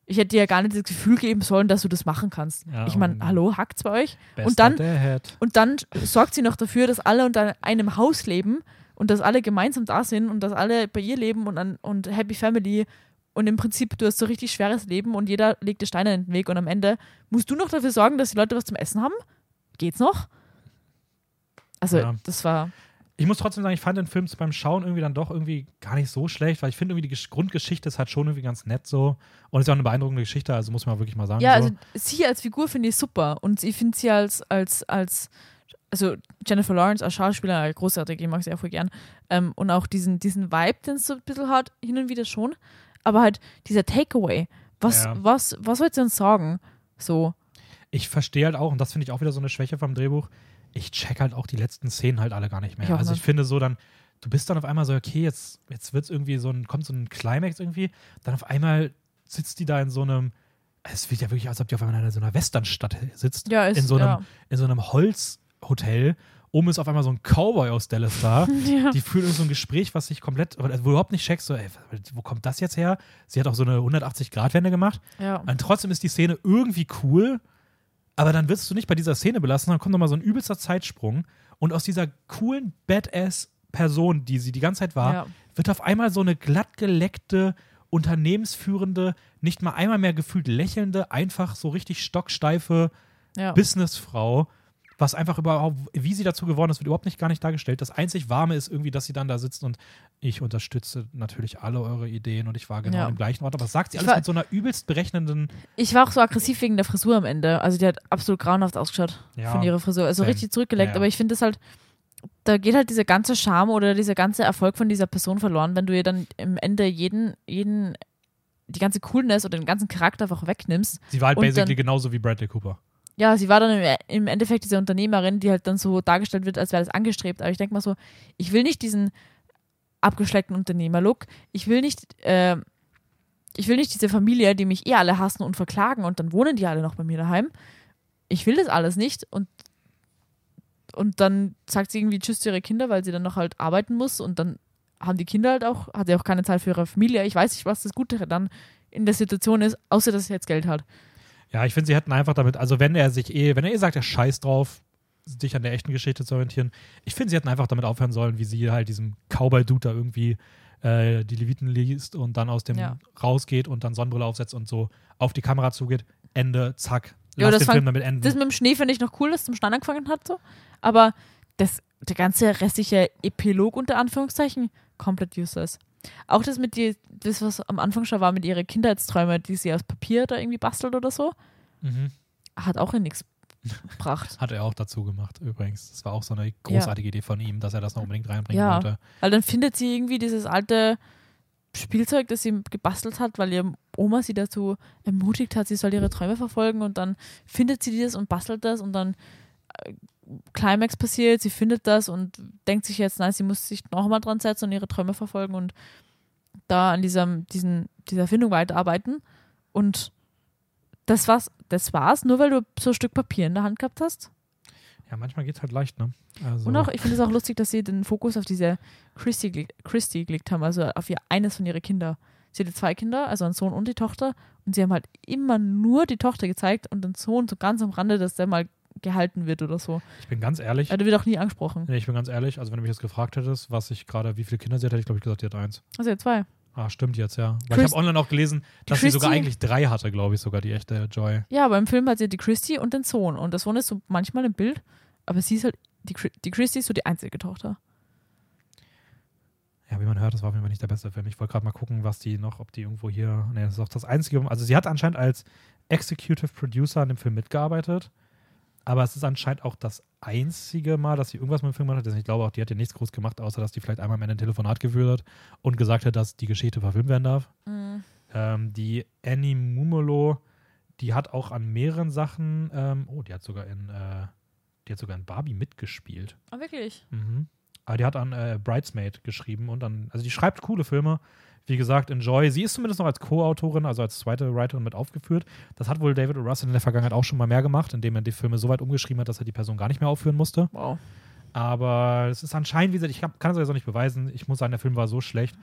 Ich hätte dir ja gar nicht das Gefühl geben sollen, dass du das machen kannst. Ja, ich meine, und- hallo, hackt's bei euch? Bester dann-. Und dann sorgt sie noch dafür, dass alle unter einem Haus leben und dass alle gemeinsam da sind und dass alle bei ihr leben und, an, und Happy Family und im Prinzip, du hast so richtig schweres Leben und jeder legt dir Steine in den Weg und am Ende musst du noch dafür sorgen, dass die Leute was zum Essen haben? Geht's noch? Also, Ja. das war. Ich muss trotzdem sagen, ich fand den Film beim Schauen irgendwie dann doch irgendwie gar nicht so schlecht, weil ich finde irgendwie die Gesch- Grundgeschichte ist halt schon irgendwie ganz nett so und ist ja auch eine beeindruckende Geschichte, also muss man wirklich mal sagen. Ja, so. also sie als Figur finde ich super und ich finde sie als, als, als, also Jennifer Lawrence als Schauspieler großartig, ich mag sie auch voll gern. Ähm, und auch diesen, diesen Vibe, den es so ein bisschen hat, hin und wieder schon. Aber halt dieser Takeaway, was, Ja. was, was wollt ihr uns sagen? So, ich verstehe halt auch, und das finde ich auch wieder so eine Schwäche vom Drehbuch, ich check halt auch die letzten Szenen halt alle gar nicht mehr. Ich also ich finde so dann, du bist dann auf einmal so, okay, jetzt, jetzt wird es irgendwie so ein, kommt so ein Climax irgendwie, dann auf einmal sitzt die da in so einem, es wird ja wirklich, als ob die auf einmal in so einer Westernstadt sitzt, ja, ist, in so einem, ja. in so einem Holzhotel. Oben ist auf einmal so ein Cowboy aus Dallas da. ja. Die führen so ein Gespräch, was sich komplett, wo du überhaupt nicht checkst, so, ey, wo kommt das jetzt her? Sie hat auch so eine 180-Grad-Wende gemacht. ja. Und trotzdem ist die Szene irgendwie cool, aber dann wirst du nicht bei dieser Szene belassen, dann kommt nochmal so ein übelster Zeitsprung und aus dieser coolen Badass-Person, die sie die ganze Zeit war, ja. wird auf einmal so eine glattgeleckte, unternehmensführende, nicht mal einmal mehr gefühlt lächelnde, einfach so richtig stocksteife ja. Businessfrau, was einfach überhaupt, wie sie dazu geworden ist, wird überhaupt nicht gar nicht dargestellt. Das einzig Warme ist irgendwie, dass sie dann da sitzt und ich unterstütze natürlich alle eure Ideen und ich war genau Ja. im gleichen Ort. Aber das sagt sie Ich alles war- mit so einer übelst berechnenden. Ich war auch so aggressiv wegen der Frisur am Ende. Also die hat absolut grauenhaft ausgeschaut Ja, von ihrer Frisur. Also same. richtig zurückgeleckt. Ja. Aber ich finde das halt, da geht halt dieser ganze Charme oder dieser ganze Erfolg von dieser Person verloren, wenn du ihr dann im Ende jeden, jeden, die ganze Coolness oder den ganzen Charakter einfach wegnimmst. Sie war halt basically genauso wie Bradley Cooper. Ja, sie war dann im, Endeffekt diese Unternehmerin, die halt dann so dargestellt wird, als wäre das angestrebt. Aber ich denke mal so, ich will nicht diesen abgeschleckten Unternehmer-Look. Ich will nicht, äh, ich will nicht diese Familie, die mich eh alle hassen und verklagen und dann wohnen die alle noch bei mir daheim. Ich will das alles nicht und und dann sagt sie irgendwie Tschüss zu ihre Kinder, weil sie dann noch halt arbeiten muss und dann haben die Kinder halt auch, hat sie auch keine Zeit für ihre Familie. Ich weiß nicht, was das Gute dann in der Situation ist, außer dass sie jetzt Geld hat. Ja, ich finde, sie hätten einfach damit, also wenn er sich eh, wenn er eh sagt, er scheißt drauf, sich an der echten Geschichte zu orientieren, ich finde, sie hätten einfach damit aufhören sollen, wie sie halt diesem Cowboy-Dude da irgendwie äh, die Leviten liest und dann aus dem Ja. rausgeht und dann Sonnenbrille aufsetzt und so auf die Kamera zugeht. Ende, zack. Ja, Lass das den fand- Film damit enden. Das mit dem Schnee finde ich noch cool, dass es zum Stein angefangen hat, so. Aber das, der ganze restliche Epilog unter Anführungszeichen komplett useless. Auch das mit die, das, was am Anfang schon war mit ihren Kindheitsträumen, die sie aus Papier da irgendwie bastelt oder so, mhm. hat auch in nichts gebracht. Hat er auch dazu gemacht, übrigens. Das war auch so eine großartige Idee von ihm, dass er das noch unbedingt reinbringen Ja. wollte. Weil dann findet sie irgendwie dieses alte Spielzeug, das sie gebastelt hat, weil ihre Oma sie dazu ermutigt hat, sie soll ihre Träume verfolgen und dann findet sie das und bastelt das und dann äh, Climax passiert, sie findet das und denkt sich jetzt, nein, sie muss sich nochmal dran setzen und ihre Träume verfolgen und da an diesem, diesen, dieser Erfindung weiterarbeiten und das war's, das war's, nur weil du so ein Stück Papier in der Hand gehabt hast. Ja, manchmal geht es halt leicht, ne? Also, Und auch, ich finde es auch lustig, dass sie den Fokus auf diese Christy, Christy gelegt haben, also auf ihr eines von ihren Kinder. Sie hatte zwei Kinder, also einen Sohn und die Tochter, und sie haben halt immer nur die Tochter gezeigt und den Sohn so ganz am Rande, dass der mal gehalten wird oder so. ich bin ganz ehrlich. Ja, der wird auch nie angesprochen. Nee, ich bin ganz ehrlich, also wenn du mich jetzt gefragt hättest, was ich gerade, wie viele Kinder sie hat, hätte ich glaube ich gesagt, die hat eins. Also ja, zwei. Ah, stimmt jetzt, ja. Weil Chris- ich habe online auch gelesen, dass sie sogar eigentlich drei hatte, glaube ich, sogar die echte Joy. Ja, aber im Film hat sie die Christy und den Sohn. Und der Sohn ist so manchmal im Bild, aber sie ist halt, die, die Christy ist so die einzige Tochter. Ja, wie man hört, das war auf jeden Fall nicht der beste Film. Ich wollte gerade mal gucken, was die noch, ob die irgendwo hier. Nee, das ist auch das Einzige. Also sie hat anscheinend als Executive Producer an dem Film mitgearbeitet. Aber es ist anscheinend auch das einzige Mal, dass sie irgendwas mit dem Film gemacht hat. Also Ich glaube auch, die hat ja nichts groß gemacht, außer dass die vielleicht einmal am Ende ein Telefonat geführt hat und gesagt hat, dass die Geschichte verfilmt werden darf. Ähm, die Annie Mumolo, die hat auch an mehreren Sachen, ähm, oh, die hat sogar in, äh, die hat sogar in Barbie mitgespielt. Ah, wirklich? Mhm. Aber die hat an äh, Bridesmaid geschrieben und dann, also die schreibt coole Filme. Wie gesagt, Enjoy. Sie ist zumindest noch als Co-Autorin, also als zweite Writerin mit aufgeführt. Das hat wohl David O. Russell in der Vergangenheit auch schon mal mehr gemacht, indem er die Filme so weit umgeschrieben hat, dass er die Person gar nicht mehr aufführen musste. Wow. Aber es ist anscheinend, wie gesagt, ich hab, kann es jetzt auch nicht beweisen. Ich muss sagen, der Film war so schlecht.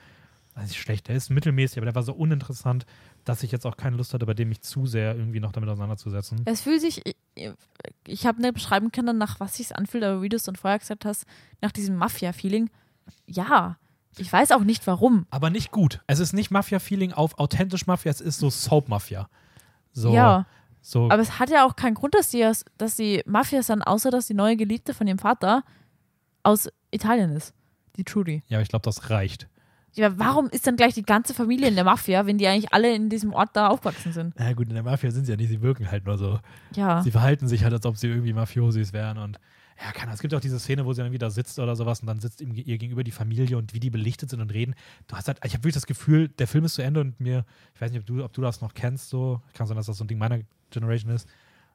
Also nicht schlecht, der ist mittelmäßig, aber der war so uninteressant, dass ich jetzt auch keine Lust hatte, bei dem mich zu sehr irgendwie noch damit auseinanderzusetzen. Es fühlt sich, ich, habe nicht beschreiben können, nach was sich anfühlt, aber wie du es dann vorher gesagt hast, nach diesem Mafia-Feeling, ja, Ich weiß auch nicht warum. Aber nicht gut. Es ist nicht Mafia-Feeling auf authentisch Mafia, es ist so Soap-Mafia. So, Ja. so Aber es hat ja auch keinen Grund, dass die, dass die Mafias sind, außer dass die neue Geliebte von ihrem Vater aus Italien ist. Die Trudy. ja, ich glaube, das reicht. Ja, warum ist dann gleich die ganze Familie in der Mafia, wenn die eigentlich alle in diesem Ort da aufgewachsen sind? Na gut, in der Mafia sind sie ja nicht, sie wirken halt nur so. Ja. Sie verhalten sich halt, als ob sie irgendwie Mafiosis wären und ja, Ahnung. Es gibt auch diese Szene, wo sie dann wieder sitzt oder sowas und dann sitzt ihm ihr gegenüber die Familie und wie die belichtet sind und reden. Du hast halt, ich habe wirklich das Gefühl, der Film ist zu Ende und mir, ich weiß nicht, ob du, ob du das noch kennst, so, kann sein, dass das so ein Ding meiner Generation ist,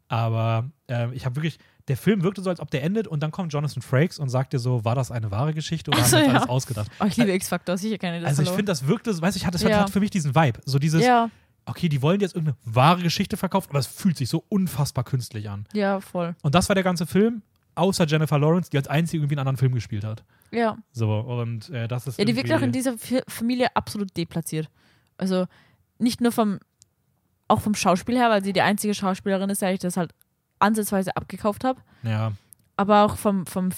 aber ähm, ich habe wirklich, der Film wirkte so, als ob der endet und dann kommt Jonathan Frakes und sagt dir so, war das eine wahre Geschichte oder Ach so, haben wir ja. alles ausgedacht? Oh, ich liebe X-Factor, sicher kenne ich das. Also ich finde, das wirkte, weiß ich, hat, das Ja. hat für mich diesen Vibe. So dieses, Ja, okay, die wollen jetzt irgendeine wahre Geschichte verkaufen, aber es fühlt sich so unfassbar künstlich an. ja, voll. Und das war der ganze Film, außer Jennifer Lawrence, die als einzige irgendwie einen anderen Film gespielt hat. Ja. So, und äh, das ist. Ja, die wirkt auch in dieser Familie absolut deplatziert. Also nicht nur vom, auch vom Schauspiel her, weil sie die einzige Schauspielerin ist, ich das halt ansatzweise abgekauft habe, Ja, aber auch vom, vom,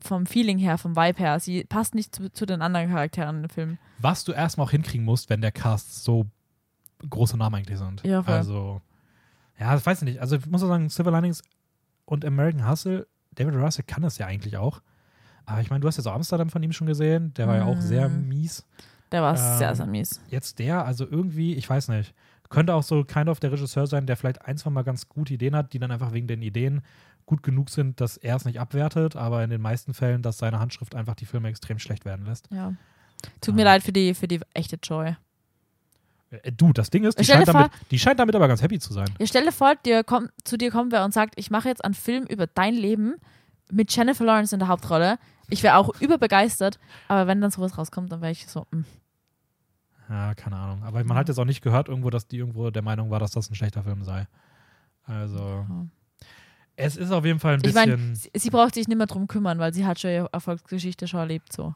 vom Feeling her, vom Vibe her. Sie passt nicht zu, zu den anderen Charakteren im Film. was du erstmal auch hinkriegen musst, wenn der Cast so große Namen eigentlich sind. Ja, voll. Also, ja, das weiß ich nicht. Also, ich muss auch sagen, Silver Linings und American Hustle, David Russell kann das ja eigentlich auch. Aber ich meine, du hast jetzt auch Amsterdam von ihm schon gesehen. Der war ja auch sehr Mhm. mies. Der war Ähm, sehr, sehr mies. Jetzt der, also irgendwie, ich weiß nicht. Könnte auch so kind of der Regisseur sein, der vielleicht ein, zwei Mal ganz gute Ideen hat, die dann einfach wegen den Ideen gut genug sind, dass er es nicht abwertet, aber in den meisten Fällen, dass seine Handschrift einfach die Filme extrem schlecht werden lässt. Ja. Tut mir Ah. leid für die, für die echte Joy. Äh, Du, das Ding ist, die scheint, damit, die scheint damit aber ganz happy zu sein. Ja, stell dir vor, dir kommt, zu dir kommt wer und sagt, ich mache jetzt einen Film über dein Leben mit Jennifer Lawrence in der Hauptrolle. Ich wäre auch überbegeistert, aber wenn dann sowas rauskommt, dann wäre ich so, mm. Ja, keine Ahnung. Aber man hat jetzt auch nicht gehört irgendwo, dass die irgendwo der Meinung war, dass das ein schlechter Film sei. Also, Ja. es ist auf jeden Fall ein Ich bisschen. meine, sie, sie braucht sich nicht mehr drum kümmern, weil sie hat schon ihre Erfolgsgeschichte schon erlebt, so.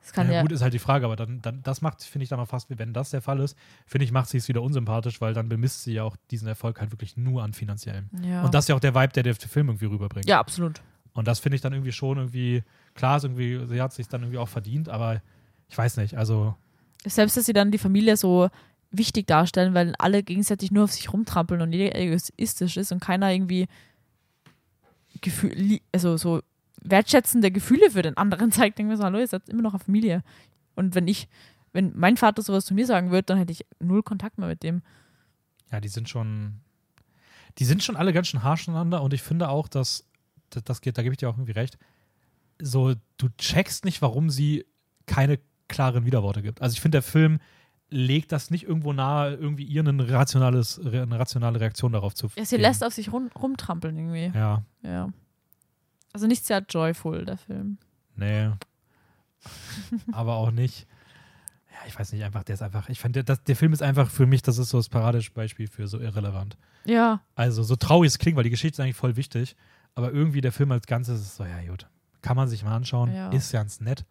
Das kann ja, ja, gut, ist halt die Frage, aber dann, dann das macht, finde ich dann auch fast, wenn das der Fall ist, finde ich, macht sie es wieder unsympathisch, weil dann bemisst sie ja auch diesen Erfolg halt wirklich nur an finanziellem. ja. Und das ist ja auch der Vibe, der der Film irgendwie rüberbringt. ja, absolut. Und das finde ich dann irgendwie schon irgendwie, klar, ist irgendwie, sie hat sich dann irgendwie auch verdient, aber ich weiß nicht, also Selbst, dass sie dann die Familie so wichtig darstellen, weil alle gegenseitig nur auf sich rumtrampeln und jeder egoistisch ist und keiner irgendwie Gefühl, also so wertschätzende Gefühle für den anderen zeigt, denken wir so, hallo, ihr seid immer noch eine Familie. Und wenn ich, wenn mein Vater sowas zu mir sagen würde, dann hätte ich null Kontakt mehr mit dem. ja, die sind schon, die sind schon alle ganz schön harsch aneinander und ich finde auch, dass, das, das geht, da gebe ich dir auch irgendwie recht, so, du checkst nicht, warum sie keine klaren Widerworte gibt. Also ich finde, der Film legt das nicht irgendwo nahe, irgendwie ihr ein rationales, eine rationale Reaktion darauf zu Ja, sie geben. lässt auf sich rum, rumtrampeln irgendwie. Ja, Ja. Also nicht sehr joyful, der Film. nee. Aber auch nicht. Ja, ich weiß nicht, einfach, der ist einfach, ich finde, der, der Film ist einfach für mich, das ist so das Paradebeispiel für so irrelevant. Ja, Also so traurig es klingt, weil die Geschichte ist eigentlich voll wichtig, aber irgendwie der Film als Ganzes ist so, ja gut, kann man sich mal anschauen, Ja. ist ganz nett,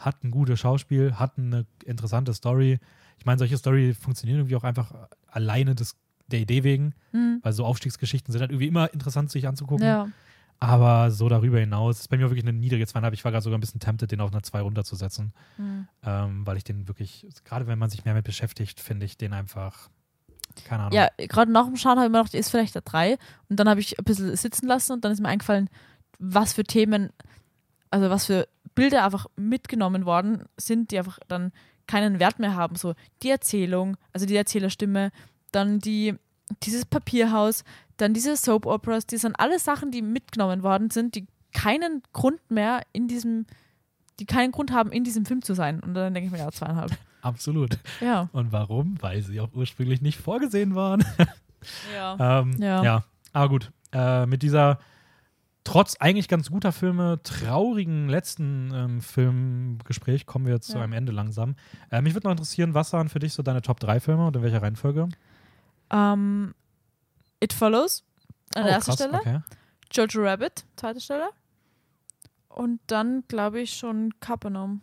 hat ein gutes Schauspiel, hat eine interessante Story. Ich meine, solche Story funktionieren irgendwie auch einfach alleine des, der Idee wegen, hm. weil so Aufstiegsgeschichten sind halt irgendwie immer interessant sich anzugucken. ja. Aber so darüber hinaus ist bei mir wirklich eine niedrige zweieinhalb. Ich war gerade sogar ein bisschen tempted, den auf eine 2 runterzusetzen, Hm. ähm, weil ich den wirklich, gerade wenn man sich mehr mit beschäftigt, finde ich den einfach, keine Ahnung. Ja, gerade nach dem Schauen habe ich mir gedacht, ist vielleicht der 3. Und dann habe ich ein bisschen sitzen lassen und dann ist mir eingefallen, was für Themen, also was für Bilder einfach mitgenommen worden sind, die einfach dann keinen Wert mehr haben. So die Erzählung, also die Erzählerstimme, dann die, dieses Papierhaus, dann diese Soap Operas, die sind alle Sachen, die mitgenommen worden sind, die keinen Grund mehr in diesem, die keinen Grund haben, in diesem Film zu sein. Und dann denke ich mir, ja, zweieinhalb. Absolut. Ja. Und warum? Weil sie auch ursprünglich nicht vorgesehen waren. Ja. ähm, ja. Ja. Aber gut. Äh, mit dieser trotz eigentlich ganz guter Filme traurigen letzten ähm, Filmgespräch kommen wir jetzt zu Ja. einem Ende langsam. Äh, mich würde noch interessieren, was waren für dich so deine Top 3 Filme und in welcher Reihenfolge? Ähm, It Follows an der ersten Oh, Stelle. Okay. Jojo Rabbit, zweite Stelle. Und dann glaube ich schon Capernaum.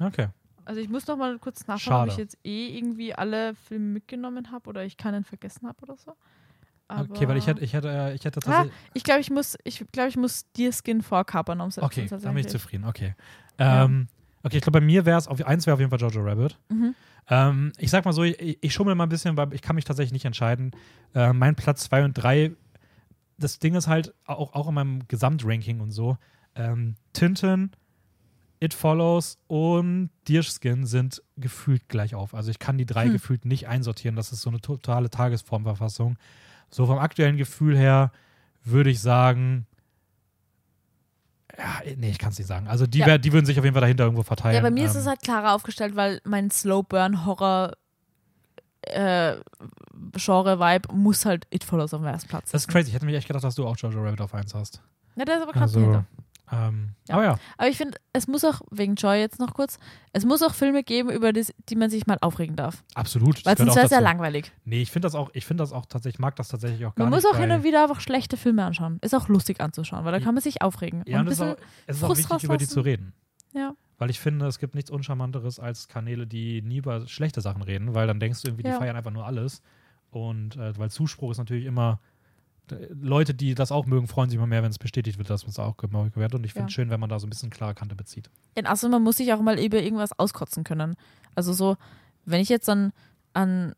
okay. Also ich muss noch mal kurz nachschauen, ob Schade. ich jetzt eh irgendwie alle Filme mitgenommen habe oder ich keinen vergessen habe oder so. Okay, weil ich hätte, ich hätte, äh, ich hätte Ah, tatsächlich. ich glaube, ich muss, ich glaube, ich muss Deer Skin vorkapern umsetzen. okay, dann bin ich zufrieden. Okay. Ähm, okay, ich glaube, bei mir wäre es, auf, eins wäre auf jeden Fall Jojo Rabbit. Mhm. Ähm, ich sag mal so, ich, ich schummel mal ein bisschen, weil ich kann mich tatsächlich nicht entscheiden. Äh, mein Platz 2 und 3, das Ding ist halt, auch, auch in meinem Gesamtranking und so, ähm, Tintin, It Follows und Deerskin sind gefühlt gleich auf. Also ich kann die drei Hm. gefühlt nicht einsortieren. Das ist so eine totale Tagesformverfassung. So vom aktuellen Gefühl her würde ich sagen, ja, nee, ich kann es nicht sagen. Also die, Ja. wär, die würden sich auf jeden Fall dahinter irgendwo verteilen. Ja, bei mir ist Ähm, es halt klarer aufgestellt, weil mein Slow Burn Horror äh, Genre Vibe muss halt It Follows auf dem ersten Platz. Das ist crazy. Ich hätte mir echt gedacht, dass du auch Jojo Rabbit auf 1 hast. Ja, der ist aber gerade Also, dahinter. Ähm, Ja. aber ja. Aber ich finde, es muss auch, wegen Joy jetzt noch kurz, es muss auch Filme geben, über das, die man sich mal aufregen darf. Absolut. Weil sonst wäre es ja langweilig. Nee, ich finde das auch, ich finde das auch tatsächlich, ich mag das tatsächlich auch gar Man nicht. muss auch hin und wieder einfach schlechte Filme anschauen. Ist auch lustig anzuschauen, weil da kann man sich aufregen. Ja, und und ein es ist, auch, bisschen, es ist auch wichtig, über die zu reden. ja. Weil ich finde, es gibt nichts Uncharmanteres als Kanäle, die nie über schlechte Sachen reden, weil dann denkst du irgendwie, die Ja. feiern einfach nur alles. Und äh, weil Zuspruch ist natürlich immer, Leute, die das auch mögen, freuen sich immer mehr, wenn es bestätigt wird, dass man es auch gemacht wird. Und ich finde es Ja. schön, wenn man da so ein bisschen klare Kante bezieht. In Assen, man muss sich auch mal über irgendwas auskotzen können. Also so, wenn ich jetzt dann einen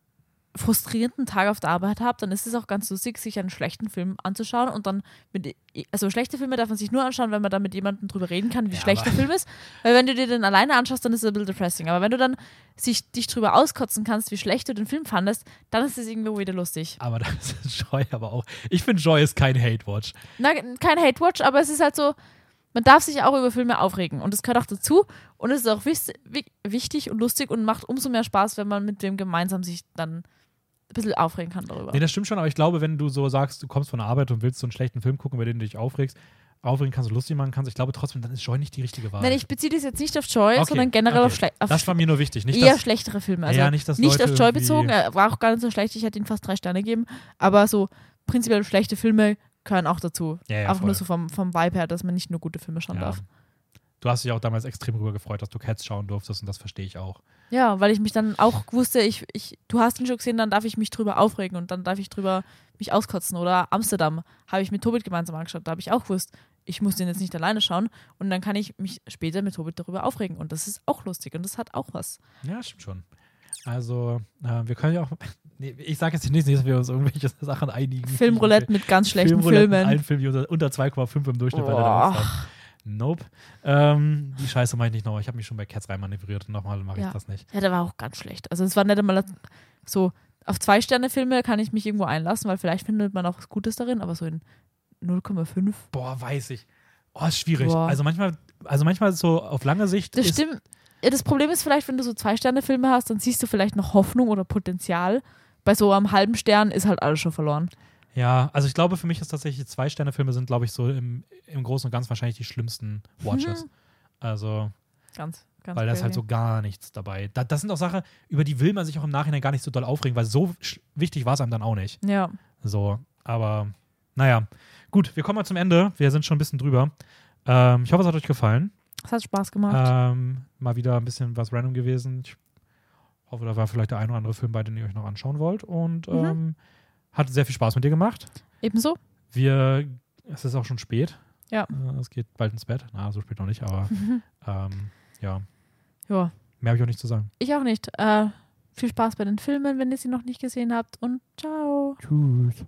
frustrierenden Tag auf der Arbeit habe, dann ist es auch ganz lustig, sich einen schlechten Film anzuschauen und dann mit, also schlechte Filme darf man sich nur anschauen, wenn man da mit jemandem drüber reden kann, wie Ja, schlecht der Film ist. Weil wenn du dir den alleine anschaust, dann ist es ein bisschen depressing. Aber wenn du dann sich, dich drüber auskotzen kannst, wie schlecht du den Film fandest, dann ist es irgendwo wieder lustig. Aber das ist Joy aber auch. Ich finde, Joy ist kein Hate-Watch. Na, kein Hate-Watch, aber es ist halt so, man darf sich auch über Filme aufregen und das gehört auch dazu und es ist auch wichtig und lustig und macht umso mehr Spaß, wenn man mit dem gemeinsam sich dann bisschen aufregen kann darüber. Nee, das stimmt schon, aber ich glaube, wenn du so sagst, du kommst von der Arbeit und willst so einen schlechten Film gucken, über den du dich aufregst, aufregen kannst und lustig machen kannst, ich glaube trotzdem, dann ist Joy nicht die richtige Wahl. Nein, ich beziehe das jetzt nicht auf Joy, Okay, sondern generell okay. auf, schle auf das war mir nur wichtig. Nicht, eher dass, schlechtere Filme. Also ja, nicht, dass nicht Leute auf Joy bezogen, er war auch gar nicht so schlecht, ich hätte ihm fast drei Sterne gegeben, aber so prinzipiell schlechte Filme gehören auch dazu. Ja, ja, Einfach voll. nur so vom, vom Vibe her, dass man nicht nur gute Filme schauen Ja. darf. Du hast dich auch damals extrem darüber gefreut, dass du Cats schauen durftest und das verstehe ich auch. Ja, weil ich mich dann auch wusste, ich, ich, du hast ihn schon gesehen, dann darf ich mich drüber aufregen und dann darf ich drüber mich auskotzen. Oder Amsterdam habe ich mit Tobit gemeinsam angeschaut, da habe ich auch gewusst, ich muss den jetzt nicht alleine schauen und dann kann ich mich später mit Tobit darüber aufregen und das ist auch lustig und das hat auch was. Ja, stimmt schon. Also, äh, wir können ja auch. Nee, ich sage jetzt nicht, dass wir uns irgendwelche Sachen einigen. Filmroulette mit ganz schlechten Filmroulette Filmen. Filmen, die unter, unter 2,5 im Durchschnitt bei der. Nope. Ähm, die Scheiße mache ich nicht nochmal. Ich habe mich schon bei Cats reinmanövriert und nochmal mache ich Ja. das nicht. Ja, der war auch ganz schlecht. Also es war nicht einmal so, auf zwei Sterne Filme kann ich mich irgendwo einlassen, weil vielleicht findet man auch was Gutes darin, aber so in 0,5. Boah, weiß ich. Oh, ist schwierig. Boah. Also manchmal, also manchmal so auf lange Sicht. Das stimmt. Ja, das Problem ist vielleicht, wenn du so Zwei-Sterne-Filme hast, dann siehst du vielleicht noch Hoffnung oder Potenzial. Bei so einem halben Stern ist halt alles schon verloren. Ja, also ich glaube, für mich ist tatsächlich zwei Sterne-Filme sind, glaube ich, so im, im Großen und Ganzen wahrscheinlich die schlimmsten Watches. Mhm. Also, Ganz, ganz weil da ist halt so gar nichts dabei. Da, das sind auch Sachen, über die will man sich auch im Nachhinein gar nicht so doll aufregen, weil so wichtig war es einem dann auch nicht. Ja. So, aber naja. Gut, wir kommen mal zum Ende. Wir sind schon ein bisschen drüber. Ähm, ich hoffe, es hat euch gefallen. Es hat Spaß gemacht. Ähm, mal wieder ein bisschen was random gewesen. Ich hoffe, da war vielleicht der ein oder andere Film bei, den ihr euch noch anschauen wollt. Und Mhm. ähm, hat sehr viel Spaß mit dir gemacht. Ebenso. Wir, es ist auch schon spät. Ja. Äh, es geht bald ins Bett. Na, so spät noch nicht, aber ähm, ja, Ja, mehr habe ich auch nicht zu sagen. ich auch nicht. Äh, viel Spaß bei den Filmen, wenn ihr sie noch nicht gesehen habt. Und ciao. Tschüss.